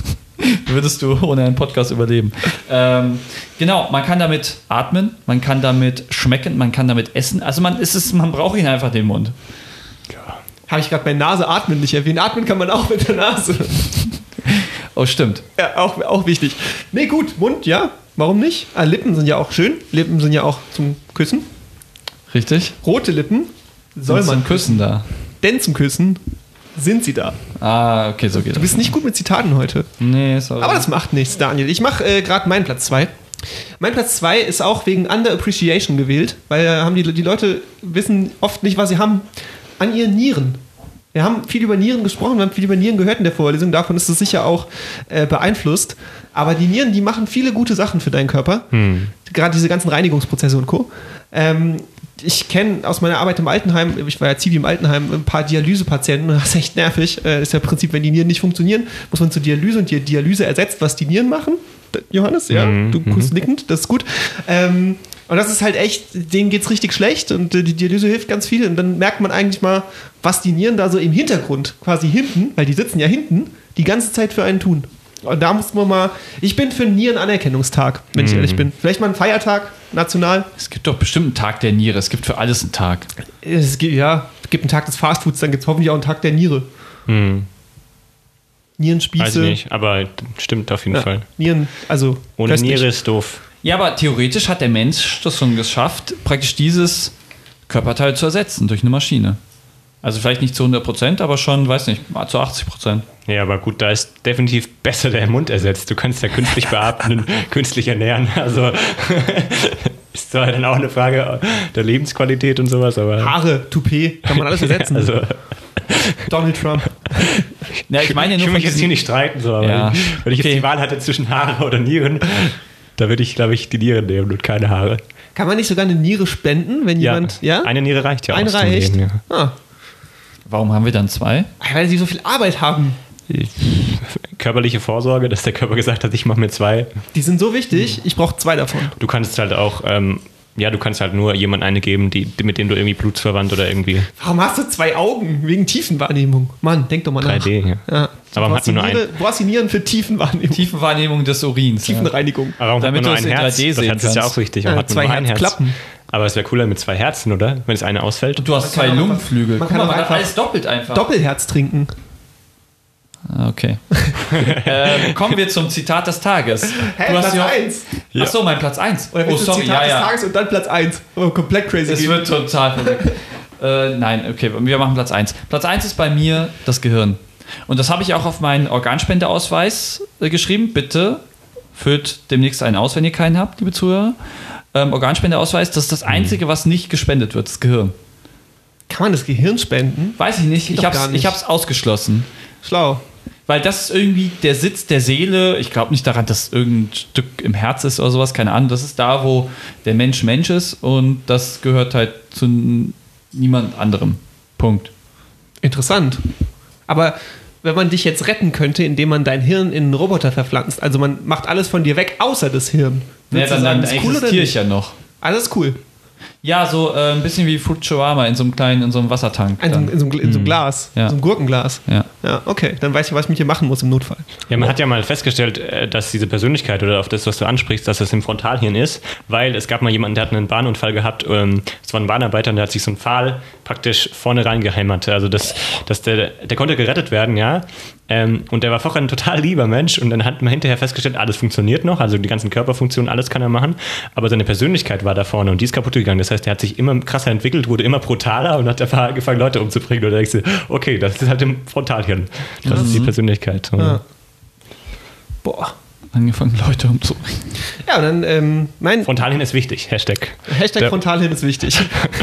[laughs] Würdest du ohne einen Podcast überleben? Ähm, genau, man kann damit atmen, man kann damit schmecken, man kann damit essen. Also man ist es, man braucht ihn einfach den Mund. Habe ich gerade bei Nase atmen nicht erwähnt. Atmen kann man auch mit der Nase. Oh, stimmt. Ja, auch, auch wichtig. Nee, gut, Mund, ja. Warum nicht? Ah, Lippen sind ja auch schön. Lippen sind ja auch zum Küssen. Richtig? Rote Lippen soll man zum Küssen da. Denn zum Küssen sind sie da. Ah, okay, so geht Du das. bist nicht gut mit Zitaten heute. Nee, sorry. Aber das macht nichts, Daniel. Ich mache äh, gerade meinen Platz 2. Mein Platz 2 ist auch wegen Underappreciation gewählt, weil äh, haben die, die Leute wissen oft nicht, was sie haben an ihren Nieren. Wir haben viel über Nieren gesprochen, wir haben viel über Nieren gehört in der Vorlesung, davon ist es sicher auch äh, beeinflusst. Aber die Nieren, die machen viele gute Sachen für deinen Körper. Gerade diese ganzen Reinigungsprozesse und Co. Ähm, ich kenne aus meiner Arbeit im Altenheim, ich war ja Zivi im Altenheim, ein paar Dialysepatienten, [laughs] das ist echt nervig. Äh, Das ist ja im Prinzip, wenn die Nieren nicht funktionieren, muss man zur Dialyse und die Dialyse ersetzt, was die Nieren machen. Johannes, ja, du guckst nickend, das ist gut. Ähm, und das ist halt echt, denen geht's richtig schlecht und äh, die Dialyse hilft ganz viel. Und dann merkt man eigentlich mal, was die Nieren da so im Hintergrund, quasi hinten, weil die sitzen ja hinten, die ganze Zeit für einen tun. Und da muss man mal, ich bin für einen Nierenanerkennungstag, wenn ich ehrlich bin. Vielleicht mal einen Feiertag, national. es gibt doch bestimmt einen Tag der Niere. Es gibt für alles einen Tag. Es gibt, ja, es gibt einen Tag des Fastfoods, dann gibt es hoffentlich auch einen Tag der Niere. Hm, Nierenspieße. weiß ich nicht, aber stimmt auf jeden Ja, Fall. Nieren, also Ohne. Niere ist doof. Ja, aber theoretisch hat der Mensch das schon geschafft, praktisch dieses Körperteil zu ersetzen durch eine Maschine. Also vielleicht nicht zu 100 Prozent, aber schon, weiß nicht, mal zu 80 Prozent. Ja, aber gut, da ist definitiv besser der Mund ersetzt. Du kannst ja künstlich [laughs] beatmen, künstlich ernähren. Also [laughs] ist zwar dann auch eine Frage der Lebensqualität und sowas, aber. Haare, Toupet, kann man alles [laughs] ersetzen. Also, Donald Trump. Ja, ich meine ich nur will von mich jetzt hier nicht streiten, so, aber Ja. wenn ich jetzt Okay. die Wahl hatte zwischen Haare oder Nieren, da würde ich, glaube ich, die Nieren nehmen und keine Haare. Kann man nicht sogar eine Niere spenden, wenn jemand. Ja? Eine Niere reicht ja Eine aus zum reicht. Leben, ja. Ah, Warum haben wir dann zwei? weil sie so viel Arbeit haben. Körperliche Vorsorge, dass der Körper gesagt hat, ich mache mir zwei. Die sind so wichtig, ich brauche zwei davon. Du kannst halt auch, ähm, ja, du kannst halt nur jemand eine geben, die, die, mit dem du irgendwie blutsverwandt oder irgendwie Warum hast du zwei Augen? Wegen Tiefenwahrnehmung. Mann, denk doch mal nach. 3D. Ja. Ja. Aber warum du hat man nur die ein- Niere, Du hast die Nieren für Tiefenwahrnehmung. Tiefenwahrnehmung des Urins. Ja. Tiefenreinigung. Aber warum Damit hat man nur du ein Herz? 3D das sehen Herz ist ja auch wichtig. Warum Ja, hat man zwei nur ein Herz? Herzklappen. Aber es wäre cooler mit zwei Herzen, oder? Wenn das eine ausfällt. Du hast zwei kann auch Lungenflügel. man kann man einfach alles doppelt einfach. Doppelherz trinken. Ah, Okay. [laughs] ähm, kommen wir zum Zitat des Tages. Hä, du hast Platz ja- 1. Ach so, mein Platz 1. Oder Oh, sorry, Zitat ja, des ja. Tages und dann Platz 1? Oh, komplett crazy. Es gehen. wird total verrückt. äh, nein, okay, wir machen Platz 1. Platz 1 ist bei mir das Gehirn. Und das habe ich auch auf meinen Organspendeausweis äh, geschrieben. Bitte füllt demnächst einen aus, wenn ihr keinen habt, liebe Zuhörer. Ähm, Organspendeausweis, das ist das Einzige, was nicht gespendet wird, das Gehirn. Kann man das Gehirn spenden? Weiß ich nicht, ich habe es nicht. ich hab's ausgeschlossen. Schlau. Weil das ist irgendwie der Sitz der Seele. Ich glaube nicht daran, dass irgendein Stück im Herz ist oder sowas, keine Ahnung. Das ist da, wo der Mensch Mensch ist und das gehört halt zu niemand anderem. Punkt. Interessant. Aber wenn man dich jetzt retten könnte, indem man dein Hirn in einen Roboter verpflanzt, also man macht alles von dir weg, außer das Hirn. Ja, dann, dann ist cool existiere ich ja noch. Alles cool. Ja, so äh, ein bisschen wie Futurama in so einem kleinen, in so einem Wassertank. In so, in so, einem- in so einem Glas. Ja. So einem Gurkenglas. Ja. Ja, okay. Dann weiß ich, was ich mit dir machen muss im Notfall. Ja, man hat ja mal festgestellt, äh, dass diese Persönlichkeit oder auf das, was du ansprichst, dass das im Frontalhirn ist, weil es gab mal jemanden, der hat einen Bahnunfall gehabt, ähm, es war ein Bahnarbeiter und der hat sich so einen Pfahl praktisch vorne reingehämmert. Also das, dass der, der konnte gerettet werden, ja. Ähm, und der war vorher ein total lieber Mensch und dann hat man hinterher festgestellt, alles funktioniert noch, also die ganzen Körperfunktionen, alles kann er machen, aber seine Persönlichkeit war da vorne und die ist kaputt gegangen. Das heißt, er hat sich immer krasser entwickelt, wurde immer brutaler und hat einfach angefangen, Leute umzubringen. Und da denkst du, okay, das ist halt im Frontalhirn. Das ist die Persönlichkeit. Ja. Boah. Angefangen, Leute umzubringen. Ja, und dann, ähm, mein Frontalhirn ist wichtig. Hashtag. Hashtag Der- Frontalhirn ist wichtig.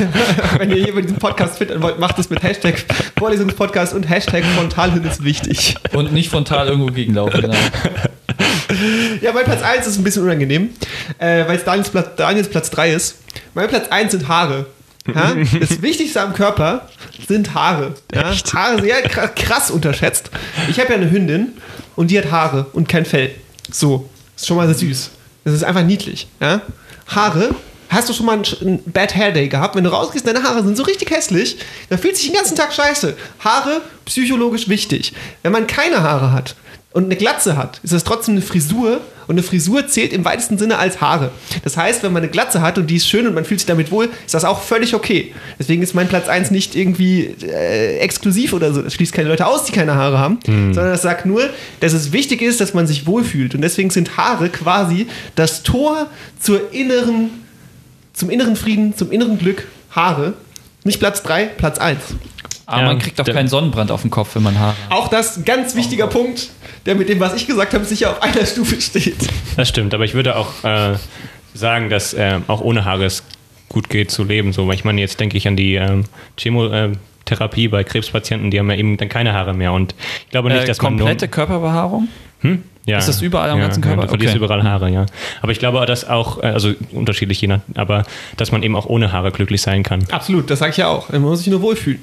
[laughs] Wenn ihr hier über diesen Podcast finden wollt, macht es mit Hashtag Vorlesungspodcast und Hashtag Frontalhirn ist wichtig. Und nicht frontal irgendwo gegenlaufen. Genau. [laughs] [laughs] Ja, mein Platz 1 ist ein bisschen unangenehm, äh, weil es Daniels Platz, Daniels Platz 3 ist. Mein Platz 1 sind Haare. Ja? [laughs] Das Wichtigste am Körper sind Haare. Ja? Haare sehr kra- krass unterschätzt. Ich habe ja eine Hündin und die hat Haare und kein Fell. So, ist schon mal sehr süß. Das ist einfach niedlich. Ja? Haare. Hast du schon mal einen Bad Hair Day gehabt? Wenn du rausgehst, deine Haare sind so richtig hässlich, dann fühlt sich den ganzen Tag scheiße. Haare, psychologisch wichtig. Wenn man keine Haare hat und eine Glatze hat, ist das trotzdem eine Frisur und eine Frisur zählt im weitesten Sinne als Haare. Das heißt, wenn man eine Glatze hat und die ist schön und man fühlt sich damit wohl, ist das auch völlig okay. Deswegen ist mein Platz 1 nicht irgendwie äh, exklusiv oder so. Das schließt keine Leute aus, die keine Haare haben, sondern das sagt nur, dass es wichtig ist, dass man sich wohlfühlt. Und deswegen sind Haare quasi das Tor zur inneren, zum inneren Frieden, zum inneren Glück. Haare. Nicht Platz 3, Platz 1. Aber Ja, man kriegt auch keinen Sonnenbrand auf dem Kopf, wenn man Haare hat. Auch das ein ganz wichtiger Punkt, der mit dem, was ich gesagt habe, sicher auf einer [laughs] Stufe steht. Das stimmt, aber ich würde auch äh, sagen, dass äh, auch ohne Haare es gut geht zu leben. So, weil ich meine, jetzt denke ich an die ähm, Chemotherapie bei Krebspatienten, die haben ja eben dann keine Haare mehr. Und ich glaube nicht, Äh, dass man komplette Körperbehaarung? hm? ja, Ist das überall am ja, ganzen Ja, Körper? du verlierst Okay. überall Haare, ja. Aber ich glaube, dass auch, äh, also unterschiedlich je nach, aber dass man eben auch ohne Haare glücklich sein kann. Absolut, das sage ich ja auch. Man muss sich nur wohlfühlen.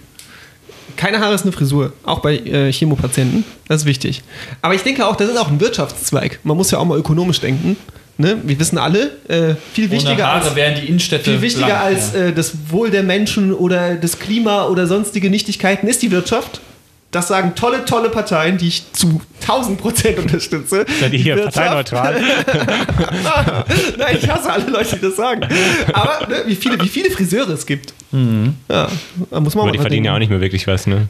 Keine Haare ist eine Frisur, auch bei äh, Chemopatienten. Das ist wichtig. Aber ich denke auch, das ist auch ein Wirtschaftszweig. Man muss ja auch mal ökonomisch denken. Ne? Wir wissen alle, äh, viel Ohne wichtiger Haare als wären die Innenstädte viel wichtiger blank, als ja. äh, das Wohl der Menschen oder das Klima oder sonstige Nichtigkeiten ist die Wirtschaft. Das sagen tolle, tolle Parteien, die ich zu 1000 Prozent unterstütze. Seid ihr hier Wirtschaft- parteineutral? [laughs] Nein, ich hasse alle Leute, die das sagen. Aber ne, wie, viele, wie viele Friseure es gibt. Ja, da muss man Aber die verdienen ja auch nicht mehr wirklich was, ne?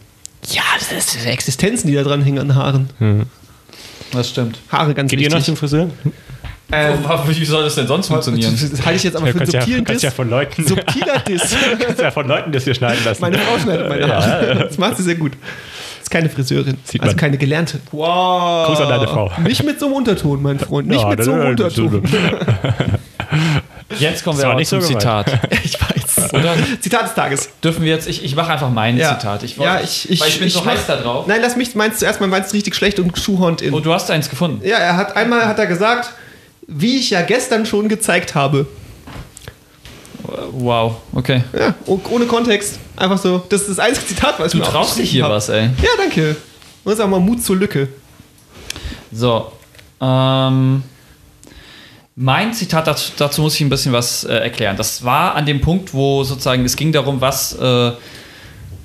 Ja, das ist Existenzen, die da dran hängen an Haaren. Das stimmt. Haare ganz Geht ihr wichtig. noch zum Friseur? Ähm, Wie soll das denn sonst funktionieren? das halte ich jetzt aber für einen ja, subtilen kannst ja Diss. von Leuten, Subtiler Diss. [laughs] kannst ja von Leuten das hier schneiden lassen. Meine Frau schneidet meine Haare. Das macht sie sehr gut. Ist keine Friseurin. Sieht also man. keine gelernte. Wow. Gruß an deine Frau. Nicht mit so einem Unterton, mein Freund. Nicht Ja, mit so einem Unterton. [laughs] Jetzt kommen Das wir war aber nicht zum so. Zitat. [laughs] Ich weiß. Oder? Zitat des Tages. Dürfen wir jetzt, ich, ich mache einfach mein Ja. Zitat. Ich, ja, ich, ich, weil ich bin so mach- heiß da drauf. Nein, lass mich meins zuerst mal meins richtig schlecht und schuhhornt in. Oh, du hast eins gefunden. ja, er hat einmal hat er gesagt, wie ich ja gestern schon gezeigt habe. Wow, okay. Ja, oh- ohne Kontext. Einfach so. Das ist das einzige Zitat, was Du ich mir traust dich hier aufgeschrieben was, ey. hab. Ja, danke. Und sag mal Mut zur Lücke. So. Ähm, mein Zitat dazu, dazu muss ich ein bisschen was äh, erklären. Das war an dem Punkt, wo sozusagen es ging darum, was äh,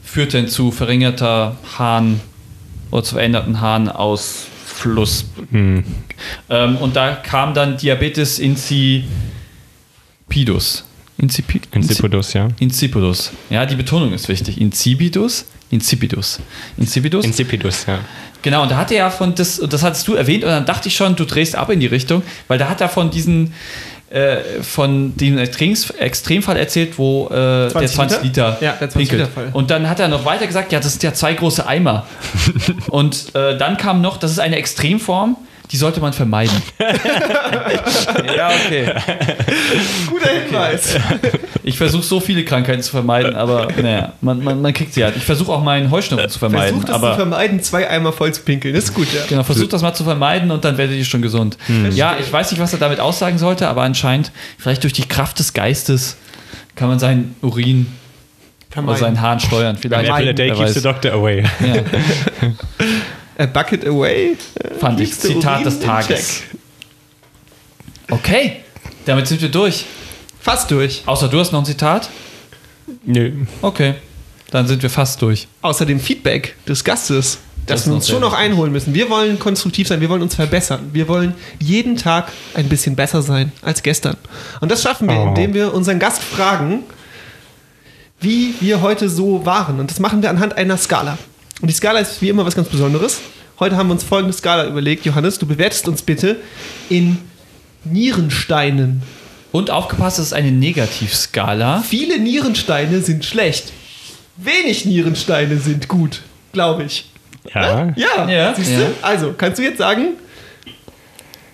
führt denn zu verringerter Harn oder zu veränderten Harnausfluss. Hm. Ähm, und da kam dann Diabetes insipidus. Insipi Insipidus, ja. Insipidus. Ja, die Betonung ist wichtig. Insipidus. Insipidus. Insipidus. Insipidus, ja. Genau, und da hat er ja von, das, das hattest du erwähnt, und dann dachte ich schon, du drehst ab in die Richtung, weil da hat er von diesen, äh, von dem Extrems, Extremfall erzählt, wo äh, der 20 20 Liter, Liter? Ja, der 20 pinkelt. Liter Fall. Und dann hat er noch weiter gesagt, ja, das sind ja zwei große Eimer. [laughs] und äh, dann kam noch, das ist eine Extremform, die sollte man vermeiden. [laughs] ja, okay. Guter Hinweis. Ich versuche so viele Krankheiten zu vermeiden, aber naja, man, man, man kriegt sie halt. Ich versuche auch meinen Heuschnupfen zu vermeiden. Versuch das aber zu vermeiden, zwei Eimer voll zu pinkeln. Das ist gut, ja. Genau, versucht das mal zu vermeiden und dann werdet ihr schon gesund. Ja, ich weiß nicht, was er damit aussagen sollte, aber anscheinend, vielleicht durch die Kraft des Geistes, kann man seinen Urin oder seinen Hahn steuern. Vielleicht. Apple a day Wer keeps the doctor away. Ja, [laughs] A bucket away. fand ich. Zitat Urin des Tages. Okay, damit sind wir durch. Fast durch. Außer du hast noch ein Zitat? Nö. Okay, dann sind wir fast durch. Außer dem Feedback des Gastes, Das das wir uns schon noch einholen müssen. Wir wollen konstruktiv sein, wir wollen uns verbessern. Wir wollen jeden Tag ein bisschen besser sein als gestern. Und das schaffen wir, Oh. indem wir unseren Gast fragen, wie wir heute so waren. Und das machen wir anhand einer Skala. Und die Skala ist wie immer was ganz Besonderes. Heute haben wir uns folgende Skala überlegt. Johannes, du bewertest uns bitte in Nierensteinen. Und aufgepasst, es ist eine Negativskala. Viele Nierensteine sind schlecht. Wenig Nierensteine sind gut, glaube ich. Ja. Ja, Ja, siehst ja. du? Also, kannst du jetzt sagen,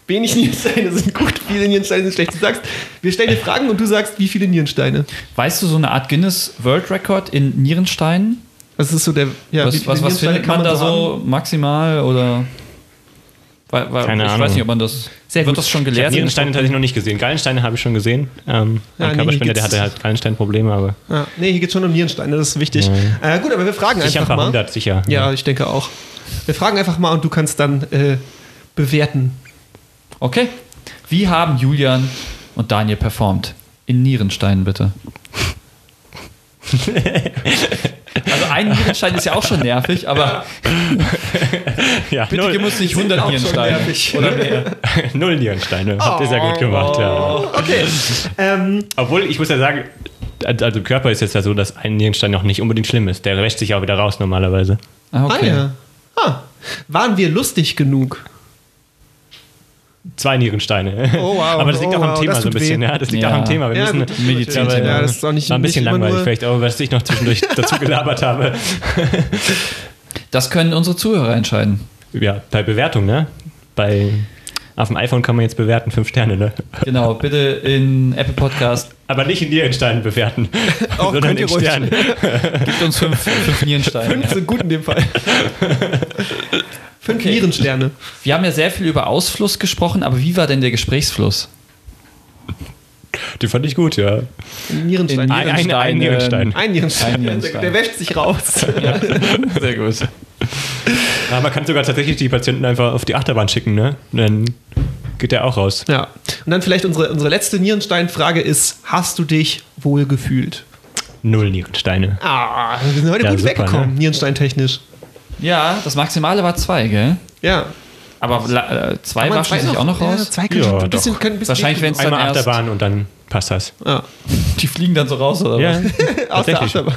wenig Nierensteine sind gut, viele Nierensteine sind schlecht. Du sagst, wir stellen dir Fragen und du sagst, wie viele Nierensteine. Weißt du so eine Art Guinness World Record in Nierensteinen? Das ist so der, ja, wie Was, viele was, was findet man da so haben? maximal oder? Weil, weil, Keine ich Ahnung. weiß nicht, ob man das. Sehr wird gut. das schon Ich habe gelehrt? Nierensteine tatsächlich noch nicht gesehen. Gallensteine habe ich schon gesehen. Ähm, Ja, mein nee, Körperspender, der gibt's- hatte halt Gallensteinprobleme, aber Ja, nee, hier geht es schon um Nierensteine, das ist wichtig. Äh, gut, aber wir fragen sicher ein einfach paar mal. sicher. Ja, ich denke auch. Wir fragen einfach mal und du kannst dann äh, bewerten. Okay. Wie haben Julian und Daniel performt? In Nierensteinen bitte. [laughs] ein Nierenstein ist ja auch schon nervig, aber ja bitte null, uns nicht 100 auch schon Nierensteine nervig. oder mehr. [laughs] null Nierensteine. Habt ihr sehr gut gemacht, ja. Okay. ähm, Obwohl, ich muss ja sagen, also im Körper ist jetzt ja so, dass ein Nierenstein noch nicht unbedingt schlimm ist. Der wäscht sich auch wieder raus normalerweise. Ah, okay. Ah, ja. Ah, waren wir lustig genug? Zwei Nierensteine. Oh, wow. [laughs] Aber das liegt Oh, auch am wow, Thema so ein bisschen. weh. Ja, das liegt Ja. auch am Thema. Wir Ja, müssen gut. Medizin. Ja, Ja, das ist auch nicht- war ein bisschen langweilig vielleicht, aber was ich noch zwischendurch [laughs] dazu gelabert habe. Das können unsere Zuhörer entscheiden. Ja, bei Bewertung, ne? Bei auf dem iPhone kann man jetzt bewerten, fünf Sterne, ne? Genau, bitte in Apple Podcast Aber nicht in Nierensteinen bewerten, [laughs] Auch sondern könnt ihr in ruhig. Sternen. gibt uns fünf, fünf Nierensteine. Fünf sind gut in dem Fall. Fünf Okay. Nierensterne. Wir haben ja sehr viel über Ausfluss gesprochen, aber wie war denn der Gesprächsfluss? Die fand ich gut, ja. Nierenstein. In Ein, ein, ein Nierenstein. Ein Nierenstein. Ein Nierenstein. Der, der wäscht sich raus. [laughs] Ja, sehr gut. Ja, man kann sogar tatsächlich die Patienten einfach auf die Achterbahn schicken, ne? Dann geht der auch raus. Ja. Und dann vielleicht unsere, unsere letzte Nierenstein-Frage ist: Hast du dich wohl gefühlt? Null Nierensteine. Ah, wir sind heute Ja, gut super, weggekommen, ne? Nierenstein-technisch. Ja, das Maximale war zwei, gell? Ja. Aber la- äh, zwei sich noch- auch noch Ja, raus. zwei können Ja, schon ein bisschen, können ein bisschen Wahrscheinlich, wenn es dann Einmal erst Achterbahn und dann passt das. Ja. Die fliegen dann so raus, oder Ja, [laughs] Aus der. Achterbahn.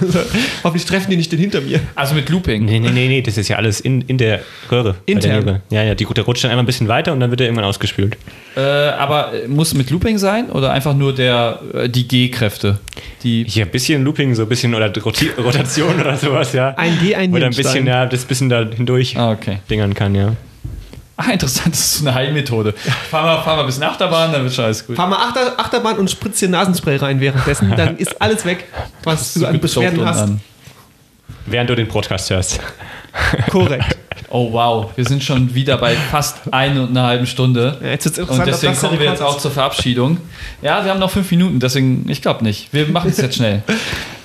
Hoffentlich treffen die nicht den hinter mir. Also mit Looping. Nee, nee, nee, nee, das ist ja alles in, in der Röhre. Intern. Röhre. Ja, ja, die, der rutscht dann einmal ein bisschen weiter und dann wird er irgendwann ausgespült. Äh, aber muss mit Looping sein oder einfach nur der, äh, die G-Kräfte? Die Hier ein bisschen Looping, so ein bisschen oder Roti [laughs] Rotation oder sowas, ja. Ein G, ein Oder ein bisschen, ja, das bisschen da hindurch Ah, okay. dingern kann, ja. Ah, interessant, das ist so eine Heilmethode. Fahr mal, fahr mal bis nach Achterbahn, dann wird schon alles gut. Fahr mal Achter, Achterbahn und spritz dir Nasenspray rein währenddessen. Dann ist alles weg, was du an Beschwerden hast. an. Während du den Podcast hörst. Korrekt. Oh wow, wir sind schon wieder bei fast eine und einer halben Stunde. Ja, jetzt Und deswegen kommen wir jetzt auch zur Verabschiedung. Ja, wir haben noch fünf Minuten, deswegen, ich glaube nicht. Wir machen es jetzt schnell.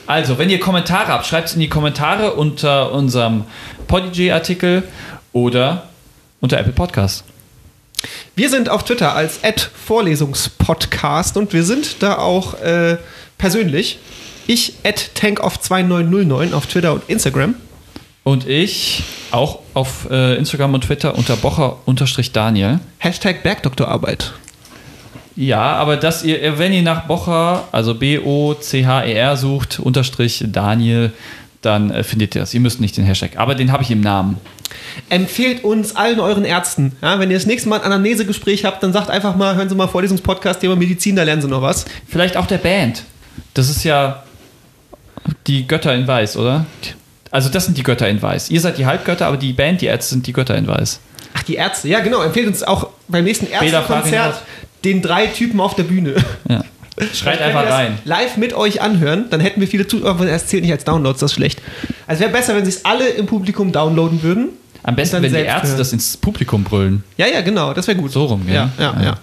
Also, wenn ihr Kommentare habt, schreibt es in die Kommentare unter unserem Podigy-Artikel oder unter Apple Podcast. Wir sind auf Twitter als Vorlesungspodcast und wir sind da auch äh, persönlich. Ich tankoff2909 auf Twitter und Instagram. Und ich auch auf äh, Instagram und Twitter unter Bocher-Daniel. Hashtag Bergdoktorarbeit. Ja, aber dass ihr, wenn ihr nach Bocher, also B-O-C-H-E-R sucht, unterstrich Daniel, dann äh, findet ihr das. Ihr müsst nicht den Hashtag, aber den habe ich im Namen. Empfehlt uns allen euren Ärzten. Ja, wenn ihr das nächste Mal ein Anamnesegespräch habt, dann sagt einfach mal, hören Sie mal Vorlesungspodcast Thema Medizin, da lernen Sie noch was. Vielleicht auch der Band. Das ist ja die Götter in Weiß, oder? Also das sind die Götter in Weiß. Ihr seid die Halbgötter, aber die Band, die Ärzte sind die Götter in Weiß. Ach, die Ärzte. Ja, genau. Empfehlt uns auch beim nächsten Ärztekonzert den drei Typen auf der Bühne. Ja. [laughs] Schreit einfach rein. Live mit euch anhören, dann hätten wir viele Zuhörer, aber es zählt nicht als Downloads, das ist schlecht. Also wäre besser, wenn sich alle im Publikum downloaden würden. Am besten, wenn die Ärzte das ins Publikum brüllen. Ja, ja, genau, das wäre gut. So rum, ja. gell? Ja, ja, Ja.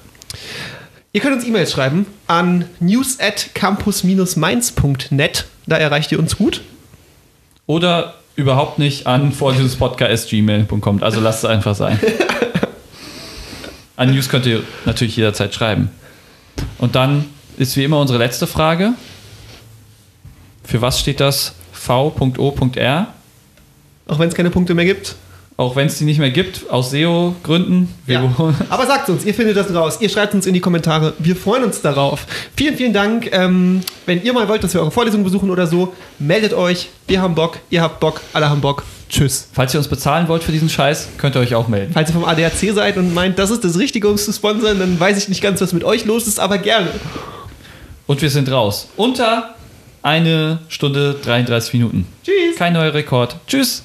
Ihr könnt uns E-Mails schreiben an news at campus-mainz.net. Da erreicht ihr uns gut. Oder überhaupt nicht an vorlesenspodcast.gmail.com. Also lasst es einfach sein. [laughs] An News könnt ihr natürlich jederzeit schreiben. Und dann ist wie immer unsere letzte Frage. Für was steht das v.o.r? Auch wenn es keine Punkte mehr gibt. Auch wenn es die nicht mehr gibt, aus SEO-Gründen. Ja. [laughs] Aber sagt uns, ihr findet das raus. Ihr schreibt uns in die Kommentare. Wir freuen uns darauf. Vielen, vielen Dank. Ähm, wenn ihr mal wollt, dass wir eure Vorlesung besuchen oder so, meldet euch. Wir haben Bock, ihr habt Bock, alle haben Bock. Tschüss. Falls ihr uns bezahlen wollt für diesen Scheiß, könnt ihr euch auch melden. Falls ihr vom ADAC seid und meint, das ist das Richtige, um es zu sponsern, dann weiß ich nicht ganz, was mit euch los ist, aber gerne. Und wir sind raus. Unter eine Stunde 33 Minuten. Tschüss. Kein neuer Rekord. Tschüss.